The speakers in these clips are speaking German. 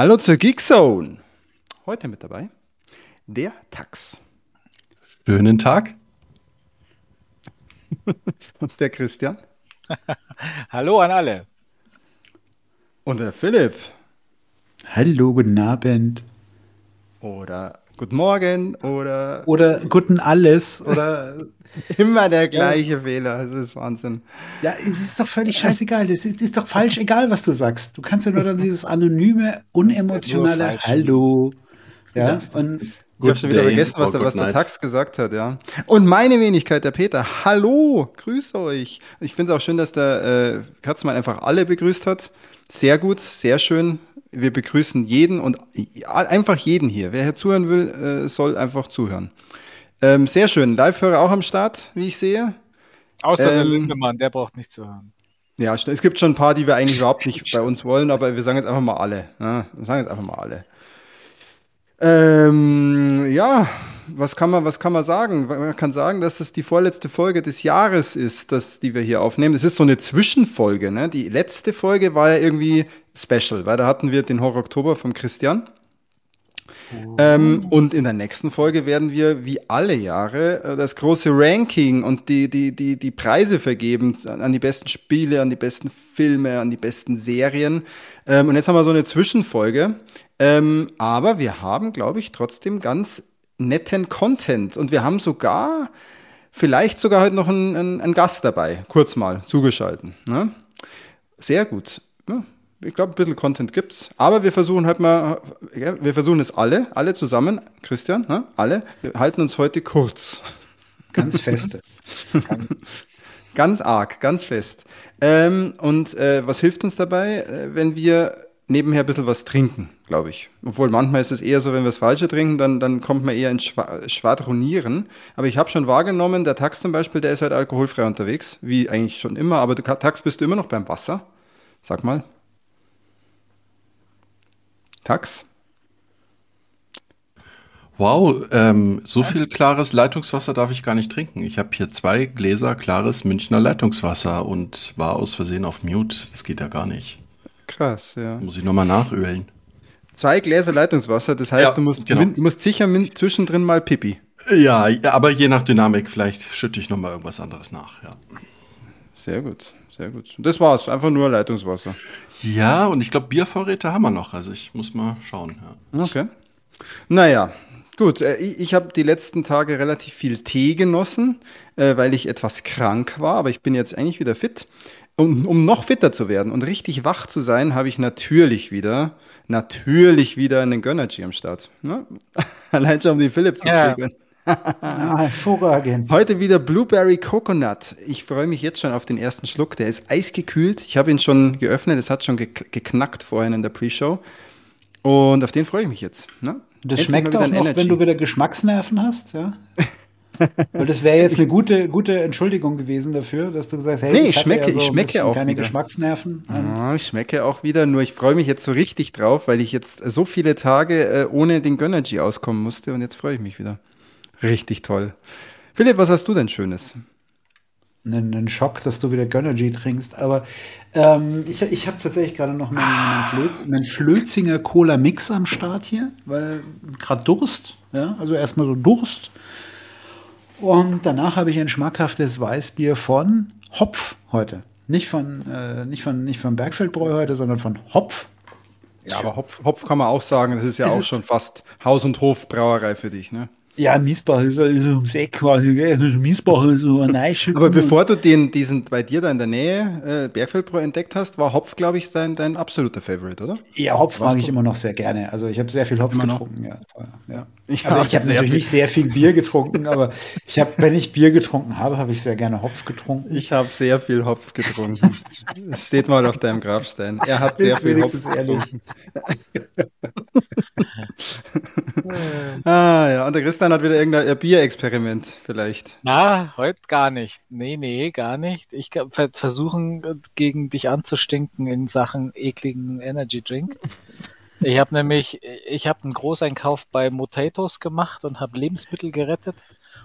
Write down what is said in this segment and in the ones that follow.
Hallo zur Geekzone. Heute mit dabei der Tax. Schönen Tag. Und der Christian. Hallo an alle. Und der Philipp. Hallo, guten Abend. Oder guten Morgen oder. Oder guten Alles. Oder. Immer der gleiche ja. Fehler. Das ist Wahnsinn. Ja, es ist doch völlig scheißegal. Das ist, ist, doch falsch, egal was du sagst. Du kannst ja nur dann dieses anonyme, unemotionale Hallo. Ja, und ich habe schon wieder vergessen, was, der, was der Tax gesagt hat, ja. Und meine Wenigkeit, der Peter. Hallo, grüß euch. Ich finde es auch schön, dass der äh, Katzmann einfach alle begrüßt hat. Sehr gut, sehr schön. Wir begrüßen jeden und einfach jeden hier. Wer hier zuhören will, äh, soll einfach zuhören. Ähm, sehr schön. Live-Hörer auch am Start, wie ich sehe. Außer ähm, der Lindemann, der braucht nicht zu hören. Ja, es gibt schon ein paar, die wir eigentlich überhaupt nicht bei uns wollen, aber wir sagen jetzt einfach mal alle. Ne? Wir sagen jetzt einfach mal alle. Ähm, ja, was kann man, was kann man sagen? Man kann sagen, dass es die vorletzte Folge des Jahres ist, das, die wir hier aufnehmen. Es ist so eine Zwischenfolge. Ne? Die letzte Folge war ja irgendwie special, weil da hatten wir den Horror Oktober vom Christian. Oh. Ähm, und in der nächsten Folge werden wir wie alle Jahre äh, das große Ranking und die, die, die, die Preise vergeben an die besten Spiele, an die besten Filme, an die besten Serien. Ähm, und jetzt haben wir so eine Zwischenfolge. Ähm, aber wir haben, glaube ich, trotzdem ganz netten Content. Und wir haben sogar vielleicht sogar heute noch einen, einen, Gast dabei, kurz mal zugeschalten. Ne? Sehr gut. Ich glaube, ein bisschen Content gibt's. Aber wir versuchen halt mal, ja, wir versuchen es alle, alle zusammen, Christian, ne? alle. Wir halten uns heute kurz. Ganz feste. ganz arg, ganz fest. Ähm, und äh, was hilft uns dabei, äh, wenn wir nebenher ein bisschen was trinken, glaube ich. Obwohl manchmal ist es eher so, wenn wir das Falsche trinken, dann, dann kommt man eher ins Schwa Schwadronieren. Aber ich habe schon wahrgenommen, der Tax zum Beispiel, der ist halt alkoholfrei unterwegs, wie eigentlich schon immer. Aber Tax, bist du immer noch beim Wasser? Sag mal. Tax? Wow, ähm, so viel klares Leitungswasser darf ich gar nicht trinken. Ich habe hier zwei Gläser klares Münchner Leitungswasser und war aus Versehen auf Mute. Das geht ja gar nicht. Krass, ja. Muss ich nochmal nachölen. Zwei Gläser Leitungswasser, das heißt, ja, du musst, genau. du musst sicher zwischendrin mal Pipi. Ja, aber je nach Dynamik, vielleicht schütte ich nochmal irgendwas anderes nach, ja. Sehr gut, sehr gut. Das war's, einfach nur Leitungswasser. Ja, und ich glaube, Biervorräte haben wir noch, also ich muss mal schauen. Ja. Okay. Naja, Gut, äh, ich habe die letzten Tage relativ viel Tee genossen, äh, weil ich etwas krank war, aber ich bin jetzt eigentlich wieder fit. Um, um noch fitter zu werden und richtig wach zu sein, habe ich natürlich wieder, natürlich wieder einen Gönnergy am Start. Ne? Allein schon um die Philips zu ja. triggern. Ah, hervorragend. Heute wieder Blueberry Coconut. Ich freue mich jetzt schon auf den ersten Schluck. Der ist eisgekühlt. Ich habe ihn schon geöffnet. Es hat schon geknackt vorhin in der Pre-Show. Und auf den freue ich mich jetzt. Ne? Das Endlich schmeckt auch noch, wenn du wieder Geschmacksnerven hast, ja? Weil das wäre jetzt eine gute, gute Entschuldigung gewesen dafür, dass du gesagt hast, hey, nee, ich, schmecke, ja so ich schmecke auch keine wieder. Geschmacksnerven. Ja, ich schmecke auch wieder, nur ich freue mich jetzt so richtig drauf, weil ich jetzt so viele Tage äh, ohne den Gönnergy auskommen musste und jetzt freue ich mich wieder. Richtig toll. Philipp, was hast du denn Schönes? Einen, Schock, dass du wieder Gönnergy trinkst, aber ähm, ich, ich habe tatsächlich gerade noch meinen, ah. Flöz, meinen Flözinger Cola Mix am Start hier, weil gerade Durst, ja, also erstmal so Durst und danach habe ich ein schmackhaftes Weißbier von Hopf heute. Nicht von, äh, nicht von, nicht von Bergfeldbräu heute, sondern von Hopf. Ja, aber Hopf, Hopf kann man auch sagen, das ist ja ist auch schon fast Haus- und Hofbrauerei für dich, ne? Ja, Miesbach ist also ums Eck quasi, gell? Also Miesbach ist so ein Aber bevor du den, diesen bei dir da in der Nähe äh, Bergfeldbräu entdeckt hast, war Hopf, glaube ich, dein, dein absoluter Favorite, oder? Ja, Hopf mag ich immer noch sehr gerne. Also ich habe sehr viel Hopf immer getrunken, ja. ja. Ich habe hab natürlich viel. nicht sehr viel Bier getrunken, aber ich habe, wenn ich Bier getrunken habe, habe ich sehr gerne Hopf getrunken. Ich habe sehr viel Hopf getrunken. Es steht mal auf deinem Grabstein. Er hat sehr viel Hopf getrunken. ah ja, und der Christian hat wieder irgendein Bierexperiment vielleicht. Na, heute gar nicht. Nee, nee, gar nicht. Ich versuchen gegen dich anzustinken in Sachen ekligen Energy Drink. Ich habe nämlich, ich habe einen Großeinkauf bei Motatos gemacht und habe Lebensmittel gerettet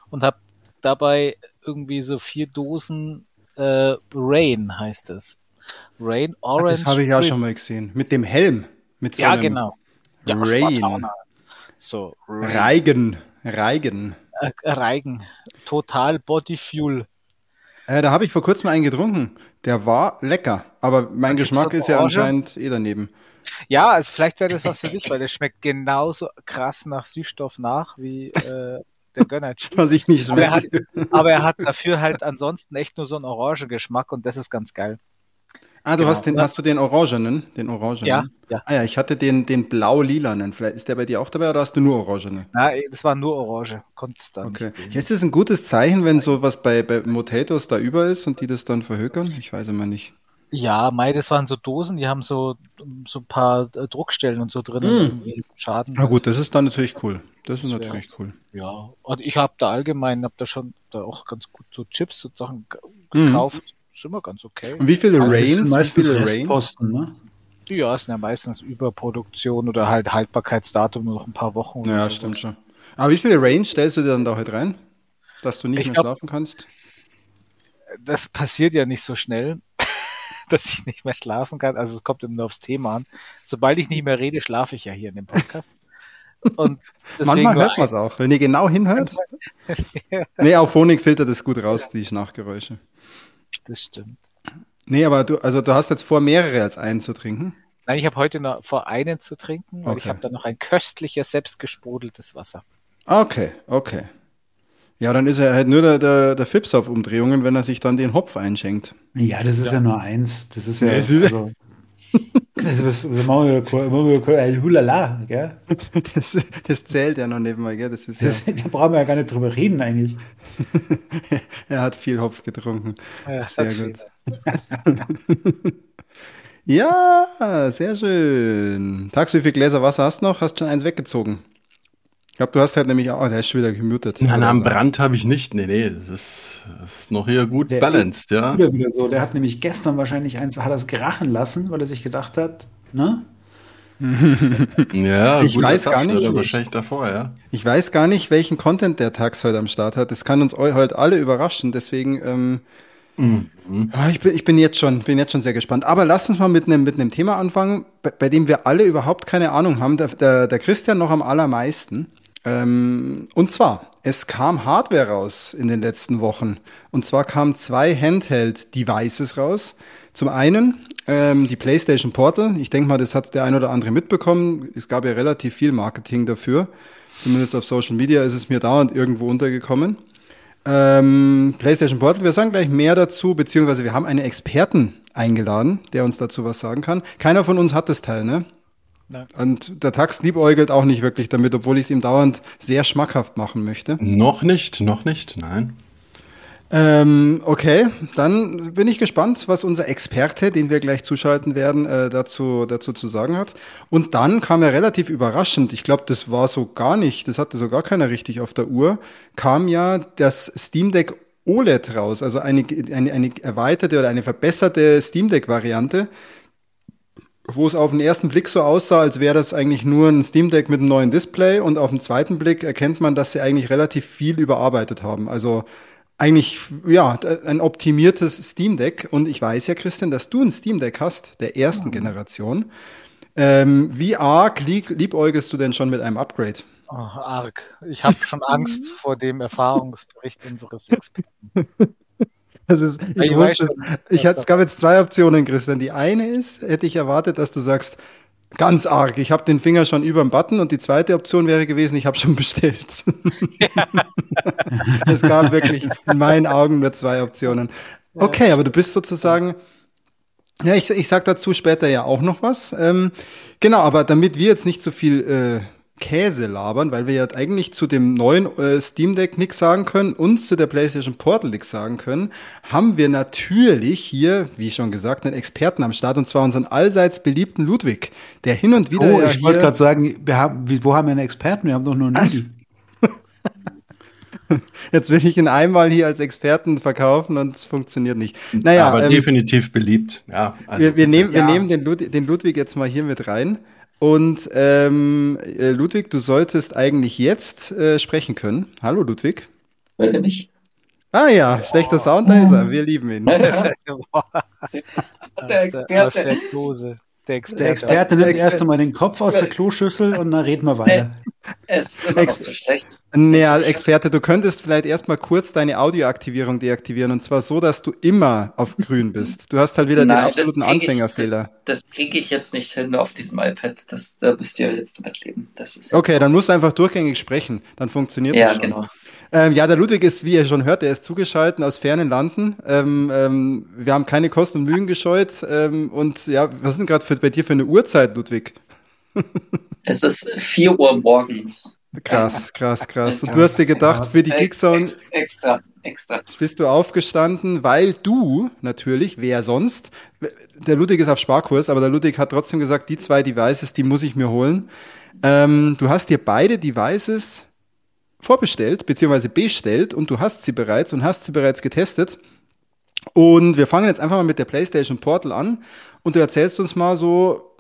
und habe dabei irgendwie so vier Dosen äh, Rain heißt es. Rain Orange. Das habe ich ja schon mal gesehen. Mit dem Helm. Mit so ja, genau. Ja, Rain. Spartaner. So, Rain. Reigen. Reigen. Äh, Reigen. Total Body Fuel. Äh, da habe ich vor kurzem einen getrunken. Der war lecker. Aber mein Geschmack ist ja Orange? anscheinend eh daneben. Ja, also vielleicht wäre das was für dich, weil das schmeckt genauso krass nach Süßstoff nach wie äh, der Gönnerchi. Was ich nicht Aber hat, schmecke. aber er hat dafür halt ansonsten echt nur so einen Orangengeschmack und das ist ganz geil. Ah, du genau. hast den, hast du den Orangenen? Den Orangenen? Ja, ja. Ah ja, ich hatte den, den blau-lilanen. Vielleicht ist der bei dir auch dabei oder hast du nur Orangene? Na, das war nur Orange. Es da Okay. Ja, ist das ein gutes Zeichen, wenn sowas bei, bei Motatos da über ist und die das dann verhökern? Ich weiß immer nicht. Ja, Mai, das waren so Dosen, die haben so, so ein paar äh, Druckstellen und so drin. Mm. irgendwie Schaden. Na gut, das ist dann natürlich cool. Das ist Das natürlich cool. Ja, und ich habe da allgemein, habe da schon da auch ganz gut so Chips und Sachen ge- Mhm. Ist immer ganz okay. Und wie viele sind Rains? Meistens viele Rains? Restposten, ne? Ja, es sind ja meistens Überproduktion oder halt Haltbarkeitsdatum nur noch ein paar Wochen. oder Ja, sowas. stimmt schon. Aber wie viele Rains stellst du dir dann da heute rein? Dass du nicht Ich mehr glaub- schlafen kannst? Das passiert ja nicht so schnell, dass ich nicht mehr schlafen kann. Also es kommt immer nur aufs Thema an. Sobald ich nicht mehr rede, schlafe ich ja hier in dem Podcast. Und deswegen Manchmal hört man es auch, wenn ihr genau hinhört. Nee, auf Phonik filtert es gut raus, die Schnarchgeräusche. Das stimmt. Nee, aber du, also du hast jetzt vor, mehrere als einen zu trinken. Nein, ich habe heute noch vor, einen zu trinken, weil ich Okay. habe da noch ein köstliches, selbstgesprudeltes Wasser. Okay, okay. Ja, dann ist er halt nur der, der, der Fips auf Umdrehungen, wenn er sich dann den Hopf einschenkt. Ja, das ist ja, nur eins. Das ist ja. Also, das ist das machen wir, machen wir, äh, hulala, gell? Das, das zählt ja noch nebenbei, gell? Das ist ja, Das, da brauchen wir ja gar nicht drüber reden eigentlich. er hat viel Hopf getrunken. Ja, Sehr gut. Ja, sehr schön. Tags, wie viel Gläser Wasser hast du noch? Hast schon eins weggezogen? Ich glaube, du hast halt nämlich auch, oh, der ist schon wieder gemutet. Nein, Oder am so. Brand habe ich nicht. Nee, nee, das ist, das ist noch hier gut Der- balanced, ja. Wieder wieder so. Der hat nämlich gestern wahrscheinlich eins, hat das gerachen lassen, weil er sich gedacht hat, ne? Ja, Ich guter weiß gar nicht. Wahrscheinlich davor, ja. Ich weiß gar nicht, welchen Content der Tags heute am Start hat. Das kann uns eu- heute alle überraschen. Deswegen, ähm, Mhm. ah, ich, bin, ich bin jetzt schon, bin jetzt schon sehr gespannt. Aber lasst uns mal mit einem mit einem Thema anfangen, bei, bei dem wir alle überhaupt keine Ahnung haben. Der, der, der Christian noch am allermeisten. Ähm, und zwar, es kam Hardware raus in den letzten Wochen. Und zwar kamen zwei Handheld-Devices raus. Zum einen ähm, die PlayStation Portal. Ich denke mal, das hat der ein oder andere mitbekommen. Es gab ja relativ viel Marketing dafür. Zumindest auf Social Media ist es mir dauernd irgendwo untergekommen. Ähm, PlayStation Portal, wir sagen gleich mehr dazu, beziehungsweise wir haben einen Experten eingeladen, der uns dazu was sagen kann. Keiner von uns hat das Teil, ne? Nein. Und der Tax liebäugelt auch nicht wirklich damit, obwohl ich es ihm dauernd sehr schmackhaft machen möchte. Noch nicht, noch nicht, nein. Ähm, okay, dann bin ich gespannt, was unser Experte, den wir gleich zuschalten werden, äh, dazu, dazu zu sagen hat. Und dann kam er relativ überraschend, ich glaube, das war so gar nicht, das hatte so gar keiner richtig auf der Uhr, kam ja das Steam Deck OLED raus, also eine, eine, eine erweiterte oder eine verbesserte Steam Deck-Variante, wo es auf den ersten Blick so aussah, als wäre das eigentlich nur ein Steam Deck mit einem neuen Display und auf den zweiten Blick erkennt man, dass sie eigentlich relativ viel überarbeitet haben. Also eigentlich, ja, ein optimiertes Steam Deck. Und ich weiß ja, Christian, dass du ein Steam Deck hast, der ersten Generation. Ähm, wie arg lieb, liebäugelst du denn schon mit einem Upgrade? Oh, arg. Ich habe schon Angst vor dem Erfahrungsbericht unseres Experten. Also es, ich, ich wusste, ich hatte, es gab jetzt zwei Optionen, Christian. Die eine ist, hätte ich erwartet, dass du sagst, ganz arg, ich habe den Finger schon über dem Button. Und die zweite Option wäre gewesen, ich habe schon bestellt. es gab wirklich in meinen Augen nur zwei Optionen. Okay, aber du bist sozusagen. Ja, ich, ich sag dazu später ja auch noch was. Ähm, genau, aber damit wir jetzt nicht so viel äh, Käse labern, weil wir ja eigentlich zu dem neuen äh, Steam Deck nichts sagen können und zu der PlayStation Portal nichts sagen können, haben wir natürlich hier, wie schon gesagt, einen Experten am Start und zwar unseren allseits beliebten Ludwig, der hin und wieder Oh, ja ich wollte gerade sagen, wir haben, wo haben wir einen Experten? Wir haben doch nur einen Ludi. jetzt will ich ihn einmal hier als Experten verkaufen und es funktioniert nicht. Naja, Aber ähm, definitiv beliebt, ja. Also, wir, wir nehmen, wir Ja. nehmen den, Lud den Ludwig jetzt mal hier mit rein. Und ähm, äh, Ludwig, du solltest eigentlich jetzt äh, sprechen können. Hallo Ludwig. Hört ihr mich? Ah ja, schlechter Sound, da ist er. Wir lieben ihn. Boah, Der aus, der, aus Experte. der. Der Experte, der Experte nimmt erst einmal den Kopf aus der Kloschüssel und dann reden wir weiter. Es ist immer Ex noch so schlecht. Naja, Experte, du könntest vielleicht erstmal kurz deine Audioaktivierung deaktivieren und zwar so, dass du immer auf grün bist. Du hast halt wieder Nein, den absoluten Anfängerfehler. Ich, das, das kriege ich jetzt nicht hin auf diesem iPad. Das, da müsst ihr jetzt damit leben. okay, so. dann musst du einfach durchgängig sprechen. Dann funktioniert ja, das schon. Genau. Ähm, ja, der Ludwig ist, wie ihr schon hört, er ist zugeschaltet aus fernen Landen. Ähm, ähm, wir haben keine Kosten und Mühen gescheut. Ähm, und ja, was ist denn gerade bei dir für eine Uhrzeit, Ludwig? es ist 4 Uhr morgens. Krass, krass, krass. Und du hast dir gedacht, für die Gigzone. Extra, extra. Bist du aufgestanden, weil du natürlich, wer sonst, der Ludwig ist auf Sparkurs, aber der Ludwig hat trotzdem gesagt, die zwei Devices, die muss ich mir holen. Ähm, du hast dir beide Devices vorbestellt bzw. bestellt und du hast sie bereits und hast sie bereits getestet. Und wir fangen jetzt einfach mal mit der PlayStation Portal an und du erzählst uns mal so,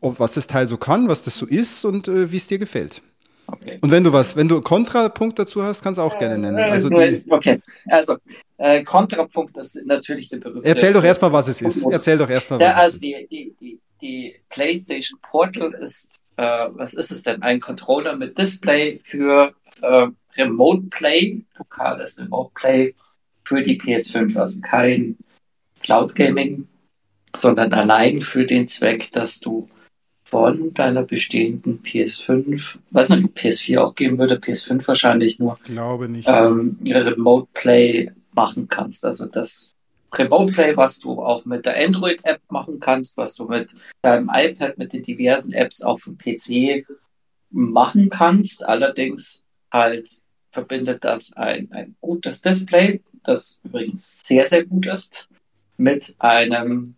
was das Teil so kann, was das so ist und äh, wie es dir gefällt. Okay. Und wenn du was, wenn du Kontrapunkt dazu hast, kannst du auch gerne nennen. Also die, okay, also äh, Kontrapunkt ist natürlich der berühmte. Erzähl doch erstmal, was es ist. Erzähl doch erstmal, was ja, also es die, ist. Die, die, die PlayStation Portal ist, äh, was ist es denn? Ein Controller mit Display für äh, Remote Play, lokales Remote Play für die PS5, also kein Cloud Gaming, sondern allein für den Zweck, dass du von deiner bestehenden PS5, weiß nicht, ob PS4 auch geben würde, PS5 wahrscheinlich nur, glaube nicht, ähm, Remote Play machen kannst. Also das Remote Play, was du auch mit der Android-App machen kannst, was du mit deinem iPad, mit den diversen Apps auf dem PC machen kannst. Allerdings halt verbindet das ein, ein gutes Display, das übrigens sehr, sehr gut ist, mit einem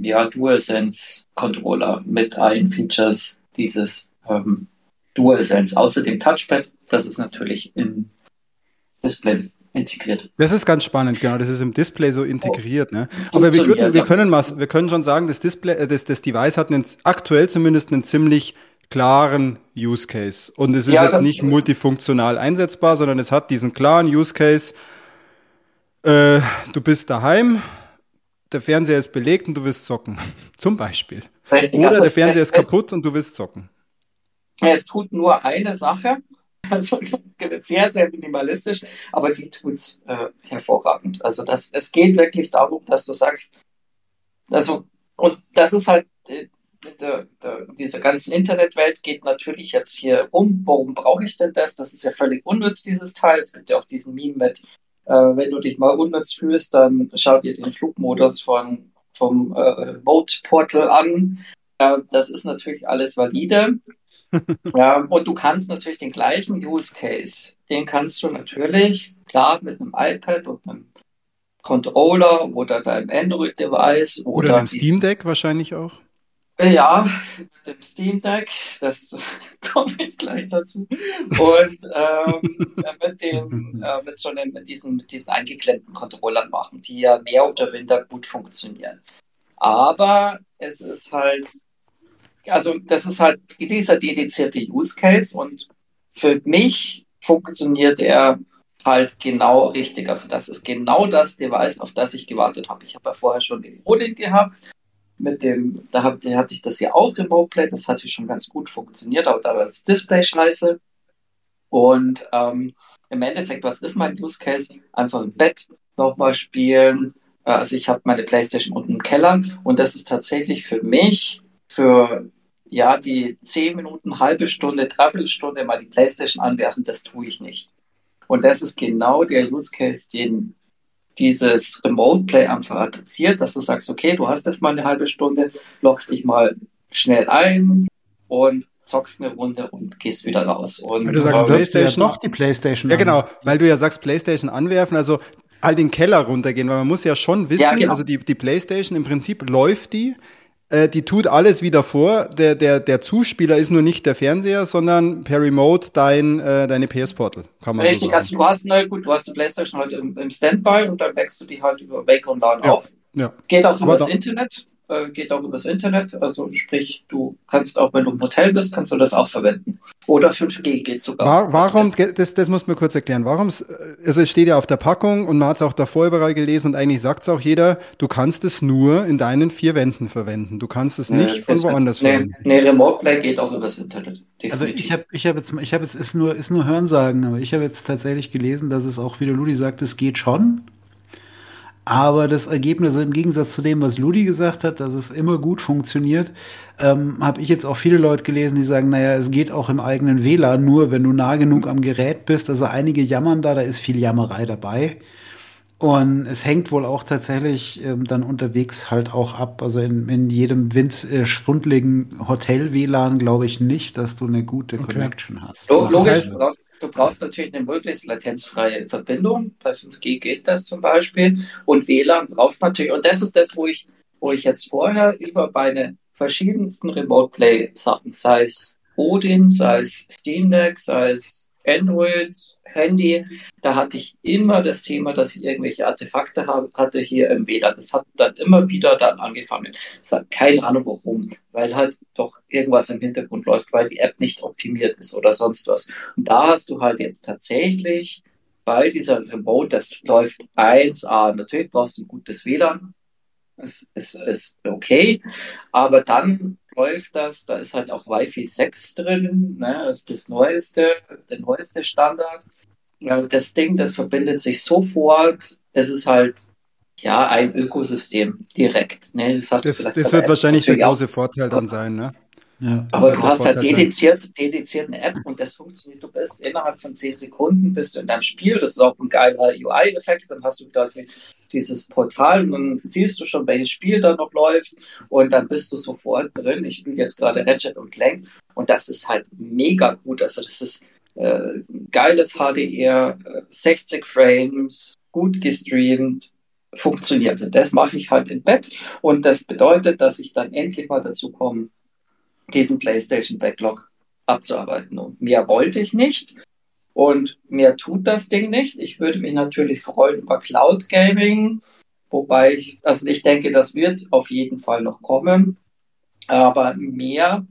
ja, DualSense-Controller mit allen Features dieses ähm, DualSense, außer dem Touchpad. Das ist natürlich im Display integriert. Das ist ganz spannend, genau. Das ist im Display so integriert. Ne? Aber wir, würden, wir, können mal, wir können schon sagen, das, Display, äh, das, das Device hat einen, aktuell zumindest einen ziemlich klaren Use Case. Und es ist ja, jetzt nicht multifunktional einsetzbar, sondern es hat diesen klaren Use Case. Äh, du bist daheim, der Fernseher ist belegt und du willst zocken. Zum Beispiel. Oder also der Fernseher ist kaputt und du willst zocken. Es tut nur eine Sache. Also sehr, sehr minimalistisch, aber die tut es äh, hervorragend. Also das, es geht wirklich darum, dass du sagst, also, und das ist halt äh, der, der, diese ganzen Internetwelt geht natürlich jetzt hier rum. Warum brauche ich denn das? Das ist ja völlig unnütz, dieses Teil. Es gibt ja auch diesen Meme mit, äh, wenn du dich mal unnütz fühlst, dann schau dir den Flugmodus von, vom äh, Boat Portal an. Äh, das ist natürlich alles valide. Ja, und du kannst natürlich den gleichen Use Case, den kannst du natürlich, klar, mit einem iPad und einem Controller oder deinem Android-Device oder, oder dem Steam Deck wahrscheinlich auch. Ja, mit dem Steam Deck, das komme ich gleich dazu. Und ähm, mit dem, äh, mit so einem, mit diesen, mit diesen eingeklemmten Controllern machen, die ja mehr oder weniger gut funktionieren. Aber es ist halt, also das ist halt dieser dedizierte Use Case und für mich funktioniert er halt genau richtig. Also das ist genau das Device, auf das ich gewartet habe. Ich habe ja vorher schon den Odin gehabt mit dem, da, hatte ich das ja auch Remote Play, das hatte schon ganz gut funktioniert, aber da war das Display scheiße. Und ähm, im Endeffekt, was ist mein Use Case? Einfach im Bett nochmal spielen. Äh, also ich habe meine Playstation unten im Keller und das ist tatsächlich für mich, für ja, die zehn Minuten, halbe Stunde, dreiviertel Stunde mal die Playstation anwerfen, das tue ich nicht. Und das ist genau der Use Case, den dieses Remote Play einfach adressiert, dass du sagst, okay, du hast jetzt mal eine halbe Stunde, loggst dich mal schnell ein und zockst eine Runde und gehst wieder raus. Und weil du sagst PlayStation ja noch die PlayStation. Ja, genau, weil du ja sagst PlayStation anwerfen, also halt den Keller runtergehen, weil man muss ja schon wissen, ja, genau. also die, die PlayStation im Prinzip läuft die äh, die tut alles wieder vor. Der, der, der Zuspieler ist nur nicht der Fernseher, sondern per Remote dein, äh, deine PS-Portal. Richtig, so also du hast, na gut, du hast die Playstation halt im, im Standby und dann wächst du die halt über Wake LAN ja. auf. Ja. Geht auch über das Internet. Äh, geht auch übers Internet. Also sprich, du kannst auch, wenn du im Hotel bist, kannst du das auch verwenden. Oder 5G geht sogar. War, warum, das, das muss man kurz erklären, warum, also es steht ja auf der Packung und man hat es auch davor überall gelesen und eigentlich sagt es auch jeder, du kannst es nur in deinen vier Wänden verwenden. Du kannst es nicht nee, von woanders nee, verwenden. Nee, Remote Play geht auch übers Internet. Definitiv. Also ich habe ich hab jetzt, ich habe jetzt, ist nur, ist nur Hörensagen, aber ich habe jetzt tatsächlich gelesen, dass es auch, wie der Ludi sagt, es geht schon. Aber das Ergebnis, im Gegensatz zu dem, was Ludi gesagt hat, dass es immer gut funktioniert, ähm, habe ich jetzt auch viele Leute gelesen, die sagen, naja, es geht auch im eigenen WLAN, nur wenn du nah genug am Gerät bist. Also einige jammern da, da ist viel Jammerei dabei. Und es hängt wohl auch tatsächlich ähm, dann unterwegs halt auch ab. Also in, in jedem Wind, äh, schwundligen Hotel-WLAN glaube ich nicht, dass du eine gute okay. Connection hast. Logisch, das heißt, du brauchst, du brauchst natürlich eine möglichst latenzfreie Verbindung. Bei 5G geht das zum Beispiel. Und WLAN brauchst natürlich, und das ist das, wo ich, wo ich jetzt vorher über meine verschiedensten Remote Play Sachen, sei es Odin, sei es Steam Deck, sei es Android, Handy, da hatte ich immer das Thema, dass ich irgendwelche Artefakte habe, hatte hier im WLAN. Das hat dann immer wieder dann angefangen. Das hat keine Ahnung warum, weil halt doch irgendwas im Hintergrund läuft, weil die App nicht optimiert ist oder sonst was. Und da hast du halt jetzt tatsächlich bei dieser Remote, das läuft 1A. Natürlich brauchst du ein gutes WLAN. Es ist, ist okay, aber dann läuft das, da ist halt auch Wi-Fi 6 drin, ne, das ist das neueste, der neueste Standard das Ding, das verbindet sich sofort. Es ist halt ja ein Ökosystem direkt. Ne? Das, das, das wird wahrscheinlich der große Vorteil dann sein, ne? Ja, aber du hast halt dediziert, dediziert eine App und das funktioniert. Du bist innerhalb von zehn Sekunden bist du in deinem Spiel. Das ist auch ein geiler UI-Effekt. Dann hast du quasi dieses Portal und dann siehst du schon, welches Spiel da noch läuft und dann bist du sofort drin. Ich spiele jetzt gerade Ratchet und Clank und das ist halt mega gut. Also das ist äh, geiles HDR, 60 Frames, gut gestreamt, funktioniert. Das mache ich halt im Bett und das bedeutet, dass ich dann endlich mal dazu komme, diesen PlayStation Backlog abzuarbeiten. Und mehr wollte ich nicht und mehr tut das Ding nicht. Ich würde mich natürlich freuen über Cloud Gaming, wobei ich, also ich denke, das wird auf jeden Fall noch kommen. Aber mehr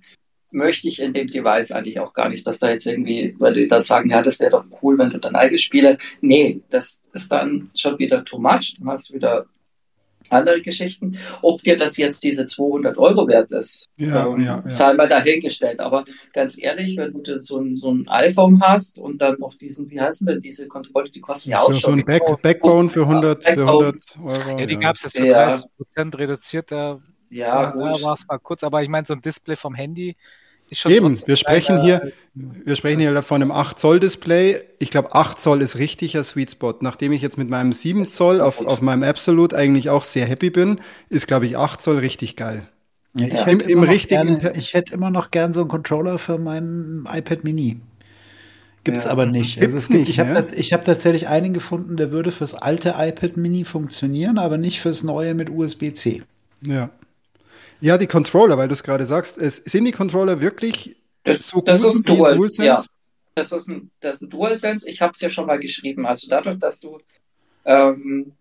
möchte ich in dem Device eigentlich auch gar nicht, dass da jetzt irgendwie, weil die da sagen, ja, das wäre doch cool, wenn du dein eigenes Spiele. Nee, das ist dann schon wieder too much. Dann hast du wieder andere Geschichten. Ob dir das jetzt diese 200 Euro wert ist, ja, ähm, ja, ja. sei mal dahingestellt. Aber ganz ehrlich, wenn du so ein, so ein iPhone hast und dann noch diesen, wie heißen denn diese Kontrolle, die kosten ja, auch schon. So ein Back, Backbone für 100, Backbone. für 100 Euro. Ja, die gab es jetzt für 30 Prozent reduziert. Da, ja, da war es mal kurz. Aber ich meine, so ein Display vom Handy Eben, wir sprechen hier, wir sprechen hier von einem 8 Zoll Display. Ich glaube, 8 Zoll ist richtiger Sweet Spot. Nachdem ich jetzt mit meinem 7 Zoll auf, auf meinem Absolute eigentlich auch sehr happy bin, ist, glaube ich, 8 Zoll richtig geil. Ja, ich, ja. Hätte Im, im richtigen gern, ich hätte immer noch gern so einen Controller für mein iPad Mini. Gibt's ja. aber nicht. Also Gibt's also nicht, ich habe ne? hab tatsächlich einen gefunden, der würde fürs alte iPad Mini funktionieren, aber nicht fürs neue mit USB-C. Ja. Ja, die Controller, weil du es gerade sagst, es, sind die Controller wirklich das, so das gut ist ein Dual, DualSense? Ja, das ist ein, das ist ein DualSense. Ich habe es ja schon mal geschrieben. Also dadurch, dass du, ähm,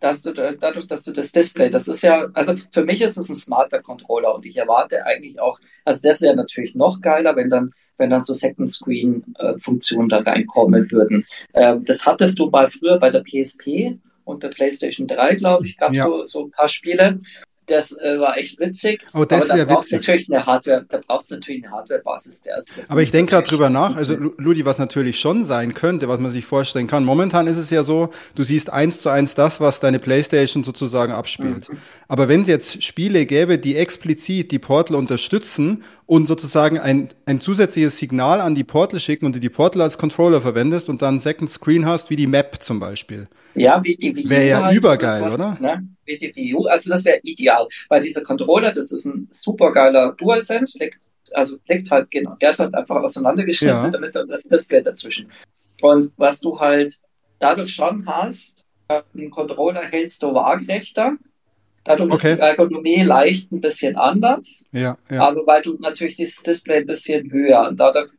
dass du dadurch, dass du das Display, das ist ja, also für mich ist es ein smarter Controller und ich erwarte eigentlich auch, also das wäre natürlich noch geiler, wenn dann, wenn dann so Second Screen äh, Funktionen da reinkommen würden. Ähm, das hattest du mal früher bei der PSP und der PlayStation 3, glaube ich, gab es ja. so, so ein paar Spiele. Das äh, war echt witzig. Oh, das aber da braucht natürlich eine Hardware, da braucht es natürlich eine Hardware-Basis. Aber ich denke gerade drüber nach. Also Ludi, was natürlich schon sein könnte, was man sich vorstellen kann. Momentan ist es ja so, du siehst eins zu eins das, was deine PlayStation sozusagen abspielt. Mhm. Aber wenn es jetzt Spiele gäbe, die explizit die Portal unterstützen und sozusagen ein, ein zusätzliches Signal an die Portal schicken und du die Portal als Controller verwendest und dann Second Screen hast, wie die Map zum Beispiel. Ja, wie die Wii Wäre ja halt, übergeil, was, oder? Ne? Wie die Wii U, also das wäre ideal, weil dieser Controller, das ist ein supergeiler DualSense, liegt, also liegt halt, genau, der ist halt einfach auseinandergeschnitten ja. damit das Display dazwischen. Und was du halt dadurch schon hast, äh, einen Controller hältst du waagrechter, Dadurch okay. ist die Ergonomie leicht ein bisschen anders. Ja, ja. Aber weil du natürlich dieses Display ein bisschen höher und dadurch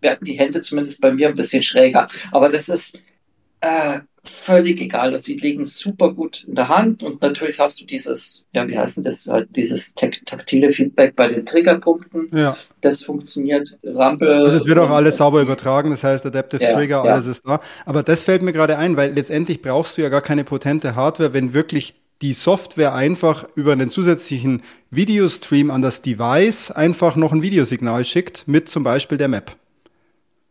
werden die Hände zumindest bei mir ein bisschen schräger. Aber das ist, äh, völlig egal. Also die liegen super gut in der Hand und natürlich hast du dieses, ja, wie heißt denn das, halt dieses taktile Feedback bei den Triggerpunkten. Ja. Das funktioniert. Rampel. Also es wird auch alles sauber übertragen, das heißt Adaptive Ja, Trigger, ja. alles ist da. Aber das fällt mir gerade ein, weil letztendlich brauchst du ja gar keine potente Hardware, wenn wirklich die Software einfach über einen zusätzlichen Videostream an das Device einfach noch ein Videosignal schickt mit zum Beispiel der Map.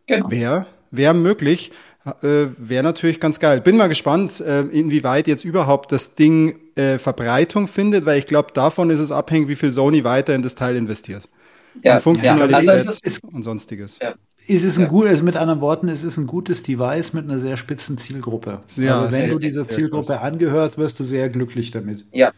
Genau. Wäre wär möglich, äh, wäre natürlich ganz geil. Bin mal gespannt, äh, inwieweit jetzt überhaupt das Ding äh, Verbreitung findet, weil ich glaube, davon ist es abhängig, wie viel Sony weiter in das Teil investiert. Ja, Funktionalität Also es ist, und sonstiges. Ja. Es ist ein Ja. gut, also mit anderen Worten, es ist ein gutes Device mit einer sehr spitzen Zielgruppe. Ja, also wenn du dieser Zielgruppe angehörst, wirst du sehr glücklich damit. ja,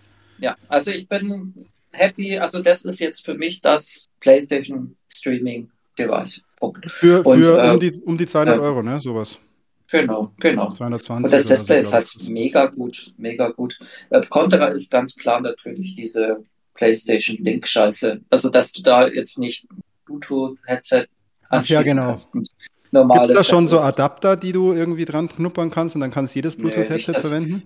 also ich bin happy. Also das ist jetzt für mich das PlayStation Streaming Device. Punkt. Für, Und, für äh, um, die, um die 200 äh, Euro, ne? Sowas. Genau, genau. 220 Und das Display so, ist halt mega gut, mega gut. Äh, Contra ist ganz klar natürlich diese PlayStation Link Scheiße. Also dass du da jetzt nicht Bluetooth Headset Ach ja, genau. Gibt es da schon so Adapter, die du irgendwie dran knuppern kannst und dann kannst du jedes Nee, Bluetooth-Headset dass- verwenden?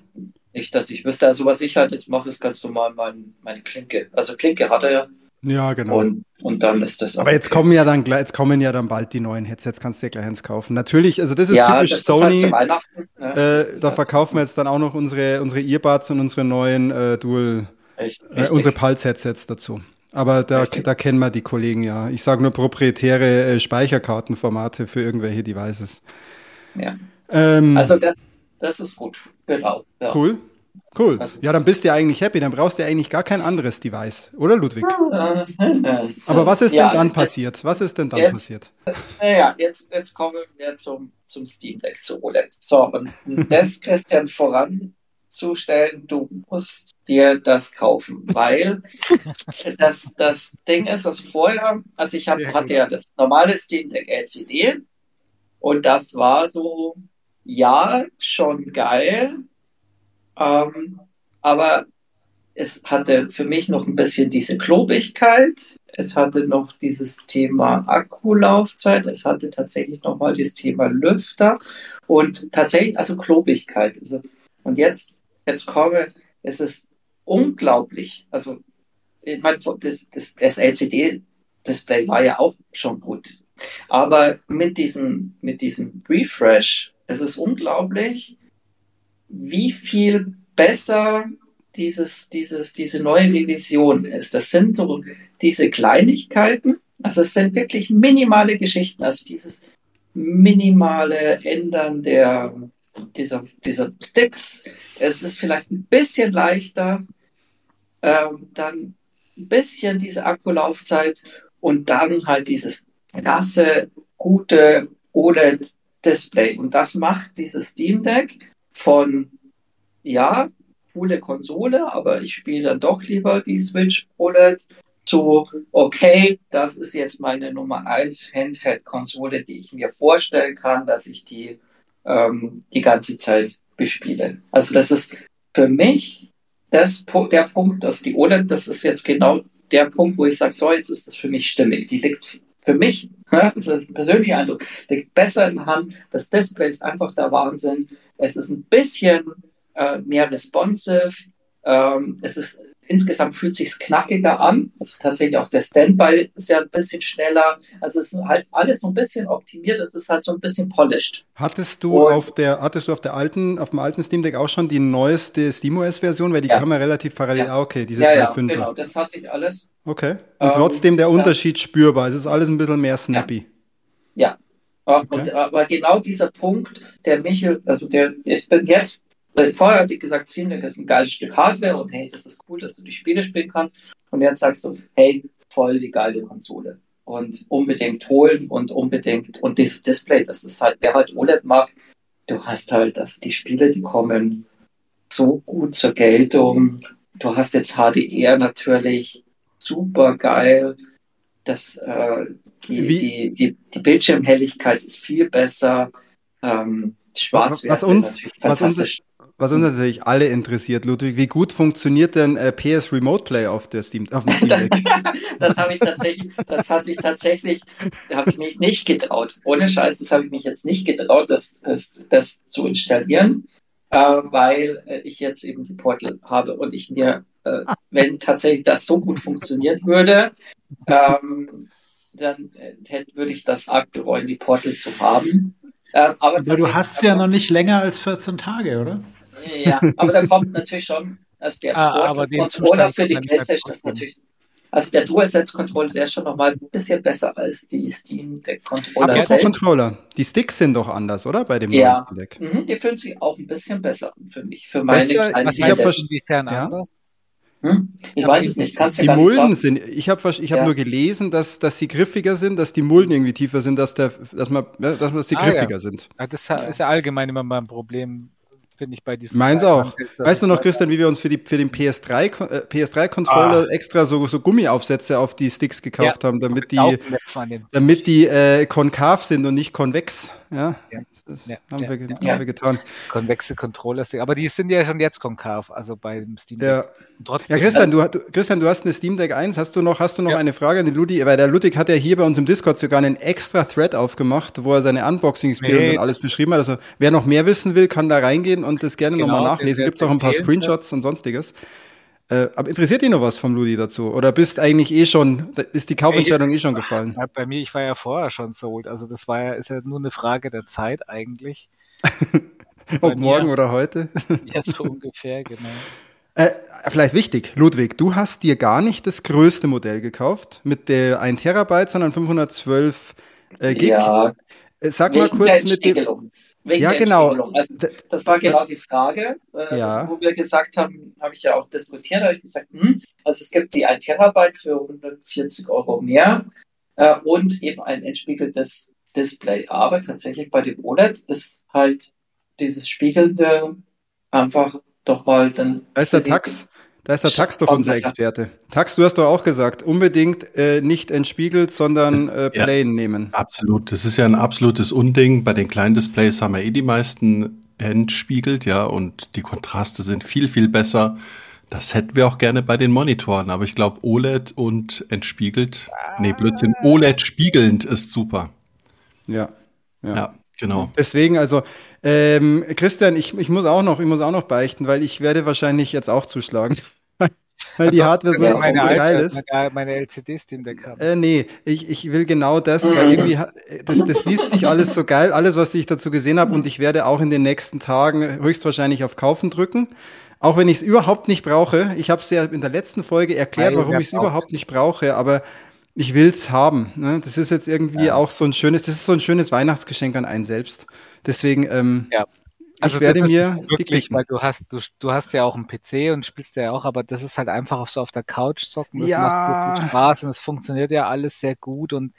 Nicht, dass ich wüsste. Also was ich halt jetzt mache, ist ganz normal mein, meine Klinke. Also Klinke hat er ja Ja, genau. und, und dann ist das Aber jetzt kommen ja dann jetzt kommen ja dann bald die neuen Headsets, kannst du dir gleich eins kaufen. Natürlich, also das ist ja, typisch das Sony. Ist halt ne? äh, ist da halt verkaufen wir jetzt dann auch noch unsere, unsere Earbuds und unsere neuen äh, Dual, echt, äh, unsere Pulse-Headsets dazu. Aber da, Richtig. da kennen wir die Kollegen ja. Ich sage nur proprietäre äh, Speicherkartenformate für irgendwelche Devices. Ja. Ähm, Also das, das ist gut. Genau. Ja. cool. Cool. Also- Ja, dann bist du ja eigentlich happy. Dann brauchst du ja eigentlich gar kein anderes Device, oder Ludwig? Äh, so, Aber was ist ja, denn dann äh, passiert? Was ist denn dann jetzt- passiert? Naja, jetzt, jetzt kommen wir zum, zum Steam Deck, zu OLED. So, und das, Christian, voranzustellen, du musst dir das kaufen, weil das, das Ding ist, also vorher, also ich hab, hatte ja das normale Steam Deck LCD und das war so, ja, schon geil, ähm, aber es hatte für mich noch ein bisschen diese Klobigkeit. Es hatte noch dieses Thema Akkulaufzeit. Es hatte tatsächlich noch mal das Thema Lüfter und tatsächlich also Klobigkeit. Also, und jetzt, jetzt komme, es ist unglaublich. Also, ich meine, das, das, das LCD-Display war ja auch schon gut. Aber mit diesem, mit diesem Refresh, es ist unglaublich, wie viel besser dieses, dieses, diese neue Revision ist. Das sind so diese Kleinigkeiten, also es sind wirklich minimale Geschichten, also dieses minimale Ändern der, dieser, dieser Sticks. Es ist vielleicht ein bisschen leichter, ähm, dann ein bisschen diese Akkulaufzeit und dann halt dieses krasse, gute OLED-Display. Und das macht dieses Steam Deck von, ja, coole Konsole, aber ich spiele dann doch lieber die Switch OLED zu, okay, das ist jetzt meine Nummer 1 Handheld-Konsole, die ich mir vorstellen kann, dass ich die ähm, die ganze Zeit bespiele. Also das ist für mich das, der Punkt, also die OLED, das ist jetzt genau der Punkt, wo ich sage, so, jetzt ist das für mich stimmig. Die liegt für mich, das ist ein persönlicher Eindruck, liegt besser in der Hand. Das Display ist einfach der Wahnsinn. Es ist ein bisschen äh, mehr responsive. Ähm, es ist insgesamt fühlt sich knackiger an. Also tatsächlich auch der Standby ist ja ein bisschen schneller. Also es ist halt alles so ein bisschen optimiert. Es ist halt so ein bisschen polished. Hattest du Und- auf der, hattest du auf der alten, auf dem alten Steam Deck auch schon die neueste SteamOS-Version, weil die Ja. kam ja relativ parallel. Ja. Ah, okay, diese Ja, ja, 3.5er. genau. Das hatte ich alles. Okay. Und Ähm, trotzdem der ja. Unterschied spürbar. Es ist alles ein bisschen mehr snappy. Ja. Okay. Und, aber genau dieser Punkt, der mich, also der, ich bin jetzt, weil vorher hatte ich gesagt, Steam ist ein geiles Stück Hardware und hey, das ist cool, dass du die Spiele spielen kannst. Und jetzt sagst du, hey, voll die geile Konsole. Und unbedingt holen und unbedingt, und dieses Display, das ist halt, wer halt OLED mag, du hast halt, dass die Spiele, die kommen so gut zur Geltung. Du hast jetzt HDR natürlich super geil. Das, äh, die, die, die, die Bildschirmhelligkeit ist viel besser. Ähm, Schwarzwerte Was uns- natürlich was uns- fantastisch. Was uns natürlich alle interessiert, Ludwig, wie gut funktioniert denn äh, PS Remote Play auf der Steam, auf dem Steam Deck? das habe ich tatsächlich, das hatte ich tatsächlich, habe ich mich nicht getraut. Ohne Scheiß, das habe ich mich jetzt nicht getraut, das, das, das zu installieren. äh, weil äh, ich jetzt eben die Portal habe und ich mir, äh, wenn tatsächlich das so gut funktionieren würde, ähm, dann äh, würde ich das arg bereuen, die Portal zu haben. Ähm, aber, aber du hast ja noch nicht länger als 14 Tage, oder? Ja, aber da kommt natürlich schon, also der ah, Controller für die PlayStation ist natürlich also der DualSense-Controller, der ist schon nochmal ein bisschen besser als die Steam Deck-Controller. Aber der Controller. Die Sticks sind doch anders, oder? Bei dem ja. neuen Deck. Mhm, die fühlen sich auch ein bisschen besser für mich. Für meine besser, was ich habe inwiefern ja? anders? Hm? Ich weiß es nicht. Kannst die gar Mulden nicht sind. Ich habe ich hab ja. nur gelesen, dass, dass sie griffiger sind, dass die Mulden irgendwie tiefer sind, dass der, dass man, dass sie ah, griffiger ja. sind. Das ist ja allgemein immer mein Problem finde ich bei diesem. Meins auch. Weißt du noch, Christian, wie wir uns für, die, für den PS3, äh, PS3-Controller ah. extra so, so Gummiaufsätze auf die Sticks gekauft ja, haben, damit die, damit die äh, konkav sind und nicht konvex. Ja, ja. das ja, haben, wir, haben wir getan. Konvexe Controller, aber die sind ja schon jetzt konkav, also beim Steam Deck. Ja. Trotzdem, ja, Christian, du, Christian, du hast eine Steam Deck 1. Hast du noch, hast du noch eine Frage an den Ludi? Weil der Ludwig hat ja hier bei uns im Discord sogar einen extra Thread aufgemacht, wo er seine Unboxing-Experience nee, und alles beschrieben hat. Also wer noch mehr wissen will, kann da reingehen und das gerne genau, nochmal nachlesen. Gibt es auch ein paar Screenshots und sonstiges. Äh, aber interessiert dich noch was vom Ludi dazu? Oder bist eigentlich eh schon, ist die Kaufentscheidung eh schon gefallen? Bei mir, ich war ja vorher schon sold. Also das war ja, ist ja nur eine Frage der Zeit eigentlich. Ob morgen oder heute? ja, so ungefähr, genau. Äh, vielleicht wichtig, Ludwig, du hast dir gar nicht das größte Modell gekauft mit der 1 Terabyte, sondern 512 äh, Gig. Ja, äh, Sag mal kurz mit dem. Wegen ja, genau. Also, das war genau die Frage, äh, ja. wo wir gesagt haben, habe ich ja auch diskutiert, habe ich gesagt, hm, also es gibt die 1 Terabyte für 140 Euro mehr äh, und eben ein entspiegeltes Display. Aber tatsächlich bei dem OLED ist halt dieses Spiegelnde einfach doch mal dann. Da ist der Tax, da ist der Tax doch unser Experte. Tax, du hast doch auch gesagt, unbedingt äh, nicht entspiegelt, sondern äh, plain ja, nehmen. Absolut. Das ist ja ein absolutes Unding. Bei den kleinen Displays haben wir eh die meisten entspiegelt, ja, und die Kontraste sind viel, viel besser. Das hätten wir auch gerne bei den Monitoren, aber ich glaube, OLED und entspiegelt, nee, Blödsinn, OLED spiegelnd ist super. Ja, ja. ja genau. Deswegen, also, ähm, Christian, ich, ich muss auch noch, ich muss auch noch beichten, weil ich werde wahrscheinlich jetzt auch zuschlagen. Weil die Hardware so, meine geil ist. Meine LCD Steam Deck haben. Äh, nee, ich, ich will genau das, weil irgendwie, das, das liest sich alles so geil, alles, was ich dazu gesehen habe und ich werde auch in den nächsten Tagen höchstwahrscheinlich auf Kaufen drücken. Auch wenn ich es überhaupt nicht brauche. Ich habe es ja in der letzten Folge erklärt, warum ich es überhaupt nicht brauche, aber ich will es haben. Ne? Das ist jetzt irgendwie ja. auch so ein schönes, das ist so ein schönes Weihnachtsgeschenk an einen selbst. Deswegen, ähm, ja. Also ich werde mir wirklich, weil du hast, du, du hast ja auch einen PC und spielst ja auch, aber das ist halt einfach so auf der Couch zocken. Das ja. macht wirklich Spaß und es funktioniert ja alles sehr gut und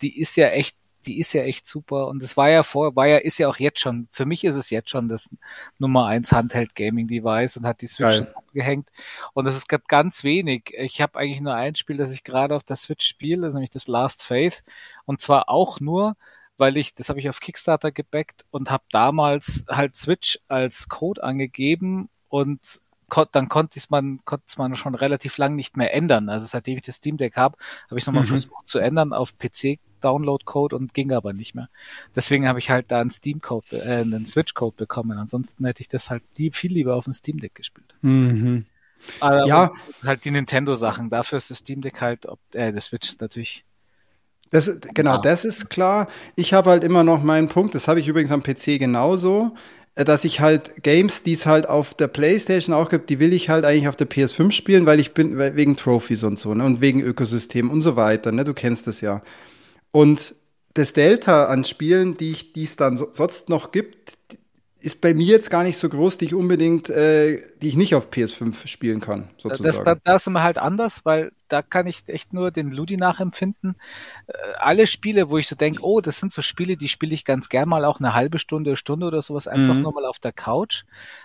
die ist ja echt, die ist ja echt super und es war ja vor, war ja, ist ja auch jetzt schon, für mich ist es jetzt schon das Nummer eins Handheld Gaming Device und hat die Switch abgehängt und es gibt ganz wenig. Ich habe eigentlich nur ein Spiel, das ich gerade auf der Switch spiele, das ist nämlich das Last Faith und zwar auch nur, weil ich, das habe ich auf Kickstarter gebackt und habe damals halt Switch als Code angegeben und dann konnte es man, konnte es man schon relativ lang nicht mehr ändern. Also seitdem ich das Steam Deck habe, habe ich nochmal mhm. versucht zu ändern auf PC Download Code und ging aber nicht mehr. Deswegen habe ich halt da einen Steam Code, äh, einen Switch Code bekommen. Ansonsten hätte ich das halt die, viel lieber auf dem Steam Deck gespielt. Mhm. Aber ja. halt die Nintendo Sachen. Dafür ist das Steam Deck halt, ob, äh, der Switch natürlich das, genau, ja. das ist klar. Ich habe halt immer noch meinen Punkt, das habe ich übrigens am PC genauso, äh, dass ich halt Games, die es halt auf der Playstation auch gibt, die will ich halt eigentlich auf der PS5 spielen, weil ich bin, wegen Trophies und so, ne, und wegen Ökosystem und so weiter, ne, du kennst das ja. Und das Delta an Spielen, die ich, die es dann so, sonst noch gibt, ist bei mir jetzt gar nicht so groß, die ich unbedingt, äh, die ich nicht auf PS5 spielen kann, sozusagen. Das, da, da ist immer halt anders, weil da kann ich echt nur den Ludi nachempfinden. Äh, alle Spiele, wo ich so denke, oh, das sind so Spiele, die spiele ich ganz gern mal auch eine halbe Stunde, Stunde oder sowas, einfach mhm. nur mal auf der Couch.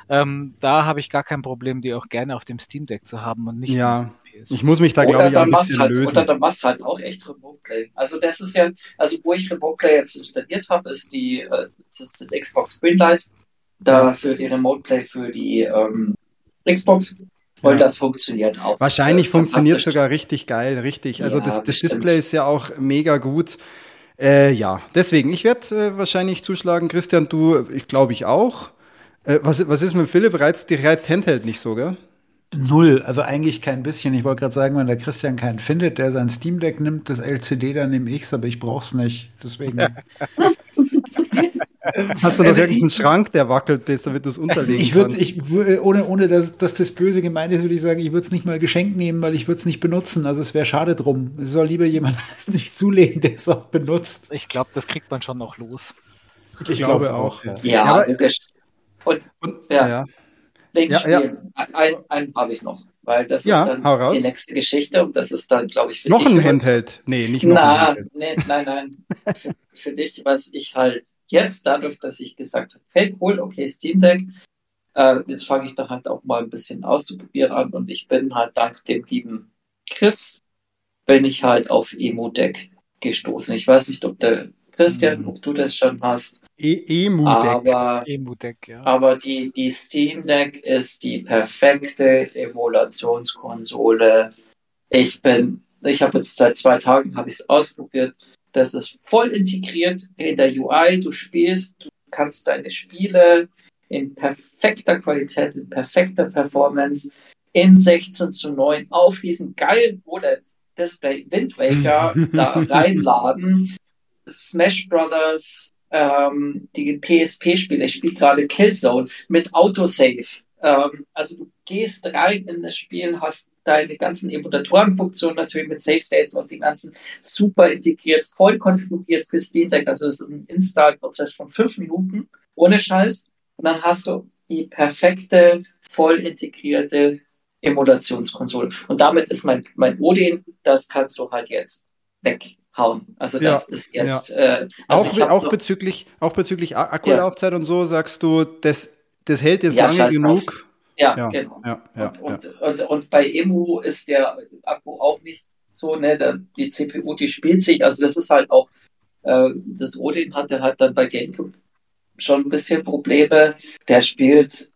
Ähm, da habe ich gar kein Problem, die auch gerne auf dem Steam Deck zu haben und nicht ja. Ich muss mich da, glaube ich, ein bisschen halt, lösen. Oder dann machst halt auch echt Remote Play. Also das ist ja, also wo ich Remote Play jetzt installiert habe, ist die, äh, das das Xbox Greenlight da für die Remote Play für die ähm, Xbox. Und ja. das funktioniert auch. Wahrscheinlich funktioniert sogar richtig geil, richtig. Also ja, das, das Display ist ja auch mega gut. Äh, ja, deswegen, ich werde äh, wahrscheinlich zuschlagen. Christian, du, ich glaube ich auch. Äh, was, was ist mit Philipp? Reizt, die reizt Handheld nicht so, gell? Null, also eigentlich kein bisschen. Ich wollte gerade sagen, wenn der Christian keinen findet, der sein Steam Deck nimmt, das LCD, dann nehme ich's, aber ich brauch's nicht. Deswegen. Hast du noch irgendeinen Schrank, der wackelt, damit du es unterlegen ich würd's, kannst? ich ohne, ohne dass, dass das böse gemeint ist, würde ich sagen, ich würde es nicht mal geschenkt nehmen, weil ich würde es nicht benutzen. Also es wäre schade drum. Es soll lieber jemand sich zulegen, der es auch benutzt. Ich glaube, das kriegt man schon noch los. Ich, glaub's glaube auch. ja. Ja, aber-. Und Und, Ja. ja. Wegen Ja, ja. Ein, einen habe ich noch, weil das Ja, ist dann die nächste Geschichte und das ist dann, glaube ich, für Noch dich ein was- Handheld. Nee, nicht noch ein Na, Handheld. nee, nein, nein. für, für dich, was ich halt jetzt, dadurch, dass ich gesagt habe, hey, cool, okay, Steam Deck, äh, jetzt fange ich da halt auch mal ein bisschen auszuprobieren an und ich bin halt dank dem lieben Chris, bin ich halt auf Emo Deck gestoßen. Ich weiß nicht, ob der Christian, Mhm. ob du das schon hast, E- Emu-Deck. aber ja. aber die, die Steam Deck ist die perfekte Emulationskonsole. Ich bin, ich habe jetzt seit zwei Tagen habe ich es ausprobiert. Das ist voll integriert in der UI. Du spielst, du kannst deine Spiele in perfekter Qualität, in perfekter Performance in 16 zu 9 auf diesen geilen OLED-Display Wind Waker da reinladen. Smash Brothers, ähm, die PSP-Spiele, ich spiele gerade Killzone mit Autosave. Ähm, also du gehst rein in das Spiel, hast deine ganzen Emulatorenfunktionen natürlich mit Save States und die ganzen super integriert, voll konfiguriert für Steam Deck. Also das ist ein Install-Prozess von fünf Minuten, ohne Scheiß. Und dann hast du die perfekte, voll integrierte Emulationskonsole. Und damit ist mein, mein Odin, das kannst du halt jetzt weghauen. Also das Ja, ist jetzt. Äh, also Auch, auch, bezüglich, auch bezüglich Akkulaufzeit und so sagst du, das, das hält jetzt Ja, lange genug. ja, Ja, genau. ja, ja, und, und, und, und bei Emu ist der Akku auch nicht so, ne? Der, die CPU, die spielt sich, also das ist halt auch, äh, das Odin hatte halt dann bei GameCube schon ein bisschen Probleme. Der spielt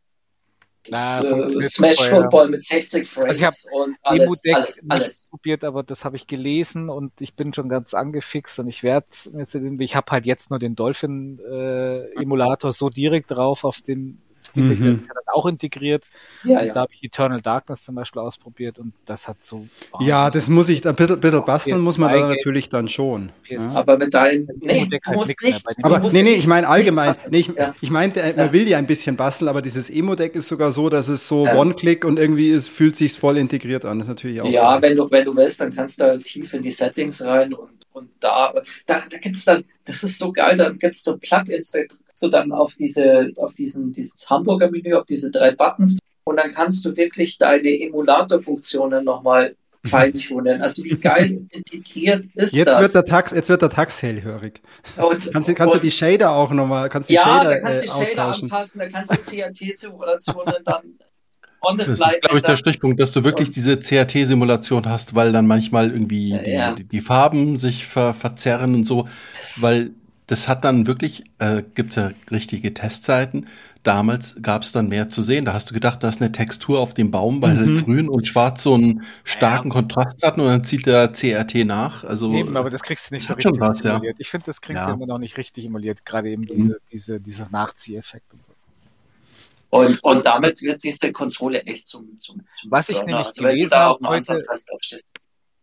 Na, äh, Smash super, ja. Football mit 60 Frames Also ich und alles, alles, nicht alles. probiert, aber das habe ich gelesen und ich bin schon ganz angefixt und ich werde jetzt, ich habe halt jetzt nur den Dolphin-Emulator so direkt drauf auf dem Steam Deck, Mhm. der ist ja dann auch integriert. Ja, Da ja. habe ich Eternal Darkness zum Beispiel ausprobiert und das hat so. Ja, das muss ich, ein bisschen, bisschen basteln PS2 muss man da natürlich dann schon. PS2 Ja. Aber mit deinem, nee, du halt musst nix mehr nichts. Aber musst nee, nee, ich meine allgemein. Nee, ich, ich meinte, Ja. man will ja ein bisschen basteln, aber dieses Emo-Deck ist sogar so, dass es so Ja. One-Click und irgendwie ist, fühlt sich voll integriert an. Das ist natürlich auch. Ja, geil. wenn du, wenn du willst, dann kannst du da tief in die Settings rein und, und da, da, da gibt's dann, das ist so geil, da gibt's so Plugins, da drückst du dann auf diese, auf diesen, dieses Hamburger Menü, auf diese drei Buttons und dann kannst du wirklich deine Emulator-Funktionen nochmal feintunen. Also wie geil integriert ist Jetzt das? wird der Tax, jetzt wird der Tax hellhörig. und, Kannst du, kannst du und- die Shader auch nochmal, kannst die ja, Shader, da kannst du äh, die Shader austauschen. anpassen, da kannst du CAT-Simulationen dann on the Das fly ist, glaube ich, der. Stichpunkt, dass du wirklich diese CAT-Simulation hast, weil dann manchmal irgendwie Ja, die, ja. die, die Farben sich ver, verzerren und so. Das- Weil das hat dann wirklich, äh, gibt's ja richtige Testseiten. Damals gab's dann mehr zu sehen. Da hast du gedacht, da ist eine Textur auf dem Baum, weil Mhm. halt grün und schwarz so einen starken Kontrast hatten und dann zieht der CRT nach. Also Eben, aber das kriegst du nicht das so hat schon richtig was, ja. simuliert. Ich finde, das kriegst du Ja. immer noch nicht richtig emuliert, gerade eben diese, diese, dieses Nachzieheffekt und so. Und, und damit wird diese Konsole echt zum, zum, zum Was ich Burner. nämlich also gelesen da habe heute-.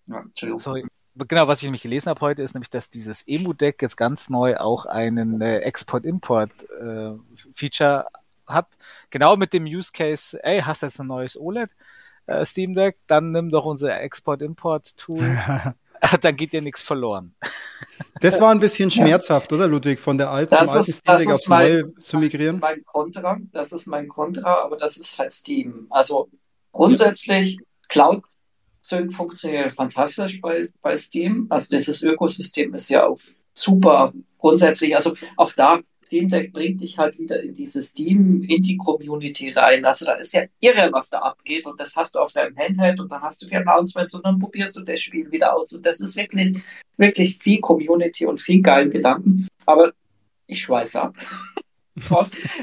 Ja, Entschuldigung. Sorry. Genau, was ich nämlich gelesen habe heute, ist nämlich, dass dieses Emu-Deck jetzt ganz neu auch einen äh, Export-Import-Feature hat. Genau mit dem Use Case, ey, hast jetzt ein neues OLED äh, Steam Deck, dann nimm doch unser Export-Import-Tool, dann geht dir nichts verloren. Das war ein bisschen schmerzhaft, oder Ludwig, von der alten, Das alten ist- Steam das aufs neue zu migrieren? Mein Kontra, das ist mein Kontra, aber das ist halt Steam. Also grundsätzlich, Cloud Sync funktioniert fantastisch bei, bei Steam. Also dieses Ökosystem ist ja auch super grundsätzlich. Also auch da, Steam Deck bringt dich halt wieder in diese Steam, in die Community rein. Also da ist ja irre, was da abgeht. Und das hast du auf deinem Handheld und dann hast du die Announcements und dann probierst du das Spiel wieder aus. Und das ist wirklich, wirklich viel Community und viel geilen Gedanken. Aber ich schweife ab.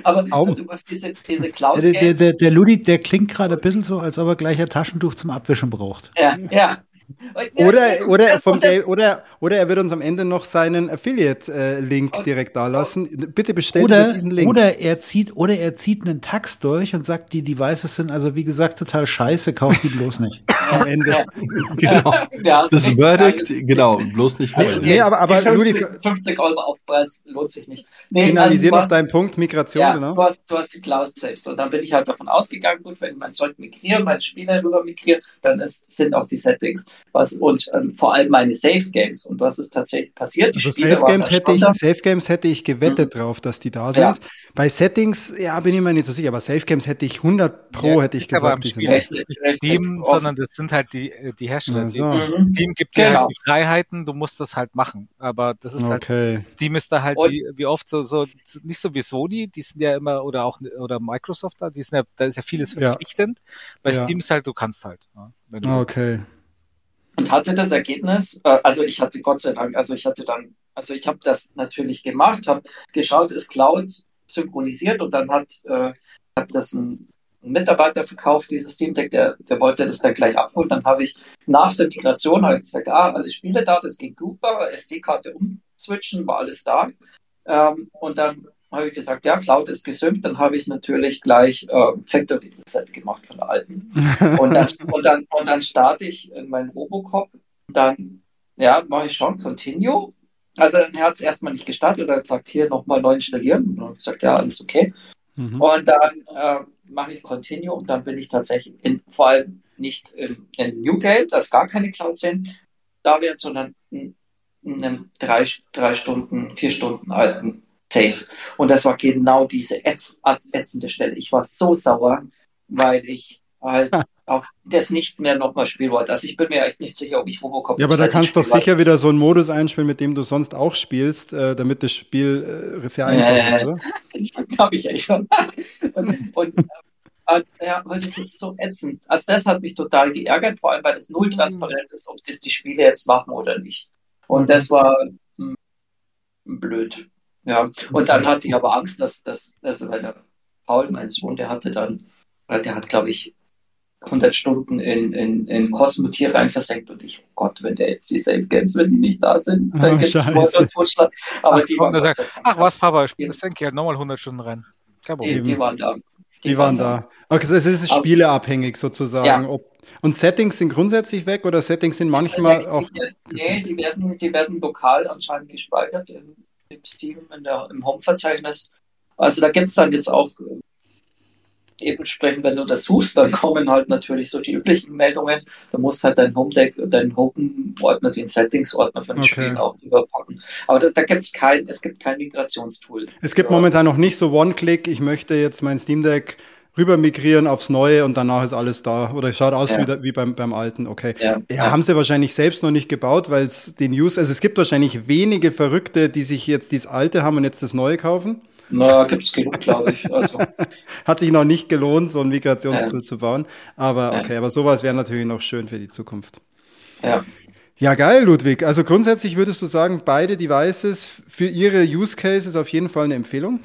Aber hast diese, diese Cloud Der, der, der, der Ludi, der klingt gerade ein bisschen so, als ob er gleich ein Taschentuch zum Abwischen braucht. ja, ja. Oder, oder, vom Game, oder, oder er wird uns am Ende noch seinen Affiliate-Link direkt da lassen. Bitte bestätigen Oder, diesen Link. oder er zieht, oder er zieht einen Tax durch und sagt, die Devices sind also wie gesagt total scheiße, kauft die bloß nicht. am Ende. Genau. Ja, Das echt Verdict, genau, bloß nicht Also die, Nee, aber- aber die Ludi- 50, 50 Euro Aufpreis lohnt sich nicht. Nee, Finalisier also noch deinen Punkt, Migration, Ja, genau. du, hast, du hast die Cloud selbst. Und dann bin ich halt davon ausgegangen, gut, wenn ich mein Zeug migriere, meine Spiele rüber migriere, dann ist, sind auch die Settings. Was, und ähm, vor allem meine Safe Games. Und was ist tatsächlich passiert? Die Also Spiele Safe Games hätte ich. Safe Games hätte ich gewettet drauf, dass die da sind. Ja. Bei Settings, ja, bin ich mir nicht so sicher, aber Safe Games hätte ich 100 pro, Ja, hätte ich liegt aber gesagt. am die sind Spiel. ist nicht Steam, sondern das sind halt die, die Hersteller. Ach so. Mhm. Steam gibt dir Genau. halt die Freiheiten, du musst das halt machen. Aber das ist halt, Okay. Steam ist da halt Und- wie, wie oft so, so, nicht so wie Sony, die sind ja immer, oder auch, oder Microsoft da, die sind ja, da ist ja vieles Ja. verpflichtend. Bei Ja. Steam ist halt, du kannst halt. Du Okay. Und hatte das Ergebnis, äh, also ich hatte Gott sei Dank, also ich hatte dann, also ich habe das natürlich gemacht, habe geschaut, ist Cloud synchronisiert und dann hat, äh, hat das ein, ein Mitarbeiter verkauft, dieses Steam Deck, der, der wollte das dann gleich abholen. Dann habe ich nach der Migration habe ich gesagt, ah, alle Spiele da, das ging super, SD-Karte umswitchen, war alles da. Ähm, und dann habe ich gesagt, ja, Cloud ist gesynkt, dann habe ich natürlich gleich äh, Factory Reset gemacht von der alten. Und dann, und dann, und dann starte ich in meinen Robocop. Dann, ja, mache ich schon Continue. Also dann hat es erstmal nicht gestartet. Hat gesagt, hier nochmal neu installieren. Und dann habe ich gesagt, ja, alles okay. Mhm. Und dann äh, mache ich Continue und dann bin ich tatsächlich in, vor allem nicht in, in Newgate, das gar keine Cloud sind, da wäre, sondern in, in einem drei, drei Stunden, vier Stunden alten Save. Und das war genau diese ätz, ätz, ätzende Stelle. Ich war so sauer, weil ich halt auch das nicht mehr nochmal spielen wollte. Also ich bin mir echt nicht sicher, ob ich Robocop Ja, aber da kannst du doch sicher wieder so einen Modus einspielen, mit dem du sonst auch spielst, äh, damit das Spiel äh, sehr einfach Äh. ist, oder? habe ich echt schon. und, und äh, ja, das ist so ätzend. Also das hat mich total geärgert, vor allem weil das null transparent ist, ob das die Spiele jetzt machen oder nicht. Und das war mh, blöd. Ja, und dann hatte ich aber Angst, dass das, also weil der Paul, mein Sohn, der hatte dann, weil der hat, glaube ich, 100 Stunden in, in, in Cosmotier rein versenkt und ich, oh Gott, wenn der jetzt die Safe Games, wenn die nicht da sind, dann Oh, gibt's Scheiße. Mord und Totschlag. Aber Ach, die waren, da Dank ach was, Papa, ich das denke ich halt nochmal 100 Stunden rein. Kein Die, die waren da. Die waren da. Okay, es ist spieleabhängig sozusagen. Ja. Ob, und Settings sind grundsätzlich weg oder Settings sind manchmal Die- auch. Nee, die werden, die werden lokal anscheinend gespeichert im Steam, in der, im Home-Verzeichnis. Also da gibt es dann jetzt auch äh, eben entsprechend, wenn du das suchst, dann kommen halt natürlich so die üblichen Meldungen. Da musst halt dein Home-Deck, deinen Home-Ordner, den Settings-Ordner von den Okay. Spielen auch überpacken. Aber das, da gibt es kein, es gibt kein Migrationstool. Es gibt Ja. momentan noch nicht so One-Click, ich möchte jetzt mein Steam Deck rüber migrieren aufs Neue und danach ist alles da. Oder es schaut aus Ja. wie, wie beim, beim alten, okay. Ja, Ja, haben sie wahrscheinlich selbst noch nicht gebaut, weil es den Use, also es gibt wahrscheinlich wenige Verrückte, die sich jetzt dieses alte haben und jetzt das neue kaufen. Na, gibt es genug, glaube ich. Also, Hat sich noch nicht gelohnt, so ein Migrationstool Ja. zu bauen. Aber okay, aber sowas wäre natürlich noch schön für die Zukunft. ja. Ja, geil, Ludwig. Also grundsätzlich würdest du sagen, beide Devices für ihre Use Cases auf jeden Fall eine Empfehlung?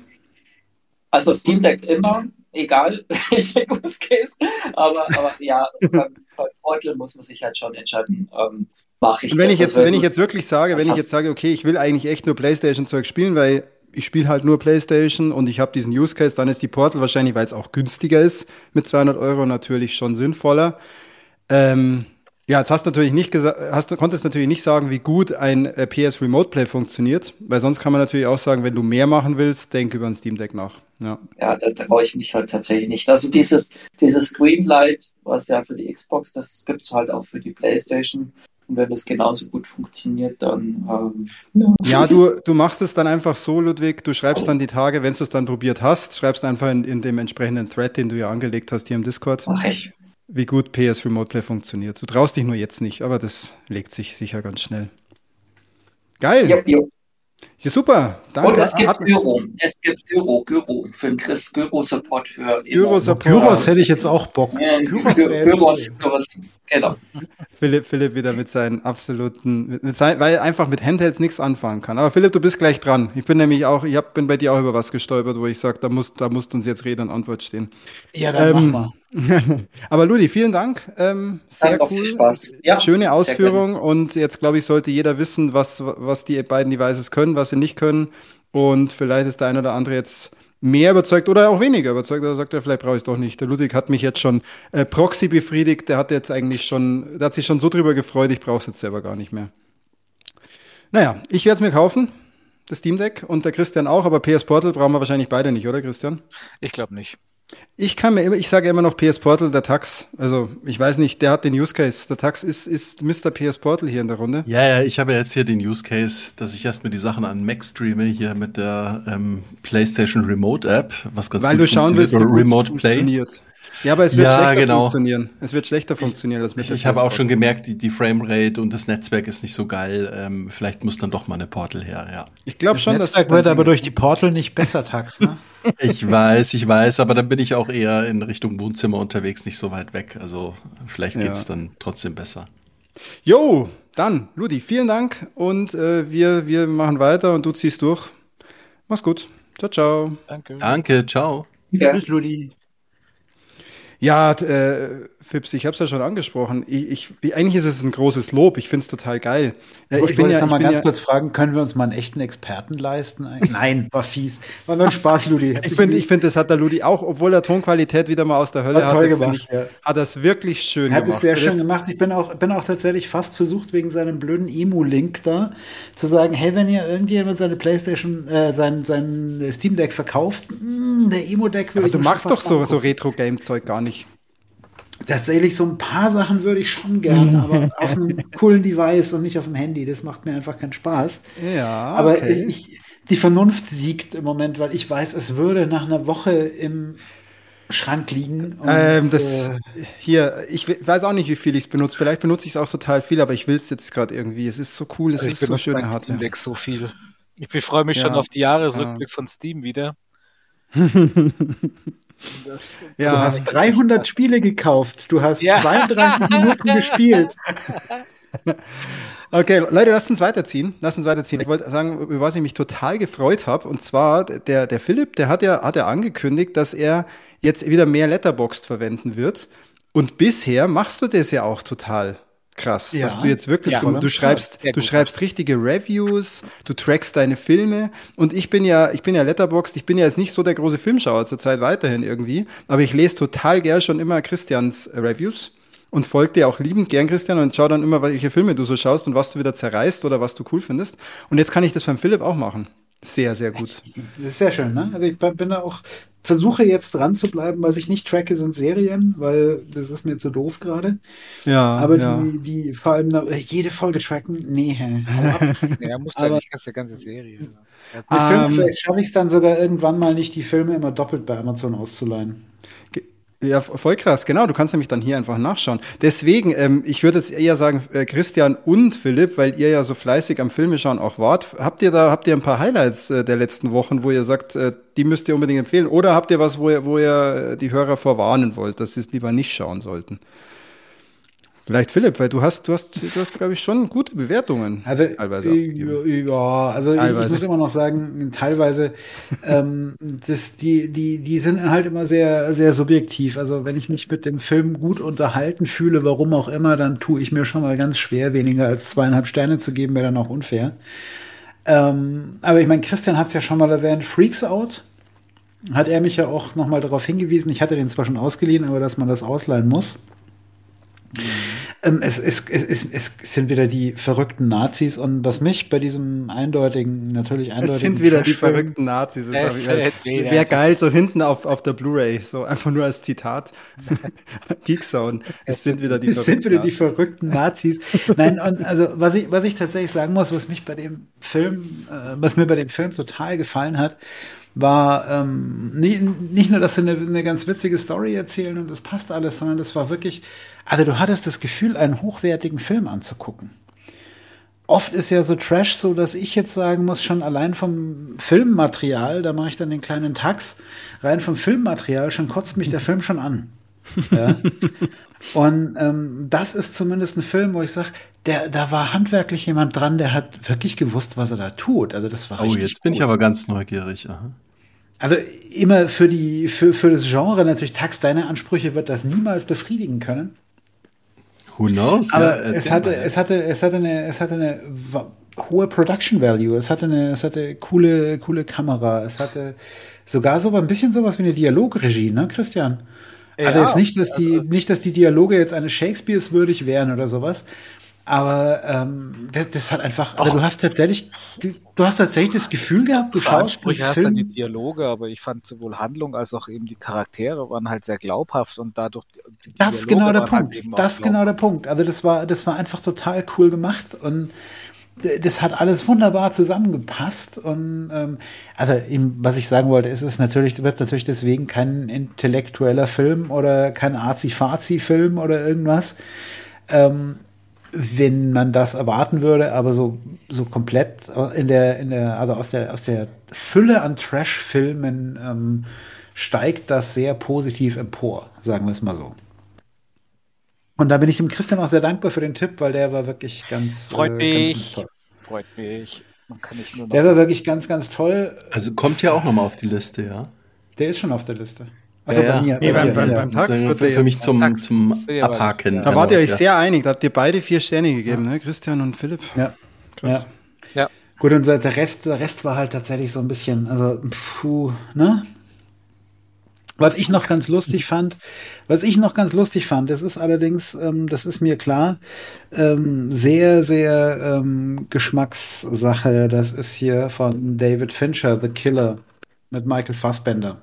Also Steam Deck immer, egal Use Case. Aber, aber ja, also beim, beim Portal muss man sich halt schon entscheiden, ähm, mache ich Und wenn das. ich jetzt, wenn ich jetzt wirklich sage, wenn ich jetzt sage, okay, ich will eigentlich echt nur PlayStation-Zeug spielen, weil ich spiele halt nur PlayStation und ich habe diesen Use Case, dann ist die Portal wahrscheinlich, weil es auch günstiger ist, mit 200 Euro natürlich schon sinnvoller. Ähm, ja, jetzt hast du natürlich nicht gesagt, hast du konntest natürlich nicht sagen, wie gut ein äh, PS Remote Play funktioniert, weil sonst kann man natürlich auch sagen, wenn du mehr machen willst, denk über ein Steam Deck nach. Ja. ja, da traue ich mich halt tatsächlich nicht. Also dieses, dieses Greenlight, was ja für die Xbox, das gibt es halt auch für die Playstation. Und wenn das genauso gut funktioniert, dann ähm, ja. Ja, du, du machst es dann einfach so, Ludwig, du schreibst dann die Tage, wenn du es dann probiert hast, schreibst einfach in, in dem entsprechenden Thread, den du ja angelegt hast hier im Discord, mache ich. Wie gut PS Remote Play funktioniert. Du traust dich nur jetzt nicht, aber das legt sich sicher ganz schnell. Geil. Jo, jo. Ja, super. Danke. Und es gibt Gyro. Es gibt Gyro, Gyro für den Chris, Gyro-Support für Gyro-Support. Gyros hätte ich jetzt auch Bock. Gyros Gyros, genau. Philipp, Philipp wieder mit seinen absoluten, mit, mit sein, weil er einfach mit Handhelds nichts anfangen kann. Aber Philipp, du bist gleich dran. Ich bin nämlich auch, ich hab, bin bei dir auch über was gestolpert, wo ich sage, da muss, da muss uns jetzt Rede und Antwort stehen. Ja, dann Ähm, mach mal. Aber Ludi, vielen Dank. Ähm, sehr noch cool. viel Spaß. Ja, Schöne Ausführung. Und jetzt, glaube ich, sollte jeder wissen, was, was die beiden Devices können, was sie nicht können. Und vielleicht ist der eine oder andere jetzt mehr überzeugt oder auch weniger überzeugt. Oder sagt er, vielleicht brauche ich es doch nicht. Der Ludwig hat mich jetzt schon äh, Proxy befriedigt. Der hat jetzt eigentlich schon, der hat sich schon so drüber gefreut, ich brauche es jetzt selber gar nicht mehr. Naja, ich werde es mir kaufen, das Steam Deck, und der Christian auch, aber PS Portal brauchen wir wahrscheinlich beide nicht, oder Christian? Ich glaube nicht. Ich kann mir immer, ich sage immer noch PS Portal, der Tax. Also, ich weiß nicht, der hat den Use Case. Der Tax ist, ist Mr. PS Portal hier in der Runde. Ja, ja, ich habe jetzt hier den Use Case, dass ich erstmal die Sachen an Mac streame, hier mit der ähm, PlayStation Remote App, was ganz Weil gut du schauen funktioniert, willst, Remote Play. funktioniert. Ja, aber es wird Ja, schlechter genau. funktionieren. Es wird schlechter funktionieren als mit Ich, ich habe auch schon gemerkt, die, die Framerate und das Netzwerk ist nicht so geil. Ähm, vielleicht muss dann doch mal eine Portal her, ja. Ich glaube Das schon, dass Netzwerk wird aber durch die Portal nicht besser, Tax, ne? Ich weiß, ich weiß, aber dann bin ich auch eher in Richtung Wohnzimmer unterwegs, nicht so weit weg. Also vielleicht Ja. geht's dann trotzdem besser. Jo, dann, Ludi, vielen Dank und äh, wir, wir machen weiter und du ziehst durch. Mach's gut. Ciao, ciao. Danke. Danke, ciao. Ja. Tschüss, Ludi. Ja, äh, Fips, ich habe es ja schon angesprochen. Ich, ich, eigentlich ist es ein großes Lob. Ich finde es total geil. Äh, ich, wollte jetzt noch mal ich ganz ja, kurz fragen, können wir uns mal einen echten Experten leisten? Nein, war fies. War nur ein Spaß, Ludi. Ich finde, ich find, das hat der Ludi auch, obwohl er Tonqualität wieder mal aus der Hölle War toll hatte, gemacht, ich, ja. hat es wirklich schön Er hat gemacht. es sehr schön das- gemacht. Ich bin auch, bin auch tatsächlich fast versucht, wegen seinem blöden Emu-Link da zu sagen, hey, wenn ihr irgendjemand seine Playstation, äh, sein, sein Steam Deck verkauft, mh, der Emo-Deck würde Aber ich du mir magst schon doch so, so. Retro-Game-Zeug gar nicht. Tatsächlich, so ein paar Sachen würde ich schon gern, aber auf einem coolen Device und nicht auf dem Handy. Das macht mir einfach keinen Spaß. Ja, Aber okay. ich, die Vernunft siegt im Moment, weil ich weiß, es würde nach einer Woche im Schrank liegen. Und, Ähm, das äh, hier, ich we- weiß auch nicht, wie viel ich es benutze. Vielleicht benutze ich es auch total viel, aber ich will es jetzt gerade irgendwie. Es ist so cool, es Also ich ist so mein Hardware. Steam-Deck so viel. Ich freue mich schon Ja, auf die Jahresrückblick von Steam wieder. Das, du Ja, hast 300 Spiele gekauft. Du hast Ja. 32 Minuten gespielt. okay, Leute, lasst uns weiterziehen. Lasst uns weiterziehen. Ich wollte sagen, über was ich mich total gefreut habe, und zwar der, der Philipp, der hat ja, hat ja angekündigt, dass er jetzt wieder mehr Letterboxd verwenden wird. Und bisher machst du das ja auch total krass, Ja. dass du jetzt wirklich, Ja, du, du schreibst, Sehr du schreibst richtige Reviews, du trackst deine Filme und ich bin ja, ich bin ja Letterboxd, ich bin ja jetzt nicht so der große Filmschauer zurzeit weiterhin irgendwie, aber ich lese total gern schon immer Christians äh, Reviews und folge dir auch liebend gern, Christian, und schau dann immer, welche Filme du so schaust und was du wieder zerreißt oder was du cool findest. Und jetzt kann ich das beim Philipp auch machen. Sehr, sehr gut. Das ist sehr schön, ne? Also ich bin da auch, versuche jetzt dran zu bleiben. Was ich nicht tracke, sind Serien, weil das ist mir zu doof gerade. Ja, Aber ja. die, die vor allem äh, jede Folge tracken, nee, hä. ja, musst du Aber- eigentlich kannst die ganze Serie. Ja. Die Filme, Ähm, vielleicht schaffe ich es dann sogar irgendwann mal nicht, die Filme immer doppelt bei Amazon auszuleihen. Ja, voll krass, genau. Du kannst nämlich dann hier einfach nachschauen. Deswegen, ähm, ich würde jetzt eher sagen, äh, Christian und Philipp, weil ihr ja so fleißig am Filme schauen auch wart. Habt ihr da, habt ihr ein paar Highlights äh, der letzten Wochen, wo ihr sagt, äh, die müsst ihr unbedingt empfehlen? Oder habt ihr was, wo ihr, wo ihr äh, die Hörer vorwarnen wollt, dass sie es lieber nicht schauen sollten? Vielleicht Philipp, weil du hast, du hast, du hast, glaube ich, schon gute Bewertungen. Also, teilweise äh, abgegeben. ja, also ich, ich Teilweise. muss immer noch sagen, teilweise, ähm, das, die, die, die sind halt immer sehr, sehr subjektiv. Also wenn ich mich mit dem Film gut unterhalten fühle, warum auch immer, dann tue ich mir schon mal ganz schwer, weniger als zweieinhalb Sterne zu geben, wäre dann auch unfair. Ähm, aber ich meine, Christian hat es ja schon mal erwähnt, Freaks Out. Hat er mich ja auch noch mal darauf hingewiesen. Ich hatte den zwar schon ausgeliehen, aber dass man das ausleihen muss. Ähm, es, es, es, es, es sind wieder die verrückten Nazis und was mich bei diesem eindeutigen, natürlich eindeutigen Es sind wieder die verrückten Nazis. Es Das wäre geil, so hinten auf, auf der Blu-ray, so einfach nur als Zitat. Geekzone. Es sind wieder die Es sind wieder die verrückten Nazis. Nein, und also was ich, was ich tatsächlich sagen muss, was mich bei dem Film, äh, was mir bei dem Film total gefallen hat, war ähm, nie, nicht nur, dass sie eine, eine ganz witzige Story erzählen und das passt alles, sondern das war wirklich, also du hattest das Gefühl, einen hochwertigen Film anzugucken. oft ist ja so Trash so, dass ich jetzt sagen muss, schon allein vom Filmmaterial, da mache ich dann den kleinen Tax, rein vom Filmmaterial, schon kotzt mich der Film schon an. Ja? Und ähm, das ist zumindest ein Film, wo ich sage, der, da war handwerklich jemand dran, der hat wirklich gewusst, was er da tut. Also das war Oh, richtig jetzt bin gut. ich aber ganz neugierig. Aha. Also immer für die für, für das Genre natürlich Tax, deine Ansprüche wird das niemals befriedigen können. Who knows? Aber Ja, es hatte es hatte es hatte eine es hatte eine hohe Production Value. Es hatte eine es hatte coole coole Kamera. Es hatte sogar so ein bisschen sowas wie eine Dialogregie, ne, Christian? Also Ja, jetzt nicht, dass die nicht, dass die Dialoge jetzt eines Shakespeares würdig wären oder sowas. Aber ähm, das, das hat einfach, also du hast tatsächlich, du hast tatsächlich das Gefühl gehabt, du schaust einen hast dann die Dialoge, aber ich fand sowohl Handlung als auch eben die Charaktere waren halt sehr glaubhaft und dadurch die Das ist genau der halt Punkt. auch Das ist genau der. Punkt. Also das war, das war einfach total cool gemacht und das hat alles wunderbar zusammengepasst und ähm, also eben, was ich sagen wollte, ist es natürlich wird natürlich deswegen kein intellektueller Film oder kein Arzi-Fazi-Film oder irgendwas, ähm, wenn man das erwarten würde, aber so so komplett in der in der also aus der aus der Fülle an Trash-Filmen ähm, steigt das sehr positiv empor, sagen wir es mal so. Und da bin ich dem Christian auch sehr dankbar für den Tipp, weil der war wirklich ganz, Freut äh, ganz, ganz mich. toll. Freut mich. Man kann nicht nur noch Der war wirklich ganz, ganz toll. Also kommt ja auch nochmal auf die Liste, ja. Der ist schon auf der Liste. Also Ja, bei mir. Nee, bei beim- beim- beim Tax wird für, für mich zum, Tax. zum Abhaken. Da wart ihr euch ja. sehr einig, da habt ihr beide vier Sterne gegeben, ne? Christian und Philipp. ja. Krass. Ja. Ja. Gut, und der Rest, der Rest war halt tatsächlich so ein bisschen, also, puh, ne? Was ich noch ganz lustig fand, was ich noch ganz lustig fand, das ist allerdings, ähm, das ist mir klar, ähm, sehr, sehr ähm, Geschmackssache. Das ist hier von David Fincher, The Killer, mit Michael Fassbender.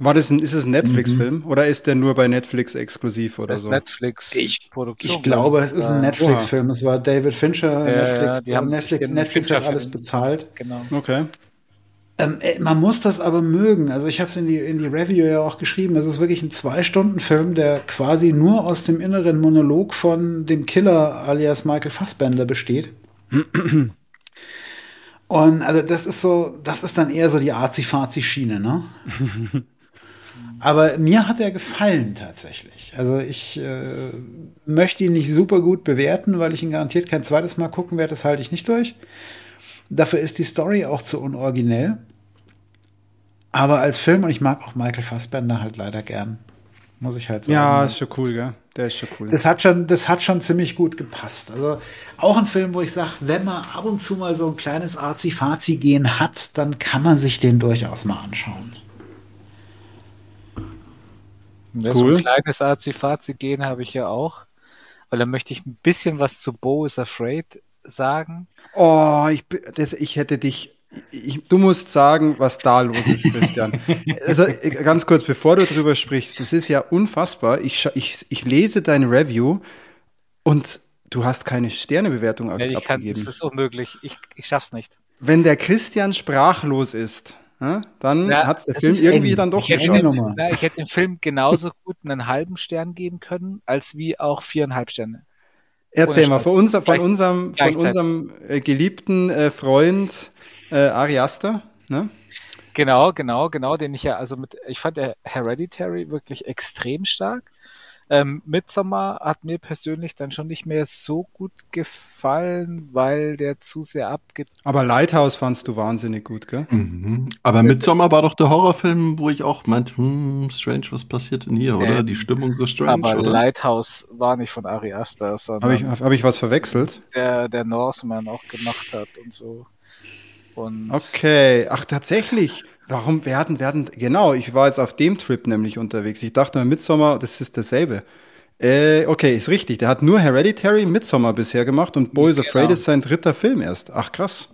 War das ein, ist es ein Netflix-Film oder ist der nur bei Netflix exklusiv oder das so? Netflix Ich-. Ich glaube, es ist ein Äh, Netflix-Film. Es war David Fincher, Ja, Netflix, die haben Netflix, Netflix hat alles bezahlt. Genau. Okay. Ähm, äh, man muss das aber mögen. Also ich habe es in die, in die Review ja auch geschrieben. Es ist wirklich ein Zwei-Stunden-Film, der quasi nur aus dem inneren Monolog von dem Killer alias Michael Fassbender besteht. Und also das ist so, das ist dann eher so die Arzi-Fazi-Schiene, ne? Aber mir hat er gefallen tatsächlich. Also ich äh, möchte ihn nicht super gut bewerten, weil ich ihn garantiert kein zweites Mal gucken werde. Das halte ich nicht durch. Dafür ist die Story auch zu unoriginell. Aber als Film, und ich mag auch Michael Fassbender halt leider gern, muss ich halt sagen. Ja, ist schon cool, gell? Der ist schon cool. Das hat schon, das hat schon ziemlich gut gepasst. Also auch ein Film, wo ich sage, wenn man ab und zu mal so ein kleines Arzi-Fazi-Gehen hat, dann kann man sich den durchaus mal anschauen. Ja, So Cool. ein kleines Azi-Fazi gehen habe ich ja auch. Weil da möchte ich ein bisschen was zu Bo is Afraid sagen. Oh, ich, das, ich hätte dich. Ich, du musst sagen, was da los ist, Christian. also äh, ganz kurz, bevor du drüber sprichst, das ist ja unfassbar. Ich, ich, ich lese dein Review und du hast keine Sternebewertung ab, Ja, ich kann, abgegeben. das ist unmöglich. Ich, ich schaff's nicht. Wenn der Christian sprachlos ist, dann Ja, hat der Film irgendwie eng. dann doch Ich geschafft. Nummer. ich hätte dem Film genauso gut einen halben Stern geben können, als wie auch viereinhalb Sterne. Erzähl mal, von, unser, von unserem, von unserem äh, geliebten äh, Freund äh, Ariaster, ne? Genau, genau, genau, den ich ja, also mit, ich fand der Hereditary wirklich extrem stark. Ähm, Midsommar hat mir persönlich dann schon nicht mehr so gut gefallen, weil der zu sehr abge... Aber Lighthouse fandst du wahnsinnig gut, gell? Mhm. Aber Midsommar war doch der Horrorfilm, wo ich auch meinte, hm, strange, was passiert denn hier, oder? Ähm, Die Stimmung so strange, Aber oder? Lighthouse war nicht von Ari Aster, sondern Habe ich, hab ich was verwechselt? der, der Norseman auch gemacht hat und so. Und Okay, ach tatsächlich. Warum werden, werden, genau, ich war jetzt auf dem Trip nämlich unterwegs. Ich dachte mal, Midsommar, das ist dasselbe. Äh, okay, ist richtig. Der hat nur Hereditary Midsommar bisher gemacht und Boys Genau. Afraid ist sein dritter Film erst. Ach krass.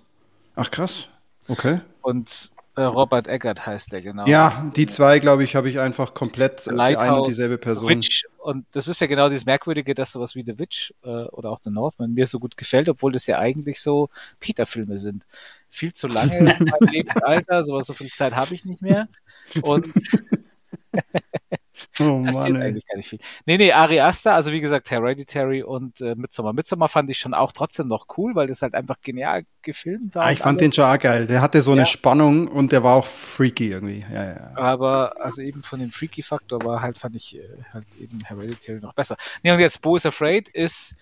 Ach krass. Okay. und äh, Robert Eggert heißt der genau. Ja, die zwei, glaube ich, habe ich einfach komplett äh, für eine und dieselbe Person. Witch. Und das ist ja genau dieses Merkwürdige, dass sowas wie The Witch äh, oder auch The Northman mir so gut gefällt, obwohl das ja eigentlich so Peter-Filme sind. Viel zu lange in meinem Lebensalter, so, so viel Zeit habe ich nicht mehr. Und Oh Mann, ey. eigentlich gar nicht viel. Nee, nee, Ari Aster, also wie gesagt, Hereditary und äh, Midsommar. Midsommar fand ich schon auch trotzdem noch cool, weil das halt einfach genial gefilmt war. Ah, ich fand alles. den schon auch geil. Der hatte so eine Ja. Spannung und der war auch freaky irgendwie. Ja, ja. Aber also eben von dem Freaky-Faktor war halt, fand ich äh, halt eben Hereditary noch besser. Nee, und jetzt Bo is Afraid ist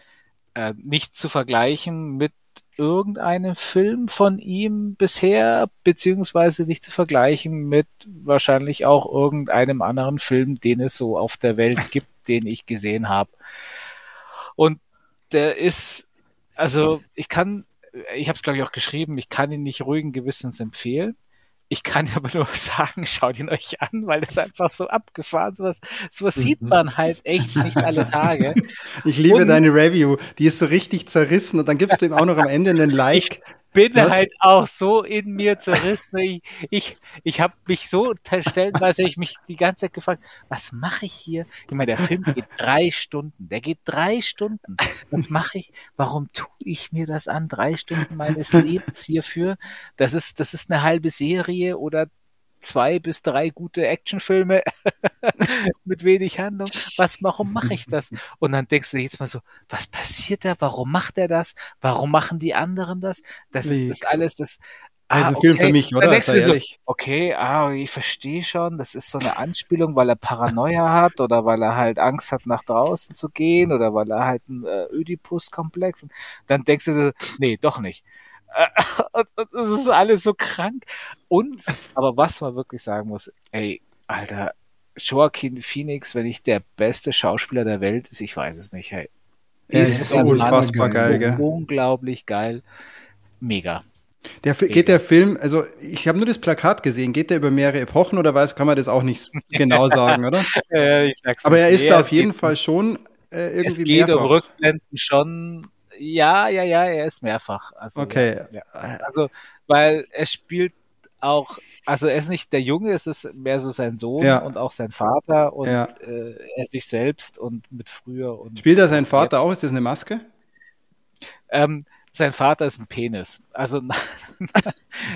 äh, nicht zu vergleichen mit irgendeinem Film von ihm bisher, beziehungsweise nicht zu vergleichen mit wahrscheinlich auch irgendeinem anderen Film, den es so auf der Welt gibt, den ich gesehen habe. Und der ist, also ich kann, ich habe es glaube ich auch geschrieben, ich kann ihn nicht ruhigen Gewissens empfehlen. Ich kann aber nur sagen, schaut ihn euch an, weil das einfach so abgefahren, sowas, sowas sieht man halt echt nicht alle Tage. Ich liebe Und- deine Review. Die ist so richtig zerrissen und dann gibst du ihm auch noch am Ende einen Like. Bin Was? halt auch so in mir zerrissen. Ich, ich, ich habe mich so te- stellenweise ich mich die ganze Zeit gefragt, was mache ich hier? Ich meine, der Film geht drei Stunden. Der geht drei Stunden. Was mache ich? Warum tue ich mir das an? Drei Stunden meines Lebens hierfür? Das ist, das ist eine halbe Serie oder zwei bis drei gute Actionfilme mit wenig Handlung. Was, warum mache ich das? Und dann denkst du dir jetzt mal so, was passiert da? Warum macht er das? Warum machen die anderen das? Das ist das alles, das. Also ein Film für mich, Dann oder? denkst du so, okay, ah, ich verstehe schon, das ist so eine Anspielung, weil er Paranoia hat oder weil er halt Angst hat, nach draußen zu gehen oder weil er halt einen äh, Oedipus-Komplex. Dann denkst du dir, nee, doch nicht. Das ist alles so krank. Und, aber was man wirklich sagen muss, ey, Alter, Joaquin Phoenix, wenn nicht der beste Schauspieler der Welt ist, ich weiß es nicht, hey. Ist ist so unfassbar geil, geil, so unglaublich geil. Mega. Der, geht der Film, also ich habe nur das Plakat gesehen, geht der über mehrere Epochen oder weiß, kann man das auch nicht genau sagen, oder? Aber er ist da es auf jeden Fall schon äh, Es irgendwie geht mehrfach. um Rückblenden schon. Ja, ja, ja, er ist mehrfach. Also, Okay. Ja, ja. Also, weil er spielt auch, also er ist nicht der Junge, es ist mehr so sein Sohn Ja. und auch sein Vater und äh, er sich selbst und mit früher und Spielt er seinen Vater Jetzt- auch? Ist das eine Maske? ähm, sein Vater ist ein Penis. Also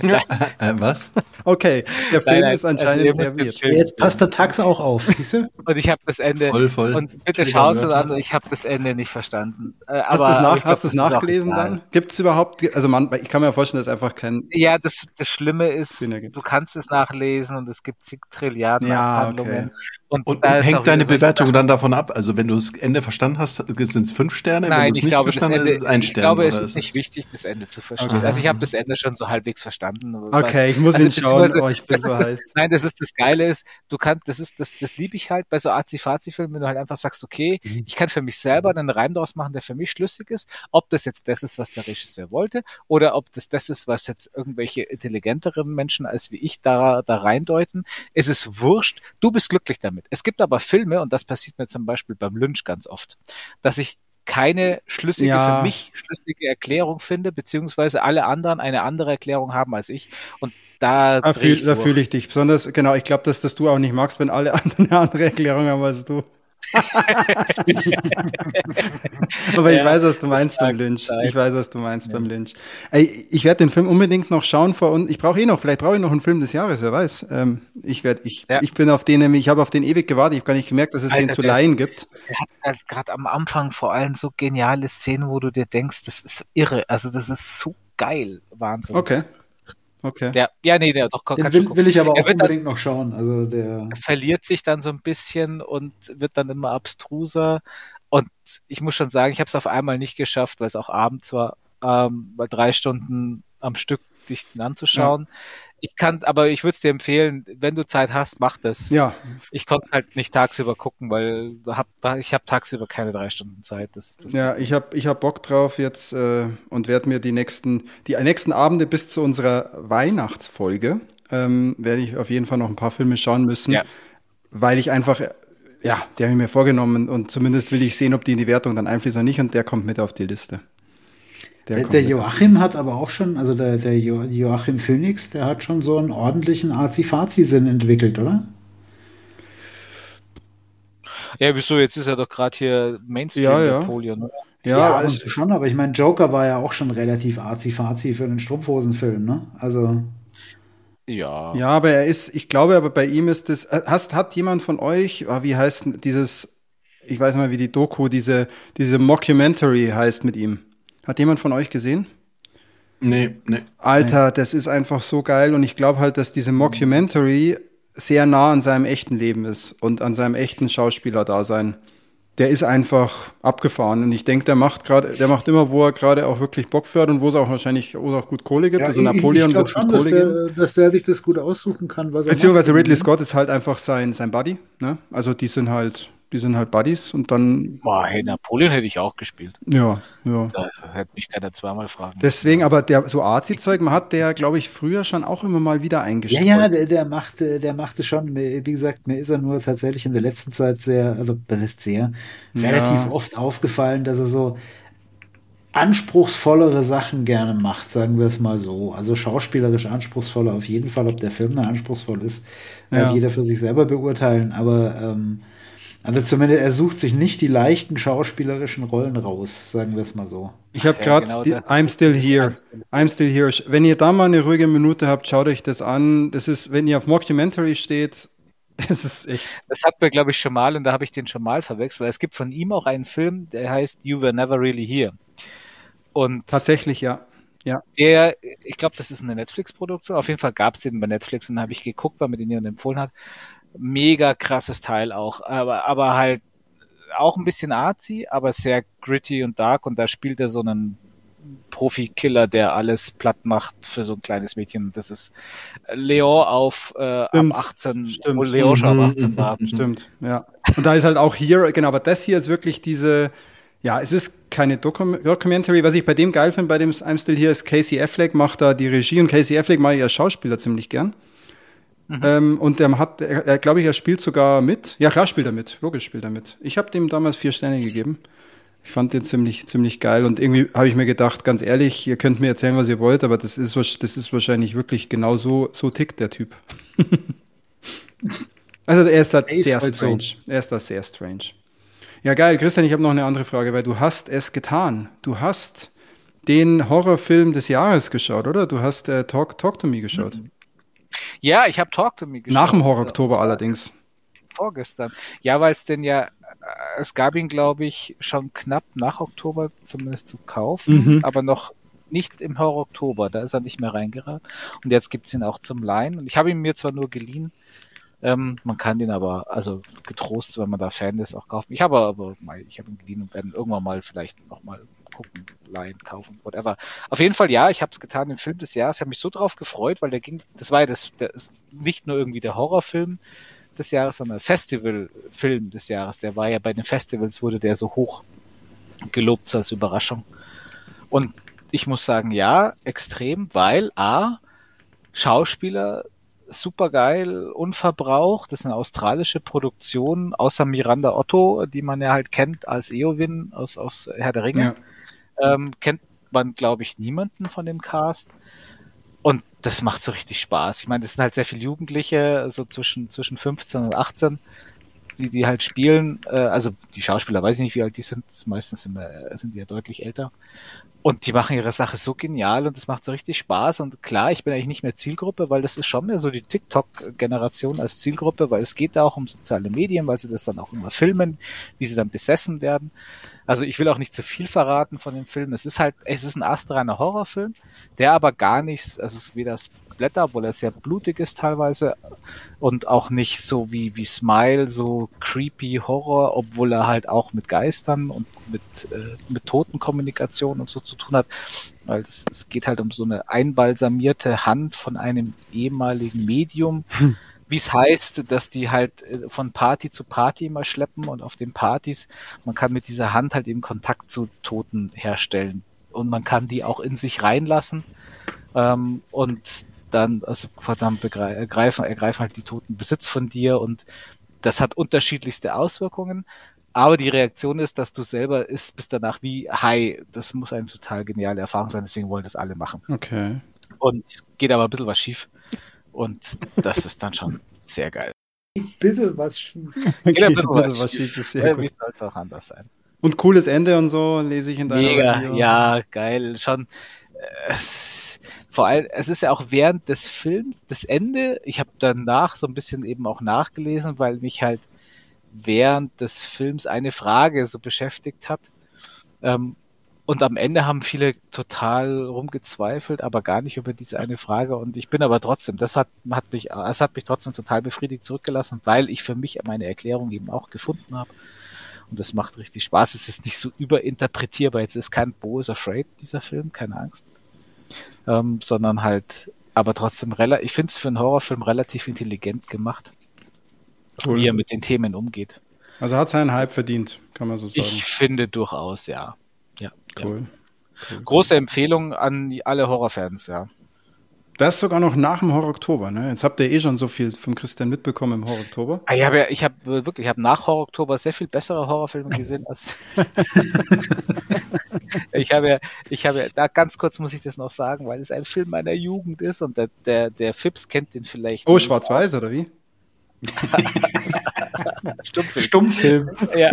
Äh, was? Okay, der Film nein, ist also anscheinend ihr sehr weird. Jetzt passt der Tax auch auf, siehst du? Und ich habe das Ende Voll, voll. und bitte schaut es an, ich habe das Ende nicht verstanden. Äh, Hast du es nach, glaub, nachgelesen dann? Gibt es überhaupt, also man, ich kann mir vorstellen, dass einfach kein. Ja, das, das Schlimme ist, du kannst es nachlesen und es gibt zig Trilliarden Ja, Abhandlungen. okay. Und, Und, da und hängt deine so- Bewertung dann davon ab? Also wenn du das Ende verstanden hast, sind es fünf Sterne? wenn Nein, du es ich nicht glaube, verstanden Ende, hast, es ein ich Stern. glaube, es ist nicht wichtig, das Ende zu verstehen. Okay. Also ich habe das Ende schon so halbwegs verstanden. Okay, ich muss also ihn schauen. Oh, ich bin das so ist das, heiß. Nein, das ist das Geile ist, du kannst, das ist, das, das liebe ich halt bei so Azi-Fazi-Filmen, wenn du halt einfach sagst, okay, Mhm. ich kann für mich selber einen Reim daraus machen, der für mich schlüssig ist, ob das jetzt das ist, was der Regisseur wollte, oder ob das das ist, was jetzt irgendwelche intelligenteren Menschen als wie ich da, da reindeuten. Es ist wurscht, du bist glücklich damit. Es gibt aber Filme, und das passiert mir zum Beispiel beim Lynch ganz oft, dass ich keine schlüssige, Ja. für mich schlüssige Erklärung finde, beziehungsweise alle anderen eine andere Erklärung haben als ich. Und da, Da fühle ich fühl ich dich. Besonders, genau, ich glaube, dass das du auch nicht magst, wenn alle anderen eine andere Erklärung haben als du. Aber ich Ja, weiß, was du meinst beim Lynch. sein. Ich weiß, was du meinst beim Lynch. Ey, ich werde den Film unbedingt noch schauen vor und ich brauche eh noch, vielleicht brauche ich noch einen Film des Jahres, wer weiß. Ähm, ich werde, ich, Ja. ich bin auf den nämlich, ich habe auf den ewig gewartet. Ich habe gar nicht gemerkt, dass es Alter, den zu der ist- leihen gibt. Der hat halt gerade am Anfang vor allem so geniale Szenen, wo du dir denkst, das ist irre. Also das ist so geil. Wahnsinn. Okay. Okay. Der, ja, nee, der doch kann Den will, will ich aber Er auch wird dann- unbedingt noch schauen. Also der. verliert sich dann so ein bisschen und wird dann immer abstruser. Und ich muss schon sagen, ich habe es auf einmal nicht geschafft, weil es auch abends war, ähm, mal drei Stunden am Stück dich den anzuschauen. Ich kann, aber ich würde es dir empfehlen, wenn du Zeit hast, mach das. Ja, Ich konnte halt nicht tagsüber gucken, weil hab, ich habe tagsüber keine drei Stunden Zeit. Das das Ja, ich habe ich hab Bock drauf jetzt äh, und werde mir die nächsten, die nächsten Abende bis zu unserer Weihnachtsfolge ähm, werde ich auf jeden Fall noch ein paar Filme schauen müssen, Ja. weil ich einfach, ja, die habe ich mir vorgenommen und zumindest will ich sehen, ob die in die Wertung dann einfließen oder nicht und der kommt mit auf die Liste. Der, kommt der Joachim hat aber auch schon, also der, der Jo- Joachim Phoenix, der hat schon so einen ordentlichen Azi-Fazi-Sinn entwickelt, oder? Ja, wieso? Jetzt ist er doch gerade hier Mainstream Ja, ja. Napoleon. Oder? Ja, zu schon, aber ich meine, Joker war ja auch schon relativ Azi-Fazi für den Strumpfhosenfilm, ne? Also, Ja. Ja, aber er ist, ich glaube, aber bei ihm ist es, äh, hast, hat jemand von euch, ah, wie heißt denn dieses, ich weiß nicht mal, wie die Doku, diese, diese Mockumentary heißt mit ihm. Hat jemand von euch gesehen? Nee, nee. Alter, das ist einfach so geil und ich glaube halt, dass diese Mockumentary sehr nah an seinem echten Leben ist und an seinem echten Schauspielerdasein. Der ist einfach abgefahren und ich denke, der macht gerade, der macht immer, wo er gerade auch wirklich Bock fährt und wo es auch wahrscheinlich wo es auch gut Kohle gibt. Ja, also ich- Napoleon ich wird schon, gut dass Kohle geben. der, dass der sich das gut aussuchen kann, was er Beziehungsweise macht. Ridley Scott ist halt einfach sein, sein Buddy, ne? Also die sind halt, die sind halt Buddies und dann, Boah, hey, Napoleon hätte ich auch gespielt. ja, ja. Da hätte mich keiner zweimal fragen. Deswegen, aber der so Arzi-Zeug, man hat der, glaube ich, früher schon auch immer mal wieder Ja, eingestreut. ja, der, der machte, der machte schon, wie gesagt, mir ist er nur tatsächlich in der letzten Zeit sehr, also das ist sehr, Ja. relativ oft aufgefallen, dass er so anspruchsvollere Sachen gerne macht, sagen wir es mal so. Also schauspielerisch anspruchsvoller auf jeden Fall, ob der Film dann anspruchsvoll ist, Ja. darf jeder für sich selber beurteilen, aber ähm, also zumindest er sucht sich nicht die leichten schauspielerischen Rollen raus, sagen wir es mal so. Ich habe Ja, gerade genau die das. I'm Still Here. I'm Still- Here. Wenn ihr da mal eine ruhige Minute habt, schaut euch das an. Das ist, wenn ihr auf Mockumentary steht, das ist echt. Das hatten wir, glaube ich, schon mal und da habe ich den schon mal verwechselt. weil Es gibt von ihm auch einen Film, der heißt You Were Never Really Here. Und Tatsächlich, ja. Ja. der, ich glaube, das ist eine Netflix-Produktion. Auf jeden Fall gab es den bei Netflix und habe ich geguckt, weil mir den jemand empfohlen hat. Mega krasses Teil auch, aber, aber halt auch ein bisschen artsy, aber sehr gritty und dark und da spielt er so einen Profi-Killer, der alles platt macht für so ein kleines Mädchen. Das ist Leon auf äh, ab Stimmt. 18, Stimmt. wo Leon schon Mhm. ab 18 war. Stimmt, ja. Und da ist halt auch hier, genau, aber das hier ist wirklich diese, ja, es ist keine Dokum Documentary. Was ich bei dem geil finde, bei dem I'm Still Here, ist Casey Affleck macht da die Regie und Casey Affleck mag ich als Schauspieler ziemlich gern. Ähm, und der hat, er, er glaube ich, er spielt sogar mit. Ja, klar spielt er mit. Logisch spielt er mit. Ich habe dem damals vier Sterne gegeben. Ich fand den ziemlich, ziemlich geil und irgendwie habe ich mir gedacht, ganz ehrlich, ihr könnt mir erzählen, was ihr wollt, aber das ist, das ist wahrscheinlich wirklich genau so, so tickt der Typ. also er ist da ist sehr halt so. strange. Er ist da sehr strange. Ja, geil. Christian, ich habe noch eine andere Frage, weil du hast es getan. Du hast den Horrorfilm des Jahres geschaut, oder? Du hast äh, Talk, Talk to Me geschaut. Ja, ich habe Talk to Me geschaut. Nach dem Horror-Oktober allerdings. Vorgestern. Ja, weil es denn ja, äh, es gab ihn, glaube ich, schon knapp nach Oktober zumindest zu kaufen, Mhm. aber noch nicht im Horror-Oktober. Da ist er nicht mehr reingeraten. Und jetzt gibt's ihn auch zum Leihen. Und ich habe ihn mir zwar nur geliehen, ähm, man kann den aber, also getrost, wenn man da Fan ist, auch kaufen. Ich habe aber, mal- ich habe ihn geliehen und werde ihn irgendwann mal vielleicht nochmal gucken, leihen, kaufen, whatever. Auf jeden Fall, ja, ich habe es getan, den Film des Jahres. Ich habe mich so drauf gefreut, weil der ging, das war ja das, der, nicht nur irgendwie der Horrorfilm des Jahres, sondern Festivalfilm des Jahres. Der war ja bei den Festivals, wurde der so hoch gelobt so als Überraschung. Und ich muss sagen, ja, extrem, weil A, Schauspieler super geil, unverbraucht. Das ist eine australische Produktion, außer Miranda Otto, die man ja halt kennt als Eowyn aus, aus Herr der Ringe. Ja. Ähm, kennt man, glaube ich, niemanden von dem Cast. Und das macht so richtig Spaß. Ich meine, das sind halt sehr viele Jugendliche, so zwischen, zwischen 15 und 18, die, die halt spielen. Äh, also die Schauspieler, weiß ich nicht, wie alt die sind. Meistens sind, wir, sind die ja deutlich älter. Und die machen ihre Sache so genial und es macht so richtig Spaß. Und klar, ich bin eigentlich nicht mehr Zielgruppe, weil das ist schon mehr so die TikTok-Generation als Zielgruppe, weil es geht da auch um soziale Medien, weil sie das dann auch immer filmen, wie sie dann besessen werden. Also ich will auch nicht zu viel verraten von dem Film. Es ist halt, es ist ein astreiner Horrorfilm, der aber gar nichts, also es ist weder Splatter, obwohl er sehr blutig ist teilweise und auch nicht so wie, wie Smile, so creepy Horror, obwohl er halt auch mit Geistern und mit, äh, mit Totenkommunikation und so zu tun hat. Weil es, es geht halt um so eine einbalsamierte Hand von einem ehemaligen Medium, wie es heißt, dass die halt äh, von Party zu Party immer schleppen und auf den Partys, man kann mit dieser Hand halt eben Kontakt zu Toten herstellen. Und man kann die auch in sich reinlassen. Ähm, und dann, also verdammt, ergreifen, ergreifen halt die Toten Besitz von dir und das hat unterschiedlichste Auswirkungen. Aber die Reaktion ist, dass du selber ist, bist danach wie Hi. Das muss eine total geniale Erfahrung sein, deswegen wollen das alle machen. Okay. Und geht aber ein bisschen was schief. Und das ist dann schon sehr geil. Ein bisschen was schief. Geht ein bisschen was was schief. ist sehr Ja, gut. wie soll es auch anders sein? Und cooles Ende und so lese ich in deiner Mega, Review. ja, geil. Schon es, vor allem, es ist ja auch während des Films, das Ende, ich habe danach so ein bisschen eben auch nachgelesen, weil mich halt während des Films eine Frage so beschäftigt hat. Ähm, und am Ende haben viele total rumgezweifelt, aber gar nicht über diese eine Frage. Und ich bin aber trotzdem, das hat, hat mich, es hat mich trotzdem total befriedigt zurückgelassen, weil ich für mich meine Erklärung eben auch gefunden habe. Und das macht richtig Spaß. Es ist nicht so überinterpretierbar. Jetzt ist kein Bo is Afraid, dieser Film, keine Angst. Ähm, sondern halt, aber trotzdem relativ, ich finde es für einen Horrorfilm relativ intelligent gemacht, cool. wie er mit den Themen umgeht. Also hat seinen Hype verdient, kann man so sagen. Ich finde durchaus, ja. Ja. Cool. ja. cool. Große Empfehlung an alle Horrorfans, ja. Das ist sogar noch nach dem Horror Oktober, ne? Jetzt habt ihr eh schon so viel vom Christian mitbekommen im Horror Oktober. Ah, ich habe ja, ich habe wirklich, ich habe nach Horror Oktober sehr viel bessere Horrorfilme gesehen als. ich habe ja, ich habe ja, da ganz kurz muss ich das noch sagen, weil es ein Film meiner Jugend ist und der, der, der Fips kennt den vielleicht. Oh, schwarz-weiß oder wie? Stummfilm. Stummfilm. Ja.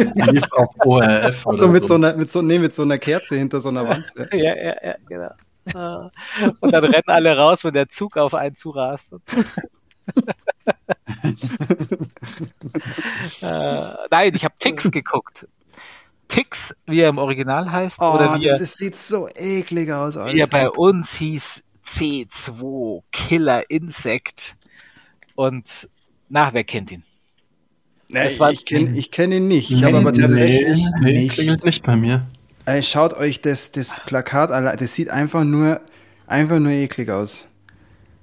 auf ORF. Also mit so. so einer, mit so, nee, mit so einer Kerze hinter so einer Wand. Ja, ja, ja, genau. Und dann rennen alle raus, wenn der Zug auf einen zurast. äh, nein, ich habe Tix geguckt. Tix, wie er im Original heißt. Oh, oder wie das er, ist, sieht so eklig aus. Alter. wie er bei uns hieß C2, Killer Insect. Und, na, wer kennt ihn? Nee, das war- ich kenne ich kenn ihn nicht. Ich habe aber dieses. Nee, nee, Nicht. klingelt nicht bei mir. Ey, schaut euch das, das Plakat an. Das sieht einfach nur, einfach nur eklig aus.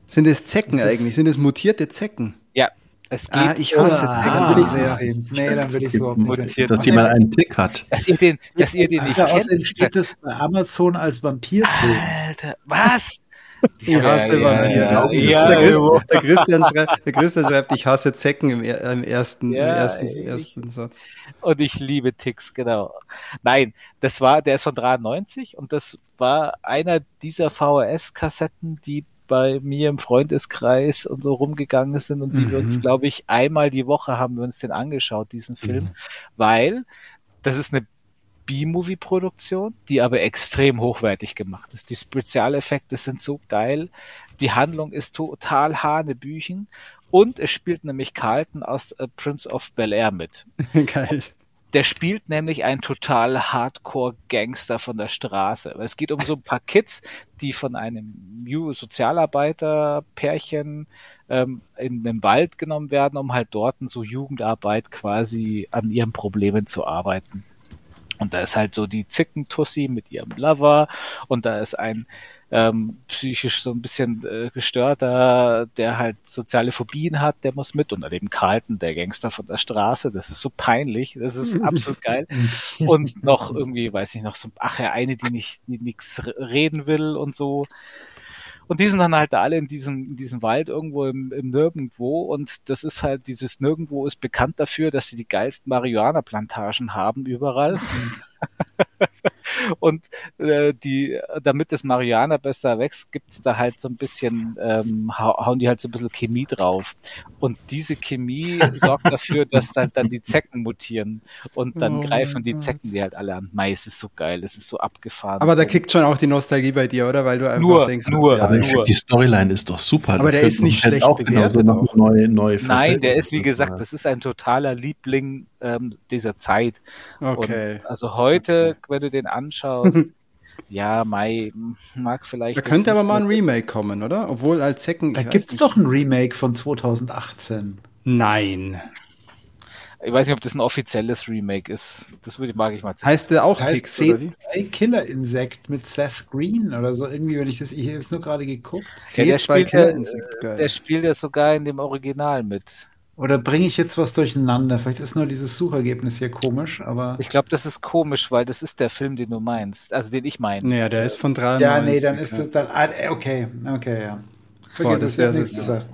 Sind es Zecken Das eigentlich? Sind es mutierte Zecken? Ja, es geht, Ah, ich hasse Ah, Zecken dann will ich so sehr. sehen. Nee, dann will ich so sehen. Dass jemand einen Tick hat. dass ihr den, dass ihr den nicht außerdem kennt. steht das bei Amazon als Vampirfilm. Alter, was? Ich hasse Vampire. Ja, der, Christ, der, Christian schreibt, der Christian schreibt, ich hasse Zecken im, im ersten, im ersten, ich- ersten Satz. Und ich liebe Ticks, genau. Nein, das war, der ist von 93 und das war einer dieser VHS-Kassetten, die bei mir im Freundeskreis und so rumgegangen sind und die wir uns, Mhm. glaube ich, einmal die Woche haben wir uns den angeschaut, diesen Film, weil das ist eine B-Movie-Produktion, die aber extrem hochwertig gemacht ist. Die Spezialeffekte sind so geil, die Handlung ist total hanebüchen und es spielt nämlich Carlton aus äh, Prince of Bel Air mit. Geil. Der spielt nämlich einen total Hardcore-Gangster von der Straße. Es geht um so ein paar Kids, die von einem Sozialarbeiter-Pärchen ähm, in den Wald genommen werden, um halt dort in so Jugendarbeit quasi an ihren Problemen zu arbeiten. Und da ist halt so die Zickentussi mit ihrem Lover und da ist ein ähm, psychisch so ein bisschen äh, gestörter, der halt soziale Phobien hat, der muss mit. Und daneben Carlton, der Gangster von der Straße, das ist so peinlich, das ist absolut geil. Und noch irgendwie, weiß ich noch, so, ach ja, eine, die nicht, die nichts reden will und so. Und die sind dann halt alle in diesem, in diesem Wald irgendwo im, im Nirgendwo. Und das ist halt, dieses Nirgendwo ist bekannt dafür, dass sie die geilsten Marihuana-Plantagen haben überall. Und äh, die, damit das Marihuana besser wächst, gibt's da halt so ein bisschen, ähm, hau- hauen die halt so ein bisschen Chemie drauf. Und diese Chemie sorgt dafür, dass dann, dann die Zecken mutieren. Und dann Oh greifen die. Zecken die halt alle an. Mai, es ist so geil, es ist so abgefahren. Aber da kickt schon auch die Nostalgie bei dir, oder? Weil du einfach Nur, denkst, nur. ja, Aber ich nur. finde, die Storyline ist doch super. Aber Das der ist nicht man schlecht auch bewertet noch auch. Neu, neu Nein, der ist, wie gesagt, das ist ein totaler Liebling ähm, dieser Zeit. okay. Und also heute, wenn du den anschaust, ja, Mai mag vielleicht. Da könnte aber mal ein Remake kommen, oder? Obwohl als Zecken. Da gibt's nicht. doch ein Remake von 2018. Nein. Ich weiß nicht, ob das ein offizielles Remake ist. Das würde mag ich mal zu. Heißt der auch Heißt Tix, oder wie? C2 Killer Insect mit Seth Green oder so. Irgendwie, wenn ich das, ich habe es nur gerade geguckt. Ja, der C2 spielt Killer Insect, geil. Der spielt ja sogar in dem Original mit. Oder bringe ich jetzt was durcheinander? Vielleicht ist nur dieses Suchergebnis hier komisch, aber. Ich glaube, das ist komisch, weil das ist der Film, den du meinst. Also den ich meine. Naja, der ist von 93. Ja, nee, dann ist ja. das dann. ah, Okay, okay, ja. Boah, Vergiss das es, wär hab nichts so- gesagt.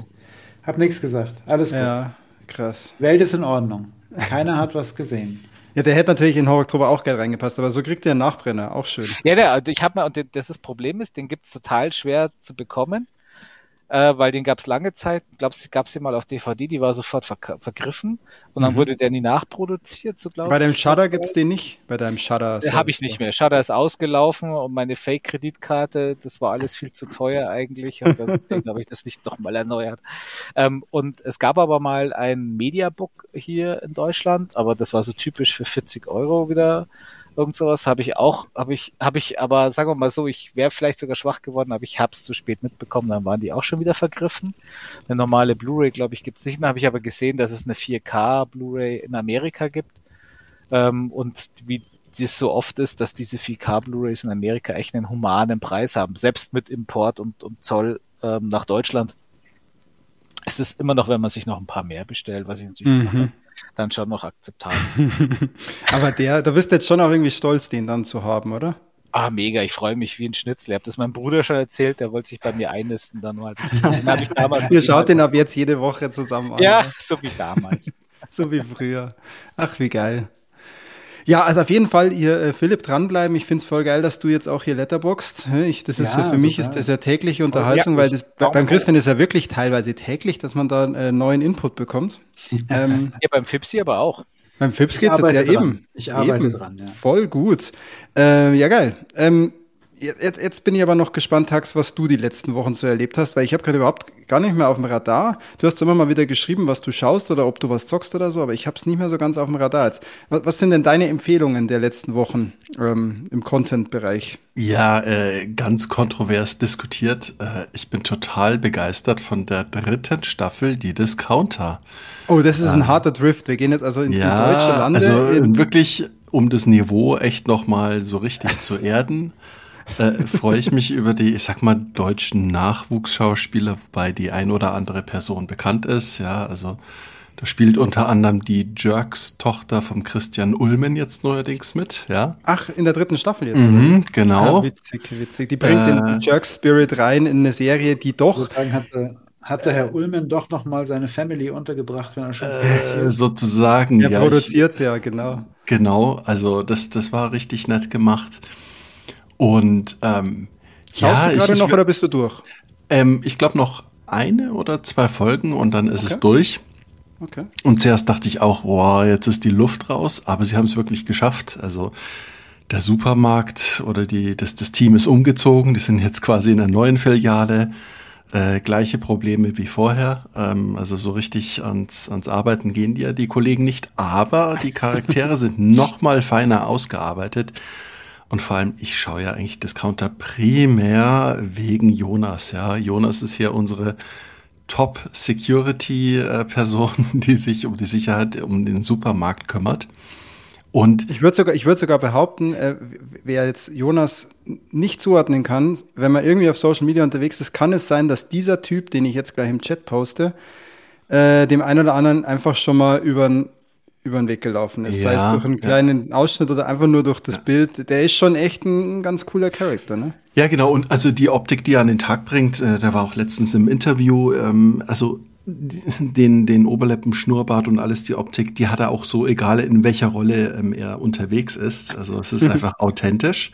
Hab nichts gesagt. Alles gut. Ja, krass. Welt ist in Ordnung. Keiner hat was gesehen. Ja, der hätte natürlich in Horror Oktober auch geil reingepasst, aber so kriegt der einen Nachbrenner, auch schön. Ja, der, ich habe mal, und das ist Problem ist, den gibt's total schwer zu bekommen. Äh, weil den gab es lange Zeit, glaubst du, gab es den mal auf DVD, die war sofort ver vergriffen und dann mhm. wurde der nie nachproduziert, so glaube ich. Bei deinem Shutter gibt's den nicht? Bei deinem Shutter? Habe ich nicht mehr. Shutter ist ausgelaufen und meine Fake-Kreditkarte, das war alles viel zu teuer eigentlich und deswegen habe ich das nicht nochmal erneuert. Ähm, und es gab aber mal ein Mediabook hier in Deutschland, aber das war so typisch für 40 Euro wieder Irgend sowas habe ich auch, habe ich, habe ich, aber sagen wir mal so, ich wäre vielleicht sogar schwach geworden, aber ich habe es zu spät mitbekommen, dann waren die auch schon wieder vergriffen. Eine normale Blu-ray, glaube ich, gibt es nicht. Dann habe ich aber gesehen, dass es eine 4K Blu-ray in Amerika gibt. Ähm, und wie das so oft ist, dass diese 4K Blu-rays in Amerika echt einen humanen Preis haben, selbst mit Import und, und Zoll ähm, nach Deutschland ist es immer noch, wenn man sich noch ein paar mehr bestellt, was ich natürlich mhm. mache, dann schon noch akzeptabel. Aber der, da bist du jetzt schon auch irgendwie stolz, den dann zu haben, oder? Ah, mega, ich freue mich wie ein Schnitzel. Ich habe das meinem Bruder schon erzählt, der wollte sich bei mir einnisten dann mal. Ich damals Ihr schaut den ab jetzt jede Woche zusammen an. Ja, so wie damals. so wie früher. Ach, wie geil. Ja, also auf jeden Fall ihr äh, Philipp dranbleiben. Ich finde es voll geil, dass du jetzt auch hier letterboxst. Ich, das ist ja, ja für mich ist das ja tägliche Unterhaltung, ja, weil das beim Christian ist ja wirklich teilweise täglich, dass man da äh, neuen Input bekommt. ähm, ja, beim Fipsi aber auch. Beim Fips geht es jetzt ja dran. eben. Ich arbeite eben. dran, ja. Voll gut. Äh, ja, geil. Ähm, Jetzt, jetzt bin ich aber noch gespannt, Tax, was du die letzten Wochen so erlebt hast, weil ich habe gerade überhaupt gar nicht mehr auf dem Radar. Du hast immer mal wieder geschrieben, was du schaust oder ob du was zockst oder so, aber ich habe es nicht mehr so ganz auf dem Radar. Jetzt, was, was sind denn deine Empfehlungen der letzten Wochen ähm, im Content-Bereich? Ja, äh, ganz kontrovers diskutiert. Äh, ich bin total begeistert von der dritten Staffel, die Discounter. Oh, das ist ein harter Drift. Wir gehen jetzt also in ja, die deutsche Lande. Also wirklich, um das Niveau echt nochmal so richtig zu erden äh, freue ich mich über die, ich sag mal, deutschen Nachwuchsschauspieler, wobei die ein oder andere Person bekannt ist. Ja, also da spielt unter anderem die Jerks-Tochter vom Christian Ulmen jetzt neuerdings mit, ja. Ach, in der dritten Staffel jetzt, mhm, oder? Genau. Ah, witzig, witzig. Die bringt äh, den Jerks-Spirit rein in eine Serie, die doch. Hatte, hatte Herr Ulmen doch noch mal seine Family untergebracht, wenn er schon äh, sozusagen. Er ja, produziert ja, genau. Genau, also das, das war richtig nett gemacht. Und ähm, Schaust ja, du gerade noch oder bist du durch? Ähm, ich glaube noch eine oder zwei Folgen und dann ist okay. es durch. Okay. Und zuerst dachte ich auch, wow, jetzt ist die Luft raus, aber sie haben es wirklich geschafft. Also der Supermarkt oder die, das, das Team ist umgezogen, die sind jetzt quasi in einer neuen Filiale. Äh, gleiche Probleme wie vorher. Ähm, also so richtig ans, ans Arbeiten gehen die ja die Kollegen nicht, aber die Charaktere sind noch mal feiner ausgearbeitet. Und vor allem, ich schaue ja eigentlich Discounter primär wegen Jonas. Ja, Jonas ist hier unsere Top-Security-Person, die sich um die Sicherheit um den Supermarkt kümmert. Und ich würde sogar, ich würde sogar behaupten, äh, wer jetzt Jonas nicht zuordnen kann, wenn man irgendwie auf Social Media unterwegs ist, kann es sein, dass dieser Typ, den ich jetzt gleich im Chat poste, äh, dem einen oder anderen einfach schon mal über ein über den Weg gelaufen ist. Ja, sei es durch einen kleinen ja. Ausschnitt oder einfach nur durch das ja. Bild. Der ist schon echt ein ganz cooler Charakter, ne? Ja, genau. Und also die Optik, die er an den Tag bringt, äh, der war auch letztens im Interview, ähm, also den, den Oberlippen, Schnurrbart und alles, die Optik, die hat er auch so, egal in welcher Rolle ähm, er unterwegs ist. Also es ist einfach authentisch.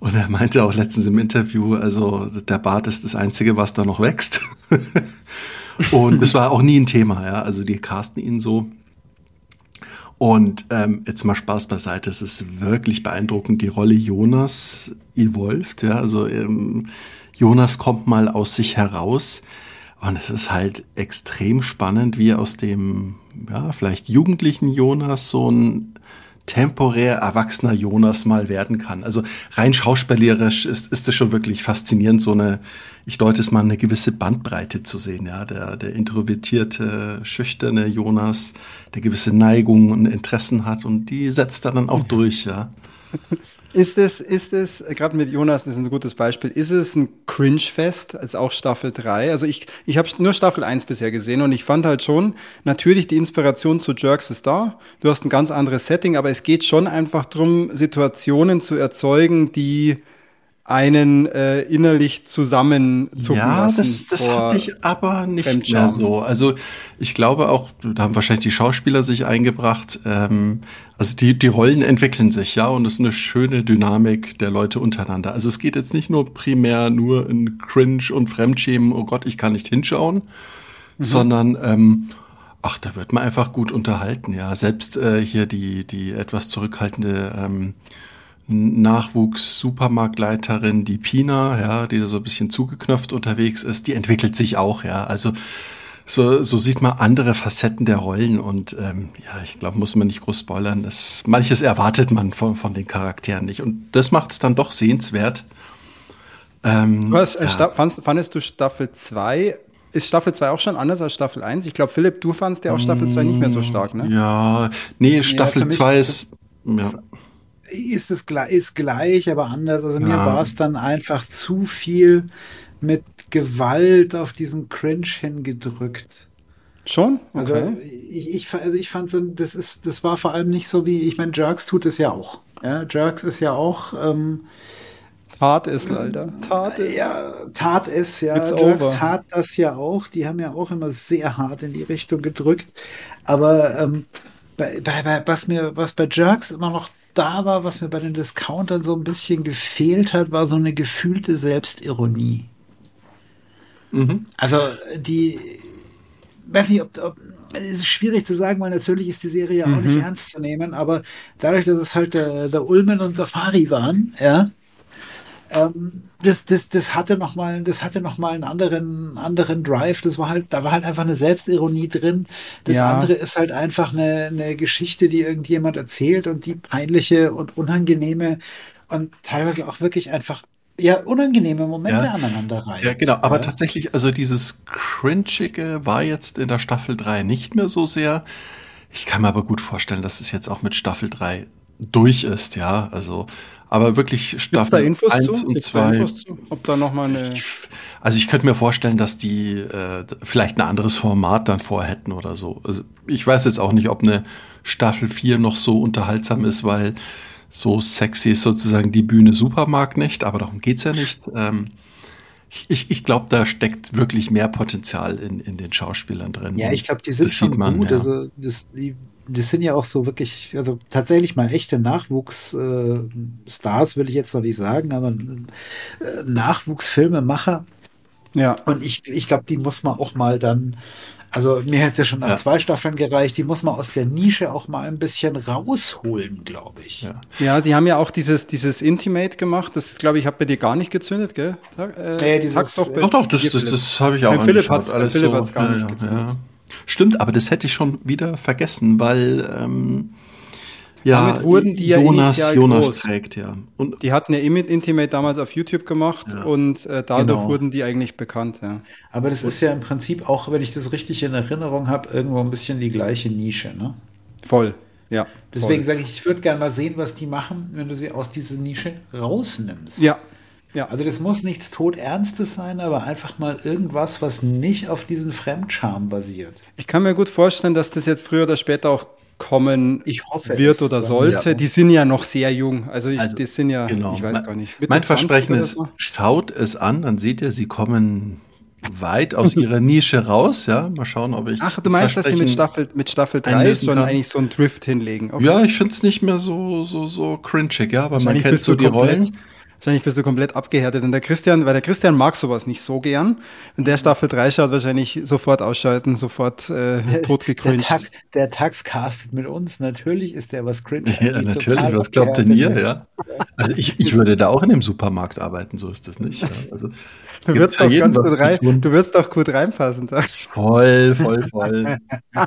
Und er meinte auch letztens im Interview, also der Bart ist das Einzige, was da noch wächst. und das war auch nie ein Thema, ja. Also die casten ihn so. Und ähm, jetzt mal Spaß beiseite, es ist wirklich beeindruckend, die Rolle Jonas evolved, ja, also ähm, Jonas kommt mal aus sich heraus. Und es ist halt extrem spannend, wie aus dem, ja, vielleicht jugendlichen Jonas so ein temporär erwachsener Jonas mal werden kann. Also rein schauspielerisch ist, ist es schon wirklich faszinierend, so eine, ich deute es mal, eine gewisse Bandbreite zu sehen. Ja, der, der introvertierte, schüchterne Jonas, der gewisse Neigungen und Interessen hat und die setzt er dann auch durch. Ja. Ist es, ist es, gerade mit Jonas, das ist ein gutes Beispiel, ist es ein Cringe-Fest, als auch Staffel 3? Also ich, ich habe nur Staffel 1 bisher gesehen und ich fand halt schon, natürlich die Inspiration zu Jerks ist da, du hast ein ganz anderes Setting, aber es geht schon einfach darum, Situationen zu erzeugen, die einen äh, innerlich zusammenzucken ja, lassen. das, das vor hatte ich aber nicht mehr so. Also ich glaube auch, da haben wahrscheinlich die Schauspieler sich eingebracht. Ähm, also die, die Rollen entwickeln sich, ja, und es ist eine schöne Dynamik der Leute untereinander. Also es geht jetzt nicht nur primär nur in Cringe und Fremdschämen, oh Gott, ich kann nicht hinschauen, Mhm. sondern ähm, ach, da wird man einfach gut unterhalten, ja. Selbst äh, hier die, die etwas zurückhaltende ähm, Nachwuchs-Supermarktleiterin, die Pina, ja, die so ein bisschen zugeknöpft unterwegs ist, die entwickelt sich auch, ja. Also so, so sieht man andere Facetten der Rollen und ähm, ja, ich glaube, muss man nicht groß spoilern. Das, manches erwartet man von, von den Charakteren nicht. Und das macht es dann doch sehenswert. Ähm, hast, äh, ja. fandest, fandest du Staffel 2 ist Staffel 2 auch schon anders als Staffel 1? Ich glaube, Philipp, du fandest ja auch Staffel 2 nicht mehr so stark, ne? Ja, nee, Staffel ja, 2 ist. Ja. Ist es ist gleich, aber anders. Also mir war es dann einfach zu viel mit Gewalt auf diesen Cringe hingedrückt. Schon? Okay. Also ich, ich, also ich fand so, das ist, das war vor allem nicht so wie, ich meine, Jerks tut es ja auch. Ja, Jerks ist ja auch. Ähm, Tat ist leider. Tat ist. Ja, Tat ist, ja. It's Jerks over. tat das ja auch. Die haben ja auch immer sehr hart in die Richtung gedrückt. Aber ähm, bei, bei, bei, was mir, was bei Jerks immer noch da war, was mir bei den Discountern so ein bisschen gefehlt hat, war so eine gefühlte Selbstironie. Mhm. Also die, weiß nicht, ob, ob es ist schwierig zu sagen, weil natürlich ist die Serie mhm. auch nicht ernst zu nehmen, aber dadurch, dass es halt der, der Ulmen und Safari waren, ja, ähm, das, das, das hatte noch mal, das hatte noch mal einen anderen, anderen Drive. Das war halt, da war halt einfach eine Selbstironie drin. Das ja. andere ist halt einfach eine, eine Geschichte, die irgendjemand erzählt und die peinliche und unangenehme und teilweise auch wirklich einfach ja, unangenehme Momente ja. aneinander rein. Ja, genau. Aber ja. tatsächlich, also dieses Cringige war jetzt in der Staffel 3 nicht mehr so sehr. Ich kann mir aber gut vorstellen, dass es jetzt auch mit Staffel 3 durch ist, ja. Also aber wirklich Staffel 1 und 2. Ob da noch mal eine also ich könnte mir vorstellen, dass die äh, vielleicht ein anderes Format dann vorhätten oder so. Also ich weiß jetzt auch nicht, ob eine Staffel 4 noch so unterhaltsam ist, weil so sexy ist sozusagen die Bühne Supermarkt nicht, aber darum geht's ja nicht. Ähm, ich, ich glaube, da steckt wirklich mehr Potenzial in, in den Schauspielern drin. Ja, ich glaube, die sind schon man, gut. Ja. Also das, die das sind ja auch so wirklich, also tatsächlich mal echte Nachwuchsstars, äh, will ich jetzt noch nicht sagen, aber äh, Nachwuchsfilmemacher. Ja. Und ich, ich glaube, die muss man auch mal dann, also mir hätte es ja schon nach ja. zwei Staffeln gereicht, die muss man aus der Nische auch mal ein bisschen rausholen, glaube ich. Ja. ja, sie haben ja auch dieses, dieses Intimate gemacht, das glaube ich, hat bei dir gar nicht gezündet, gell? Äh, nee, dieses, doch, doch, doch, das, das, das habe ich auch Philipp hat es Philipp so, gar nicht gezündet. Stimmt, aber das hätte ich schon wieder vergessen, weil ähm, ja, Damit wurden die ja Jonas, Jonas groß. trägt, ja. Und die hatten ja Intimate damals auf YouTube gemacht ja. und äh, dadurch genau. wurden die eigentlich bekannt, ja. Aber das ist ja im Prinzip auch, wenn ich das richtig in Erinnerung habe, irgendwo ein bisschen die gleiche Nische, ne? Voll, ja. Deswegen sage ich, ich würde gerne mal sehen, was die machen, wenn du sie aus dieser Nische rausnimmst. Ja, ja. Also das muss nichts Todernstes sein, aber einfach mal irgendwas, was nicht auf diesen Fremdscham basiert. Ich kann mir gut vorstellen, dass das jetzt früher oder später auch kommen ich hoffe, wird oder sollte. Ja. Die sind ja noch sehr jung. Also, ich, also die sind ja, genau. ich weiß gar nicht. Mitte mein Versprechen ist, so? schaut es an, dann seht ihr, sie kommen weit aus ihrer Nische raus, ja. Mal schauen, ob ich. Ach, du meinst, dass sie mit Staffel, mit Staffel 3 schon eigentlich so einen Drift hinlegen? Okay. Ja, ich finde es nicht mehr so, so, so cringig, ja, aber man kennt so die komplett, Rollen. Wahrscheinlich bist du komplett abgehärtet. Und der Christian, weil der Christian mag sowas nicht so gern. Und der Staffel 3 schaut wahrscheinlich sofort ausschalten, sofort äh, totgekrönt. Der, Tax, der Tax castet mit uns. Natürlich ist der was cringe. Ja, natürlich. Was glaubt denn ihr? Ja. Also ich, ich würde da auch in dem Supermarkt arbeiten. So ist das nicht. Ja. Also, du, wirst doch ganz gut rein, du wirst doch gut reinpassen. Tax. Voll, voll, voll.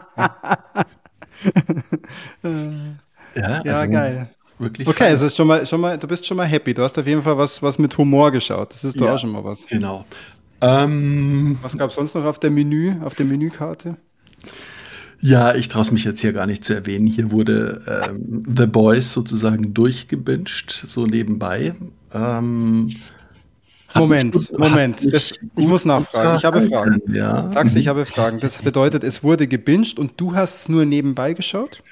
ja, ja also, geil wirklich. Okay, also ist schon mal, schon mal, du bist schon mal happy. Du hast auf jeden Fall was, was mit Humor geschaut. Das ist doch ja, auch schon mal was. Genau. Ähm, was gab es sonst noch auf der Menü, auf der Menükarte? Ja, ich traue es mich jetzt hier gar nicht zu erwähnen. Hier wurde ähm, The Boys sozusagen durchgebinged, so nebenbei. Ähm, Moment, gut, Moment. Das, ich muss nachfragen. Ich habe Fragen. Ja. Taxi, ich habe Fragen. Das bedeutet, es wurde gebinged und du hast es nur nebenbei geschaut?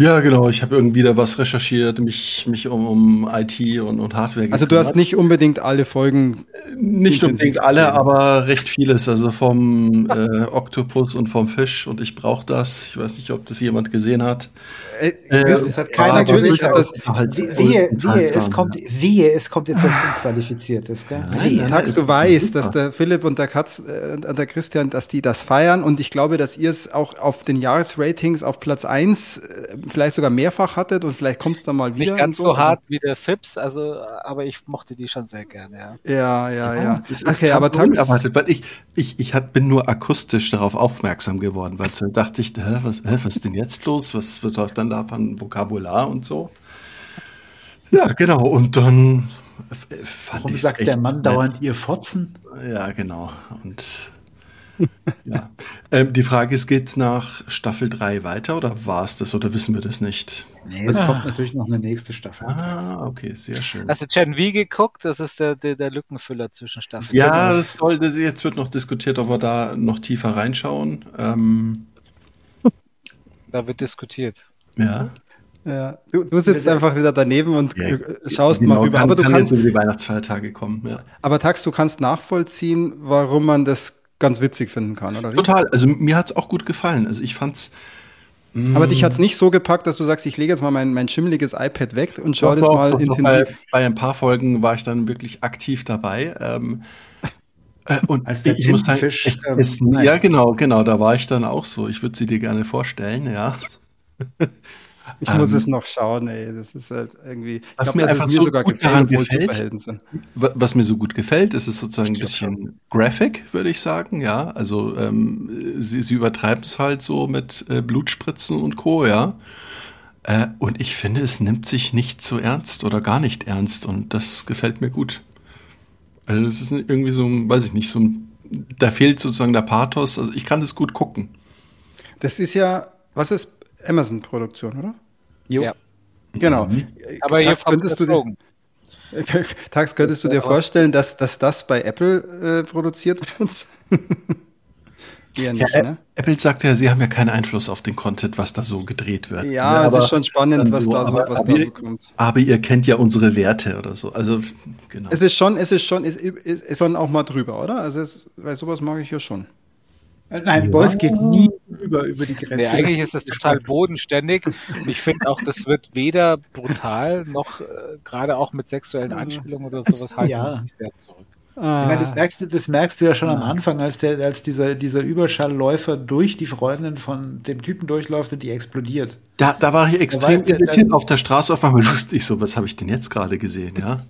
Ja, genau. Ich habe irgendwie da was recherchiert, mich, mich um, um IT und, und Hardware Also du hast nicht unbedingt alle Folgen. Nicht unbedingt alle, aber recht vieles. Also vom äh, Oktopus und vom Fisch und ich brauche das. Ich weiß nicht, ob das jemand gesehen hat. Äh, es hat keiner natürlich hat das. Halt wehe, wehe, es kommt, wehe, es kommt jetzt was Unqualifiziertes, gell? Wehe. Du weißt, dass der Philipp und der Katz äh, und der Christian, dass die das feiern und ich glaube, dass ihr es auch auf den Jahresratings auf Platz 1 äh, vielleicht sogar mehrfach hattet und vielleicht kommt es dann mal wieder. Nicht ganz so, so hart wie der Fips, also, aber ich mochte die schon sehr gerne, ja. Ja, ja, ja. ja. Okay, aber weil ich, ich, ich hat, bin nur akustisch darauf aufmerksam geworden, weil so dachte ich, hä, was, hä, was ist denn jetzt los? Was wird auch dann da von Vokabular und so? Ja, genau. Und dann fand Warum sagt der Mann nett. dauernd ihr Fotzen? Ja, genau. Und ja. Ähm, die Frage ist, geht es nach Staffel 3 weiter oder war es das oder wissen wir das nicht? Nee, es ah. kommt natürlich noch eine nächste Staffel. Ah, okay, sehr schön. Hast du Gen V geguckt? Das ist der, der, der Lückenfüller zwischen Staffeln. Ja, das soll, das, jetzt wird noch diskutiert, ob wir da noch tiefer reinschauen. Ähm, da wird diskutiert. Ja. Ja, du, du sitzt ja, einfach wieder daneben und ja, schaust genau, mal rüber. Kann, aber du kann kannst über die Weihnachtsfeiertage kommen. Ja. Aber Tax, du kannst nachvollziehen, warum man das ganz witzig finden kann, oder? Total. Also mir hat es auch gut gefallen. Also ich fand's. Mm. Aber dich hat es nicht so gepackt, dass du sagst, ich lege jetzt mal mein, mein schimmeliges iPad weg und schaue das mal doch, intensiv. Bei, bei, ein paar Folgen war ich dann wirklich aktiv dabei. Ähm, äh, und Als der ich muss sagen, Fisch, es, es, ja genau, genau, da war ich dann auch so. Ich würde sie dir gerne vorstellen, ja. Ich ähm, muss es noch schauen, ey. Das ist halt irgendwie. Was glaub, mir einfach so sogar gut daran gefällt, was mir so gut gefällt, ist es sozusagen ein bisschen schon. graphic, würde ich sagen, ja. Also ähm, sie, sie übertreiben es halt so mit äh, Blutspritzen und Co., ja. Äh, und ich finde, es nimmt sich nicht so ernst oder gar nicht ernst und das gefällt mir gut. Also das ist irgendwie so, weiß ich nicht, so ein, da fehlt sozusagen der Pathos. Also ich kann das gut gucken. Das ist ja, was ist Amazon-Produktion, oder? Jo. Ja. Genau. Mhm. Aber Tax, könntest du dir, Tax, könntest du dir vorstellen, dass, dass das bei Apple äh, produziert wird? Eher nicht, ja, ne? Apple sagt ja, sie haben ja keinen Einfluss auf den Content, was da so gedreht wird. Ja, ne? es ist schon spannend, was so, da so, was aber da so kommt. Aber ihr kennt ja unsere Werte oder so. Also, genau. Es ist schon, es ist schon, es ist, ist schon auch mal drüber, oder? Also, es, weil sowas mag ich ja schon. Nein, ja. Boys geht nie über, über die Grenze. Nee, eigentlich ist das total bodenständig. ich finde auch, das wird weder brutal noch äh, gerade auch mit sexuellen Anspielungen oder sowas halten ja. sehr zurück. Ah. Ich meine, das merkst du, das merkst du ja schon ah. am Anfang, als der, als dieser, dieser Überschallläufer durch die Freundin von dem Typen durchläuft und die explodiert. Da, da war ich extrem irritiert auf der Straße auf einmal. Ich so, was habe ich denn jetzt gerade gesehen, ja?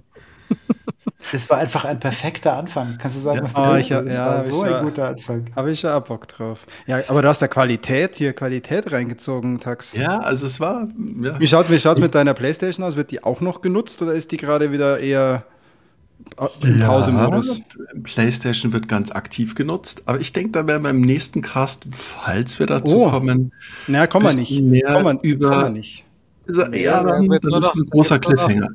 Das war einfach ein perfekter Anfang. Kannst du sagen, ja, was du willst? Das ja, war so ein ja, guter Anfang. Habe ich ja Bock drauf. Ja, aber du hast da Qualität hier, Qualität reingezogen, Tax. Ja, also es war. Ja. Wie schaut es mit deiner Playstation aus? Wird die auch noch genutzt oder ist die gerade wieder eher im Pausemodus? Ja, PlayStation wird ganz aktiv genutzt, aber ich denke, da werden wir im nächsten Cast, falls wir dazu oh. kommen. Na, kommen wir nicht. Mehr kommen, über, kommen wir nicht. Ja, dann, dann ist ein großer Cliffhanger.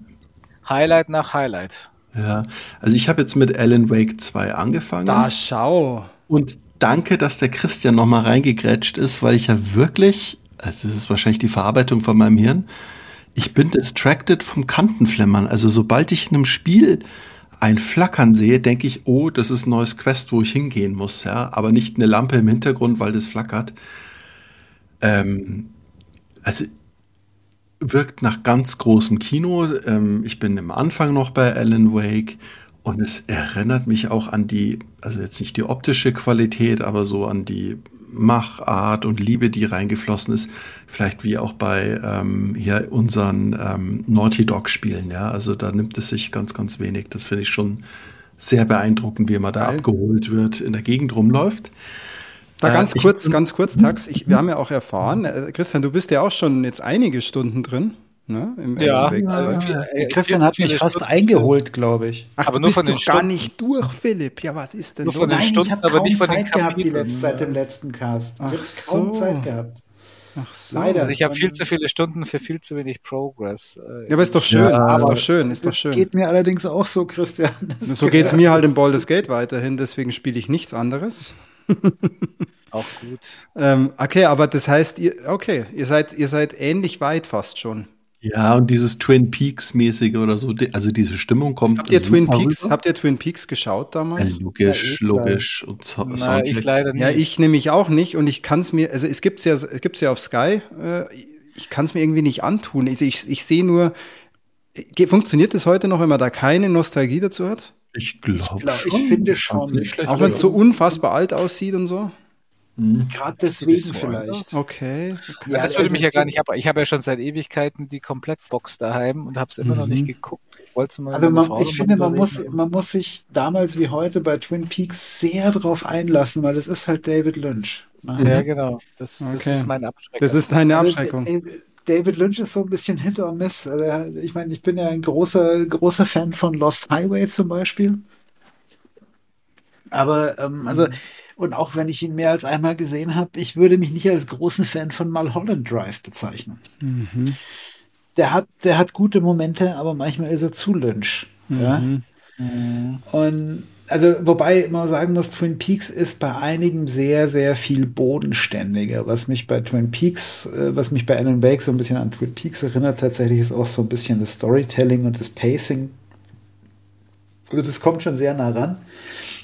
Highlight nach Highlight. Ja, also ich habe jetzt mit Alan Wake 2 angefangen. Da schau. Und danke, dass der Christian nochmal reingegrätscht ist, weil ich ja wirklich, also das ist wahrscheinlich die Verarbeitung von meinem Hirn, ich bin distracted vom Kantenflimmern. Also sobald ich in einem Spiel ein Flackern sehe, denke ich, oh, das ist ein neues Quest, wo ich hingehen muss, ja, aber nicht eine Lampe im Hintergrund, weil das flackert. Ähm, also wirkt nach ganz großem Kino. Ähm, ich bin im Anfang noch bei Alan Wake und es erinnert mich auch an die, also jetzt nicht die optische Qualität, aber so an die Machart und Liebe, die reingeflossen ist. Vielleicht wie auch bei ähm, hier unseren ähm, Naughty Dog Spielen, ja. Also da nimmt es sich ganz, ganz wenig. Das finde ich schon sehr beeindruckend, wie man da Geil. abgeholt wird, in der Gegend rumläuft. Da ganz äh, kurz, ganz kurz, Tax. Ich, wir haben ja auch erfahren, äh, Christian, du bist ja auch schon jetzt einige Stunden drin. Ne, im ja, ja, ja. Christian hat mich fast Stunden eingeholt, glaube ich. Ach, aber du nur bist von den doch gar nicht durch, Philipp. Ja, was ist denn? Nur von den Nein, Stunden, ich habe kaum Zeit gehabt die letzte, seit dem letzten Cast. Ach ich habe kaum so. Zeit gehabt. Ach so. Leider. Also ich habe viel zu viele Stunden für viel zu wenig Progress. Äh, ja, aber ist doch schön. Ja, ist doch schön. Ist doch schön. geht mir allerdings auch so, Christian. Das so geht es mir halt im Baldur's Gate weiterhin. Deswegen spiele ich nichts anderes. Auch gut. Ähm, okay, aber das heißt, ihr, okay, ihr seid, ihr seid ähnlich weit fast schon. Ja, und dieses Twin Peaks-mäßige oder so, also diese Stimmung kommt. Habt ihr Twin Peaks, rüber. habt ihr Twin Peaks geschaut damals? Ja, logisch, Ja, ich, logisch. Und so Na, ich Soundtrack. leider nicht. Ja, ich nämlich auch nicht und ich kann es mir, also es gibt's ja, es gibt's ja auf Sky, äh, ich kann es mir irgendwie nicht antun. Also ich, ich sehe nur, funktioniert das heute noch, wenn man da keine Nostalgie dazu hat? Ich glaube Ich glaub, ich schon. finde schon. Nicht schlecht. Auch wenn es so unfassbar alt aussieht und so? Mhm. Gerade deswegen vielleicht. Okay. Ja, das würde mich ja gar nicht ab. Ich habe ja schon seit Ewigkeiten die Komplettbox daheim und habe es immer noch Mhm. nicht geguckt. Ich wollte es mal. Aber man, ich noch finde, man muss, man muss sich damals wie heute bei Twin Peaks sehr drauf einlassen, weil es ist halt David Lynch. aber- Ja, genau. Das, das Okay. ist meine Abschreckung. Das ist deine Abschreckung. David- David Lynch ist so ein bisschen Hit or Miss. Also, ich meine, ich bin ja ein großer, großer Fan von Lost Highway zum Beispiel. Aber, ähm, also, und auch wenn ich ihn mehr als einmal gesehen habe, ich würde mich nicht als großen Fan von Mulholland Drive bezeichnen. Mhm. Der hat, der hat gute Momente, aber manchmal ist er zu Lynch. Ja? Mhm. Mhm. Und also, wobei man sagen muss, Twin Peaks ist bei einigen sehr, sehr viel bodenständiger. Was mich bei Twin Peaks, äh, was mich bei Alan Wake so ein bisschen an Twin Peaks erinnert, tatsächlich ist auch so ein bisschen das Storytelling und das Pacing. Also das kommt schon sehr nah ran.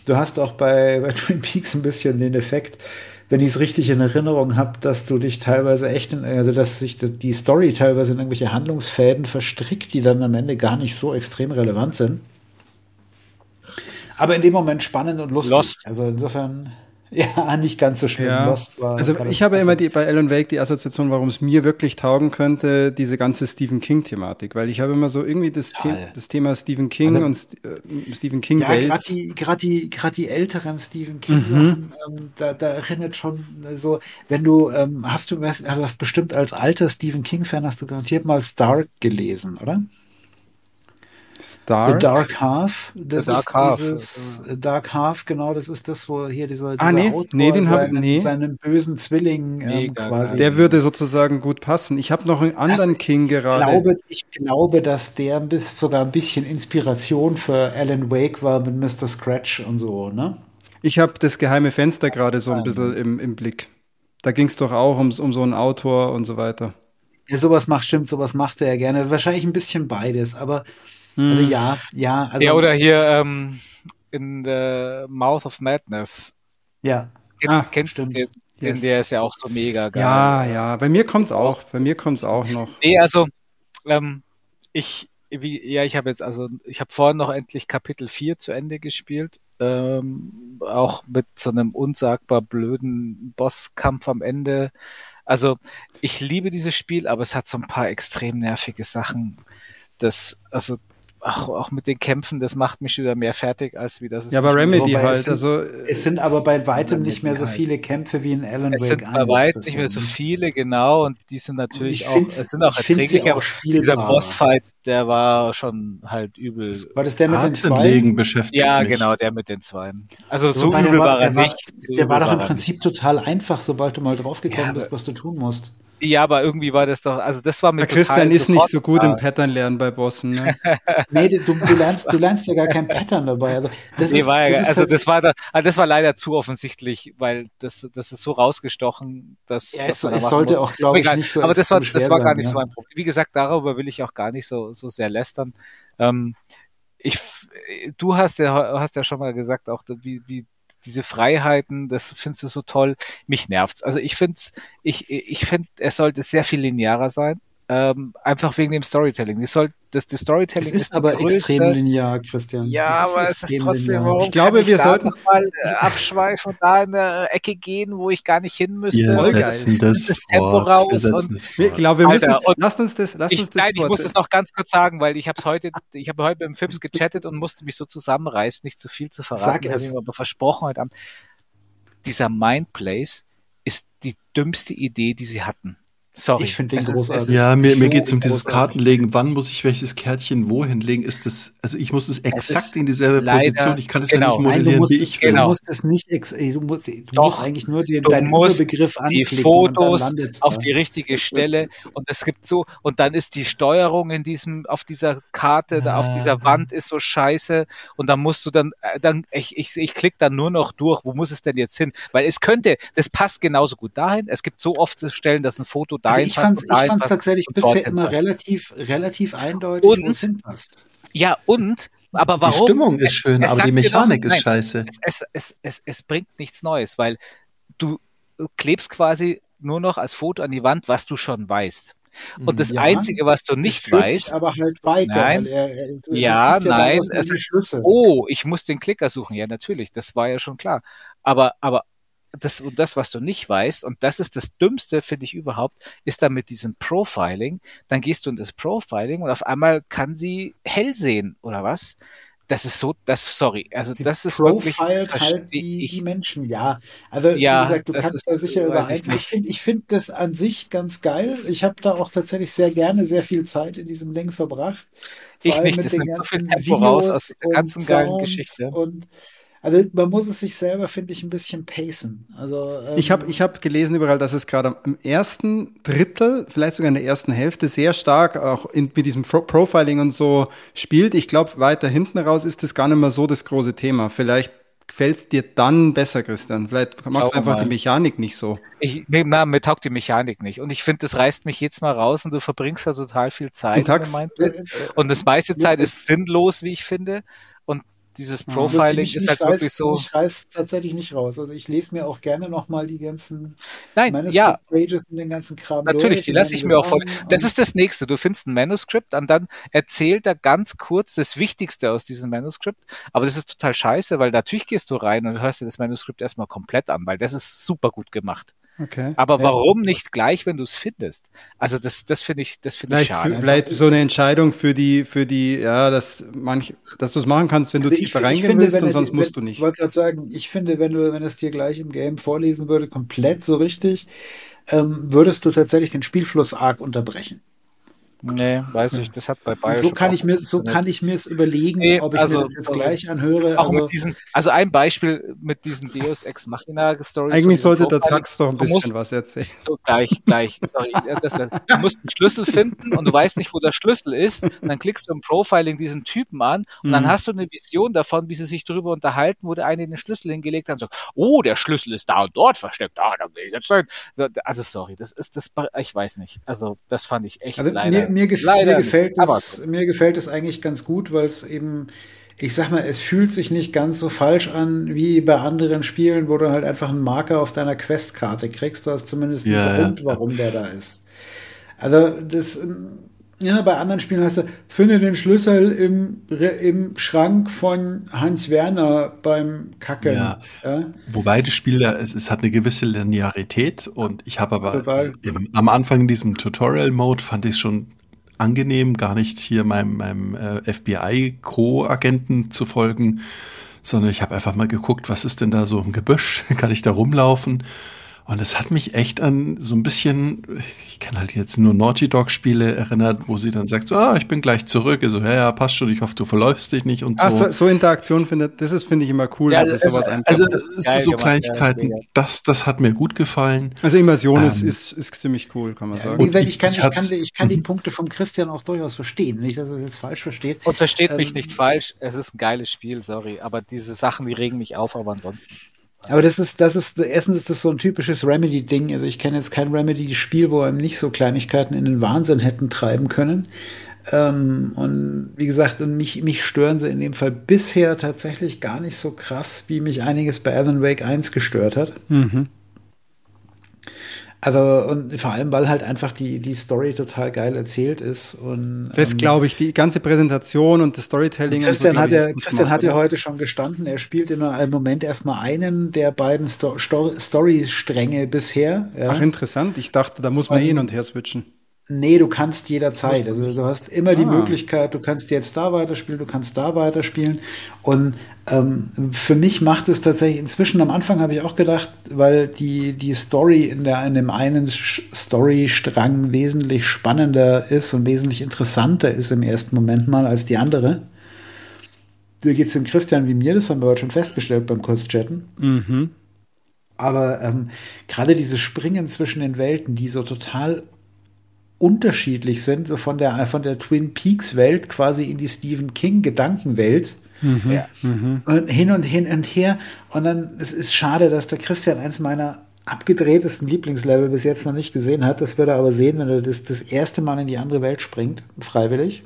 Du hast auch bei, bei Twin Peaks ein bisschen den Effekt, wenn ich es richtig in Erinnerung habe, dass du dich teilweise echt in, also dass sich die Story teilweise in irgendwelche Handlungsfäden verstrickt, die dann am Ende gar nicht so extrem relevant sind. Aber in dem Moment spannend und lustig. Lost. Also insofern, ja, nicht ganz so schlimm. Ja. War Also ich habe immer die, bei Alan Wake die Assoziation, warum es mir wirklich taugen könnte, diese ganze Stephen King-Thematik, weil ich habe immer so irgendwie das, The das Thema Stephen King Also- und äh, Stephen Ja, King-Welt. gerade die, gerade die, gerade die älteren Stephen King Sachen, ähm, da, da erinnert schon so, wenn du, ähm, hast du, weißt, du hast bestimmt als alter Stephen King Fan hast du garantiert mal Stark gelesen, oder? Stark. The Dark Half. Das The Dark ist Half, dieses äh, Dark Half, genau, das ist das, wo hier dieser, Ah, dieser nee, nee, den hab- seinen, nee. seinen bösen Zwilling ähm, Mega quasi. Der würde sozusagen gut passen. Ich habe noch einen anderen King Ich gerade. glaube, ich glaube, dass der ein bisschen, sogar ein bisschen Inspiration für Alan Wake war mit Mr. Scratch und so, ne? Ich habe das geheime Fenster gerade so ein bisschen im, im Blick. Da ging es doch auch um, um so einen Autor und so weiter. Ja, sowas macht, stimmt, sowas macht er ja gerne. Wahrscheinlich ein bisschen beides, aber Hm. also ja, ja, also ja, oder hier ähm, in The Mouth of Madness. ja. Ah, kennt stimmt. Den, den, Yes. der ist ja auch so mega geil. Ja, ja, bei mir kommt's auch. Bei mir kommt's auch noch. Nee, also ähm, ich, wie, ja, ich habe jetzt, also ich habe vorhin noch endlich Kapitel 4 zu Ende gespielt. Ähm, auch mit so einem unsagbar blöden Bosskampf am Ende. Also ich liebe dieses Spiel, aber es hat so ein paar extrem nervige Sachen. Das, also auch, auch mit den Kämpfen, das macht mich wieder mehr fertig, als wie das es Ja, aber Remedy Wobei es halt. sind- Also, Es sind aber bei weitem nicht mehr so halt. viele Kämpfe wie in Alan Es Wake sind bei 1, weitem nicht mehr so viele, genau, und die sind natürlich Ich auch, es sind auch ich find sie erträglicher. auch Dieser spielbar. Bossfight, der war schon halt übel. War das der mit den zwei? Atemlegen beschäftigt Ja, mich. genau, der mit den Zweien. Also so der übel war- er der war- nicht. So Der war doch im Prinzip total einfach, sobald du mal draufgekommen Ja, bist, was du tun musst. Ja, aber irgendwie war das doch, also das war mir der Christian total ist nicht so gut im Pattern lernen bei Bossen. Ne? Nee, du, du, lernst, du lernst ja gar kein Pattern dabei. Also das Nee, ist, war ja, das also das war da, also das war leider zu offensichtlich, weil das, das ist so rausgestochen, dass, Ja, es, es sollte muss. auch, glaube ich, nicht so aber das war, das war gar nicht ja. so mein Problem. Wie gesagt, darüber will ich auch gar nicht so, so sehr lästern. Ähm, ich, du hast ja, hast ja schon mal gesagt, auch wie, wie diese Freiheiten, das findest du so toll. Mich nervt's. Also ich find's, ich, ich finde, es sollte sehr viel linearer sein. Ähm, einfach wegen dem Storytelling. Das, soll, das, das Storytelling Es ist die aber größte- extrem linear, Christian. ja, Es aber es ist trotzdem, linear. warum Ich glaube, kann wir da sollten- mal äh, abschweifen und da in der Ecke gehen, wo ich gar nicht hin müsste. Wir Voll geil. setzen das, Das Tempo fort. raus Wir setzen und- das Ich glaube, wir müssen. Alter, lasst uns das, lasst Ich, uns das nein, ich muss es noch ganz kurz sagen, weil ich habe es heute, ich habe heute im Fips gechattet und musste mich so zusammenreißen, nicht zu viel zu verraten. Sag ich habe es. ihm aber versprochen heute Abend, dieser Mindplace ist die dümmste Idee, die sie hatten. Sorry. Ich finde den Es großartig. es ist Ja, mir, mir geht es um dieses großartig. Kartenlegen. Wann muss ich welches Kärtchen wohin legen? Ist das, also ich muss es exakt ist in dieselbe leider- Position. Ich kann es genau. ja nicht Nein, du modellieren, musst, wie ich will. genau. du musst es nicht, ex du musst, du Doch, musst eigentlich nur den, du deinen die anklicken und dann Fotos auf da. die richtige Stelle und es gibt so und dann ist die Steuerung in diesem auf dieser Karte da auf Ah. dieser Wand ist so scheiße und dann musst du dann äh, dann ich ich, ich klick dann nur noch durch wo muss es denn jetzt hin weil es könnte das passt genauso gut dahin es gibt so oft Stellen dass ein Foto Also dahin ich passt fand und ich fand's passt tatsächlich bisher immer passt. relativ, relativ eindeutig, Und- wo es hinpasst. ja und aber Die warum Stimmung ist Es- schön, es aber die dir doch- Mechanik ist nein, scheiße. es, es, es, es, es bringt nichts Neues, weil du klebst quasi nur noch als Foto an die Wand, was du schon weißt. Und das Ja, Einzige, was du nicht weißt, aber halt weiter. Nein. weil er, er, er Ja, nein, es die ist- Schlüsse. oh, ich muss den Klicker suchen. Ja, natürlich, das war ja schon klar. Aber, aber das, und das, was du nicht weißt, und das ist das Dümmste, finde ich überhaupt, ist dann mit diesem Profiling. Dann gehst du in das Profiling und auf einmal kann sie hell sehen, oder was? Das ist so, das, sorry, also Sie das ist wirklich, halt die, die Menschen, ja. Also Ja, wie gesagt, du kannst ist- da sicher weiß ich finde ich finde das an sich ganz geil. Ich habe da auch tatsächlich sehr gerne sehr viel Zeit in diesem Ding verbracht. Vor Ich nicht, das nimmt so viel Tempo raus Videos aus der ganzen geilen Geschichte. Und also man muss es sich selber, finde ich, ein bisschen pacen. Also ähm, Ich habe ich hab gelesen überall, dass es gerade im ersten Drittel, vielleicht sogar in der ersten Hälfte, sehr stark auch in, mit diesem Pro Profiling und so spielt. Ich glaube, weiter hinten raus ist das gar nicht mehr so das große Thema. Vielleicht gefällt es dir dann besser, Christian. Vielleicht magst Schauen du einfach mal. die Mechanik nicht so. Ich, mir, na, mir taugt die Mechanik nicht. Und ich finde, das reißt mich jetzt mal raus und du verbringst da total viel Zeit. Und Test. Und das meiste Zeit ist sinnlos, wie ich finde. Dieses Profiling mich, ist halt reißt, wirklich so. Mich reißt tatsächlich nicht raus. Also ich lese mir auch gerne nochmal die ganzen Nein, Manuscript ja, Pages und den ganzen Kram Natürlich, durch die lasse ich mir auch voll. Das ist das nächste. Du findest ein Manuskript und dann erzählt er ganz kurz das Wichtigste aus diesem Manuskript. Aber das ist total scheiße, weil natürlich gehst du rein und hörst dir das Manuskript erstmal komplett an, weil das ist super gut gemacht. Okay. Aber Ja. warum nicht gleich, wenn du es findest? Also das, das finde ich, das finde ich Vielleicht, schade. für, vielleicht so eine Entscheidung für die, für die, ja, dass manch, dass du es machen kannst, wenn du Also ich tiefer ich reingehen finde, willst und sonst die- musst wenn, du Ich nicht. wollte gerade sagen, ich finde, wenn du, wenn es dir gleich im Game vorlesen würde, komplett so richtig, ähm, würdest du tatsächlich den Spielfluss arg unterbrechen. Nee, weiß ich, das hat bei Bioshock so kann auch ich mir, so kann ich mir es überlegen, Nee, ob ich also, mir das jetzt gleich anhöre. Auch Also, mit diesen, also ein Beispiel mit diesen Deus Ex Machina Stories. Eigentlich sollte der. Tax doch ein Du musst- bisschen was erzählen. So, gleich, gleich. Sorry, das, das, du musst einen Schlüssel finden und du weißt nicht, wo der Schlüssel ist. Und dann klickst du im Profiling diesen Typen an und dann Mhm. hast du eine Vision davon, wie sie sich darüber unterhalten, wo der eine den Schlüssel hingelegt hat und sagt, oh, der Schlüssel ist da und dort versteckt. Ah, da will ich jetzt sein. Also sorry, das ist das, ich weiß nicht. Also das fand ich echt Also leider. mir, mir, gef leider mir, gefällt es, mir gefällt es eigentlich ganz gut, weil es eben, ich sag mal, es fühlt sich nicht ganz so falsch an wie bei anderen Spielen, wo du halt einfach einen Marker auf deiner Questkarte kriegst. Du hast zumindest einen Ja, ja. Grund, warum der da ist. Also das, ähm, ja, bei anderen Spielen heißt es, finde den Schlüssel im, im Schrank von Hans Werner beim Kacken. Ja. Ja? Wobei das Spiel, da- es, es hat eine gewisse Linearität und ich habe aber im, am Anfang in diesem Tutorial-Mode fand ich es schon angenehm, gar nicht hier meinem, meinem äh, FBI-Co-Agenten zu folgen, sondern ich habe einfach mal geguckt, was ist denn da so im Gebüsch? Kann ich da rumlaufen? Und es hat mich echt an so ein bisschen, ich kann halt jetzt nur Naughty Dog-Spiele erinnert, wo sie dann sagt, so, ah, ich bin gleich zurück. Ich So, ja, ja, passt schon, ich hoffe, du verläufst dich nicht und Ach, so. so, so Interaktion findet, das ist, finde ich immer cool, Ja, dass es sowas einfach. Also, es ist so gemacht, Kleinigkeiten, ja, das, das hat mir gut gefallen. also Immersion ist, Ähm, ist, ist ziemlich cool, kann man Wie sagen. Ich- ich, kann, ich ich, kann, ich kann die Mhm. Punkte vom Christian auch durchaus verstehen. Nicht, dass er es jetzt falsch versteht. Und versteht mich Ähm, nicht falsch, es ist ein geiles Spiel, sorry. Aber diese Sachen, die regen mich auf, aber ansonsten. Aber das ist, das ist, erstens ist das so ein typisches Remedy-Ding. Also ich kenne jetzt kein Remedy-Spiel, wo einem nicht so Kleinigkeiten in den Wahnsinn hätten treiben können. Ähm, und wie gesagt, und mich, mich stören sie in dem Fall bisher tatsächlich gar nicht so krass, wie mich einiges bei Alan Wake 1 gestört hat. Mhm. Also, und vor allem, weil halt einfach die, die Story total geil erzählt ist. Und, Das ähm, glaube ich, die ganze Präsentation und das Storytelling. Christian, und so, hat, ja, Christian hat ja heute schon gestanden, er spielt in im Moment erstmal einen der beiden Sto Sto Story-Stränge bisher. Ja. Ach, interessant. Ich dachte, da muss man Und- hin und her switchen. Nee, du kannst jederzeit. Also du hast immer die Ah. Möglichkeit, du kannst jetzt da weiterspielen, du kannst da weiterspielen. Und ähm, für mich macht es tatsächlich inzwischen, am Anfang habe ich auch gedacht, weil die, die Story in, der, in dem einen Storystrang wesentlich spannender ist und wesentlich interessanter ist im ersten Moment mal als die andere. Da geht es dem Christian wie mir, das haben wir heute schon festgestellt beim Kurzchatten. Mhm. Aber ähm, gerade dieses Springen zwischen den Welten, die so total unterschiedlich sind, so von der, von der Twin Peaks Welt quasi in die Stephen King Gedankenwelt. Ja. Und hin und hin und her. Und dann, es ist schade, dass der Christian eins meiner abgedrehtesten Lieblingslevel bis jetzt noch nicht gesehen hat. Das wird er aber sehen, wenn er das, das erste Mal in die andere Welt springt, freiwillig.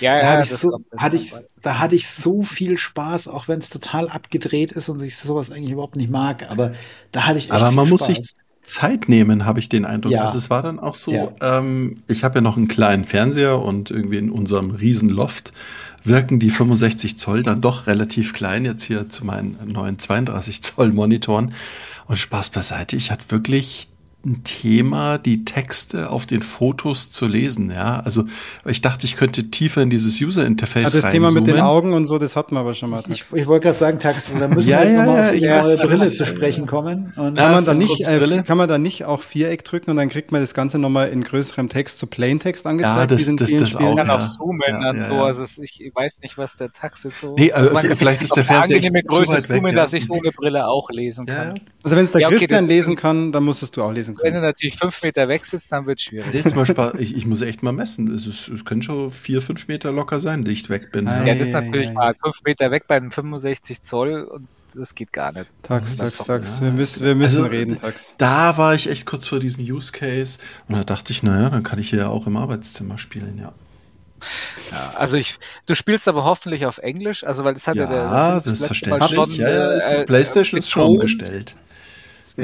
Ja, Da, ja, hatte ich so, hatte ich, da hatte ich so viel Spaß, auch wenn es total abgedreht ist und ich sowas eigentlich überhaupt nicht mag. Aber da hatte ich echt Aber viel man muss Spaß. sich Zeit nehmen, habe ich den Eindruck. Ja. Also es war dann auch so, Ja. ähm, ich habe ja noch einen kleinen Fernseher und irgendwie in unserem Riesenloft wirken die 65 Zoll dann doch relativ klein jetzt hier zu meinen neuen 32 Zoll Monitoren. Und Spaß beiseite, ich hatte wirklich ein Thema, die Texte auf den Fotos zu lesen. Ja, also ich dachte, ich könnte tiefer in dieses User Interface Also das Thema mit den. Augen und so, das hatten wir aber schon mal. Ich, ich wollte gerade sagen, Tax, da müssen Ja, wir jetzt ja, nochmal ja, auf die ja, neue das- Brille das- zu sprechen kommen. Und Kann man, da nicht, äh, kann man da nicht auch Viereck drücken und dann kriegt man das Ganze nochmal in größerem Text zu Plaintext angezeigt, das- in das- vielen das Spielen auch, kann auch ja. zoomen Ja, und ja, so. ja. Also ich weiß nicht, was der Tax jetzt so. Nee, äh, Also vielleicht ist der Fernseher angenehme echt zu Größe weit weg, zoomen, ja. dass ich so eine Brille auch lesen Ja, kann. ja. Also wenn es der Ja, Christian das- lesen kann, dann musstest du auch lesen Wenn du natürlich fünf Meter weg sitzt, dann wird es schwierig. Nee, zum Beispiel, ich, ich muss echt mal messen. Es, ist, es können schon vier, fünf Meter locker sein, die ich weg bin. Ah, Ja. Ja, das ist ja, natürlich ja, mal fünf Meter weg bei einem 65 Zoll und das geht gar nicht. Tax, Tax, Tax. ja. Wir müssen, wir müssen Also, reden, Tax. Da war ich echt kurz vor diesem Use Case und da dachte ich, naja, dann kann ich hier auch im Arbeitszimmer spielen, ja. Ja, also ich, du spielst aber hoffentlich auf Englisch, also weil das hat ja, der Ja, das letzte Mal selbstverständlich. schon, ja, ja, ist, äh, PlayStation ist schon umgestellt.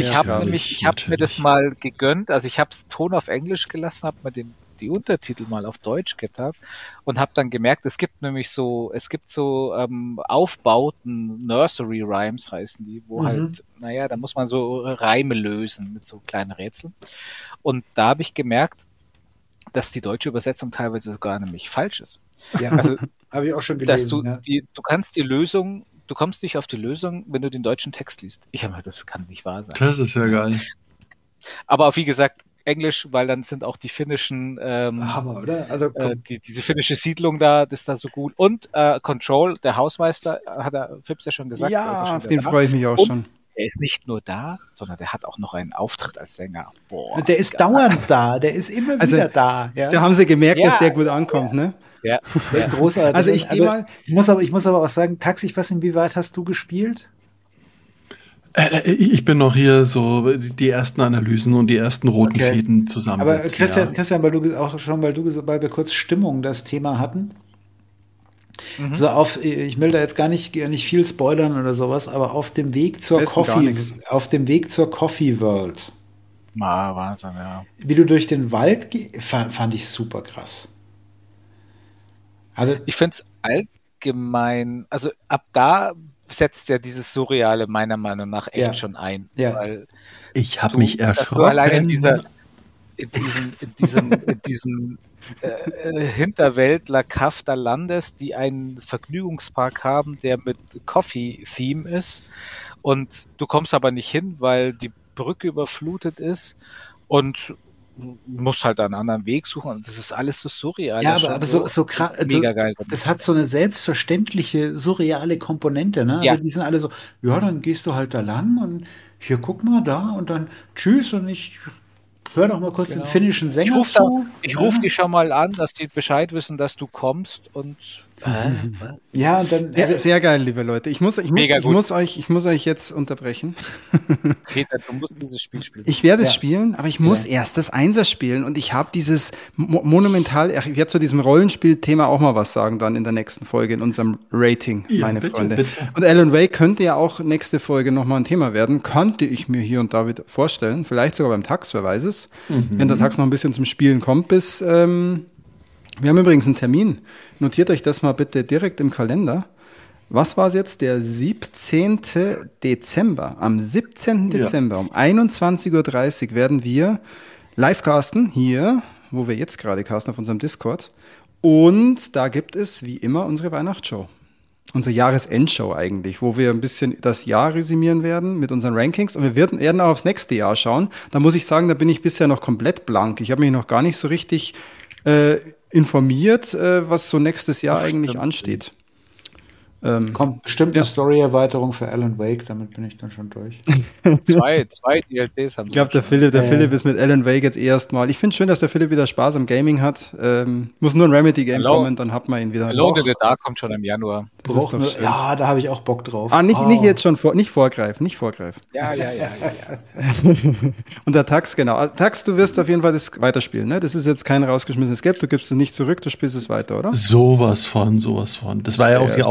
Ich habe nämlich, ich, habe mir das mal gegönnt, also ich habe Ton auf Englisch gelassen, habe mir den die Untertitel mal auf Deutsch getan und habe dann gemerkt, es gibt nämlich so, es gibt so ähm, Aufbauten, Nursery Rhymes heißen die, wo Mhm. halt, naja, da muss man so Reime lösen mit so kleinen Rätseln. Und da habe ich gemerkt, dass die deutsche Übersetzung teilweise sogar nämlich falsch ist. ja, Also habe ich auch schon dass gelesen. du ja. die, du kannst die Lösung, du kommst nicht auf die Lösung, wenn du den deutschen Text liest. Ich habe das kann nicht wahr sein. Das ist ja geil. Aber auch wie gesagt, Englisch, weil dann sind auch die finnischen, ähm, Hammer, oder? Also äh, die, diese finnische Siedlung da, das ist da so gut. Und äh, Control, der Hausmeister, hat er Fips ja schon gesagt. ist Ja, schon auf den freue ich mich auch Und- schon. Er ist nicht nur da, sondern der hat auch noch einen Auftritt als Sänger. Boah. der ist dauernd da, der ist immer Also, wieder da. Ja, Da haben sie gemerkt, Ja, dass der gut ankommt, ne? Ja, Der ist großartig. Also ich gehe mal, Ich muss aber, ich muss aber auch sagen, Taxi, ich weiß nicht, wie weit hast du gespielt? Äh, ich bin noch hier so die ersten Analysen und die ersten roten Okay. Fäden Aber zusammensetzen. Christian, ja. Christian, weil du auch schon, weil du weil wir kurz Stimmung das Thema hatten. Mhm. So auf, ich will da jetzt gar nicht, gar nicht viel spoilern oder sowas, aber auf dem Weg zur Coffee, auf dem Weg zur Coffee World, Ah, Wahnsinn, ja. wie du durch den Wald gehst, fand, fand ich super krass. Also, Ich finde es allgemein, also ab da setzt ja dieses Surreale meiner Meinung nach echt Ja. schon ein. Ja. Weil Ich habe mich dass erschrocken. du allein in dieser, in diesem, in diesem, in diesem äh, äh, Hinterwäldler Kaff da landest, die einen Vergnügungspark haben, der mit Coffee-Theme ist. Und du kommst aber nicht hin, weil die Brücke überflutet ist und musst halt einen anderen Weg suchen. Und das ist alles so surreal. ja, aber, aber so, so krass, also, mega geil. das hat so eine selbstverständliche, surreale Komponente, ne? Ja. Also die sind alle so, ja, dann gehst du halt da lang und hier guck mal da und dann tschüss und ich hör doch mal kurz Genau. den finnischen Ich Sänger rufe da, zu. ich Ja. ruf die schon mal an, dass die Bescheid wissen, dass du kommst und? Ja, und dann, Ja, sehr geil, liebe Leute. Ich muss, ich muss, ich muss euch, ich muss euch jetzt unterbrechen. Peter, du musst dieses Spiel spielen. Ich werde es Ja. spielen, aber ich muss erst das Einser spielen und ich habe dieses mo monumental, ich werde zu diesem Rollenspiel-Thema auch mal was sagen dann in der nächsten Folge in unserem Rating, Ja, meine bitte, Freunde. bitte. Und Alan Wake könnte ja auch nächste Folge nochmal ein Thema werden, könnte ich mir hier und da wieder vorstellen, vielleicht sogar beim Tax, wer weiß es, wenn der Tax noch ein bisschen zum Spielen kommt bis, ähm, wir haben übrigens einen Termin, notiert euch das mal bitte direkt im Kalender. Was war es jetzt? Der 17. Dezember. Am 17. Ja. Dezember um 21.30 Uhr werden wir Livecasten hier, wo wir jetzt gerade casten auf unserem Discord. Und da gibt es wie immer unsere Weihnachtsshow. Unsere Jahresendshow eigentlich, wo wir ein bisschen das Jahr resümieren werden mit unseren Rankings. Und wir werden, werden auch aufs nächste Jahr schauen. Da muss ich sagen, da bin ich bisher noch komplett blank. Ich habe mich noch gar nicht so richtig äh, informiert, äh, was so nächstes Jahr Das eigentlich stimmt. ansteht. Ähm, Kommt bestimmt eine Story-Erweiterung für Alan Wake, damit bin ich dann schon durch. Zwei, zwei DLCs haben Ich glaube, der Philipp, der Äh. Philipp ist mit Alan Wake jetzt erstmal. Ich finde schön, dass der Philipp wieder Spaß am Gaming hat. Ähm, muss nur ein Remedy-Game Hello. kommen, dann hat man ihn wieder. In the Dark kommt schon im Januar. Das ist Braucht doch nur, schön. ja, da habe ich auch Bock drauf. Ah, nicht, Oh. nicht jetzt schon vor, nicht vorgreifen, nicht vorgreifen. Ja, ja, ja, ja. ja. Und der Tax, genau. Ah, Tax, du wirst auf jeden Fall das weiterspielen, ne? Das ist jetzt kein rausgeschmissenes Geld, du gibst es nicht zurück, du spielst es weiter, oder? Sowas von, sowas von. Das war ja auch die schön.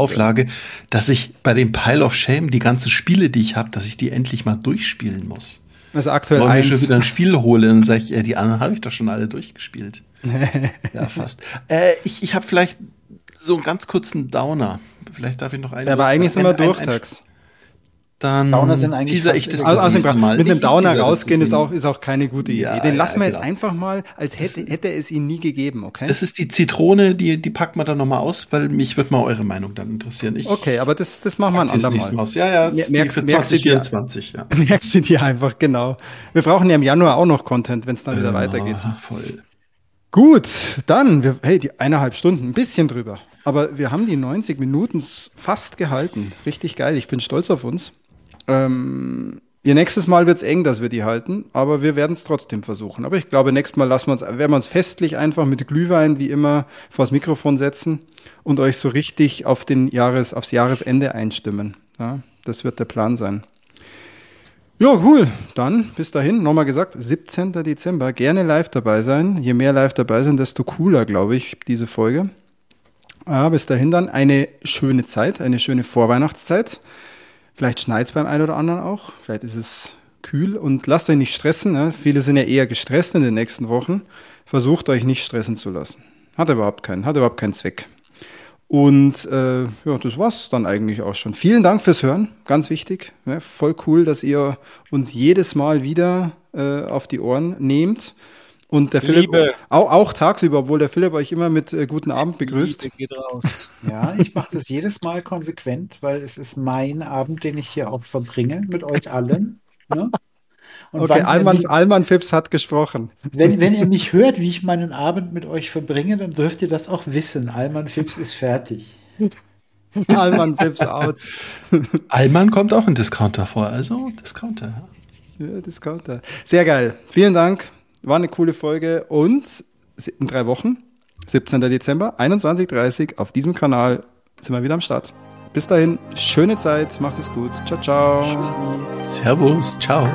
Dass ich bei dem Pile of Shame die ganzen Spiele, die ich habe, dass ich die endlich mal durchspielen muss. Also aktuell Wollen wir schon eins. wieder ein Spiel hole, dann sage ich, äh, die anderen habe ich doch schon alle durchgespielt. ja, fast. Äh, ich ich habe vielleicht so einen ganz kurzen Downer. Vielleicht darf ich noch einen. Ja, aber eigentlich sind wir durch, ein, Tax. Dann Downer sind eigentlich teaser ich das, Also, nächste Mal. mit dem ich Downer rausgehen ist auch, ist auch keine gute Idee. Ja, Den ja, lassen wir jetzt genau. einfach mal, als hätte, hätte es ihn nie gegeben, okay? Das ist die Zitrone, die, die packen wir dann nochmal aus, weil mich wird mal eure Meinung dann interessieren. Ich Okay, aber das, das machen wir ein die andermal. aus. Ja, ja, das ist die Merkst- für merkst du dir- 2024, ja. Merkst du dir einfach, genau. Wir brauchen ja im Januar auch noch Content, wenn es dann wieder Genau, weitergeht. Voll. Gut, dann, wir, hey, die eineinhalb Stunden, ein bisschen drüber. Aber wir haben die 90 Minuten fast gehalten. Richtig geil, ich bin stolz auf uns. Ähm, ihr nächstes Mal wird's eng, dass wir die halten, aber wir werden es trotzdem versuchen. Aber ich glaube, nächstes Mal lassen wir uns, werden wir uns festlich einfach mit Glühwein wie immer vors Mikrofon setzen und euch so richtig auf den Jahres, aufs Jahresende einstimmen. Ja, das wird der Plan sein. Ja, cool. Dann bis dahin, nochmal gesagt, 17. Dezember. Gerne live dabei sein. Je mehr live dabei sind, desto cooler, glaube ich, diese Folge. Ah, bis dahin dann eine schöne Zeit, eine schöne Vorweihnachtszeit. Vielleicht schneit es beim einen oder anderen auch. Vielleicht ist es kühl und lasst euch nicht stressen. Ne? Viele sind ja eher gestresst in den nächsten Wochen. Versucht euch nicht stressen zu lassen. Hat überhaupt keinen, hat überhaupt keinen Zweck. Und äh, ja, das war's dann eigentlich auch schon. Vielen Dank fürs Hören, ganz wichtig. Ja, voll cool, dass ihr uns jedes Mal wieder äh, auf die Ohren nehmt. Und der Philipp Liebe. auch, auch tagsüber, obwohl der Philipp euch immer mit äh, guten Abend begrüßt. Liebe geht raus. Ja, ich mache das jedes Mal konsequent, weil es ist mein Abend, den ich hier auch verbringe mit euch allen. Ne? Und Okay, Alman, mich, Alman Fips hat gesprochen. wenn, wenn ihr mich hört, wie ich meinen Abend mit euch verbringe, dann dürft ihr das auch wissen. Alman Fips ist fertig. Alman Fips out. Allmann kommt auch in Discounter vor, also Discounter. Ja, Discounter. Sehr geil. Vielen Dank. War eine coole Folge. Und in drei Wochen, 17. Dezember, 21.30 auf diesem Kanal sind wir wieder am Start. Bis dahin, schöne Zeit, macht es gut. Ciao, ciao. Servus, ciao.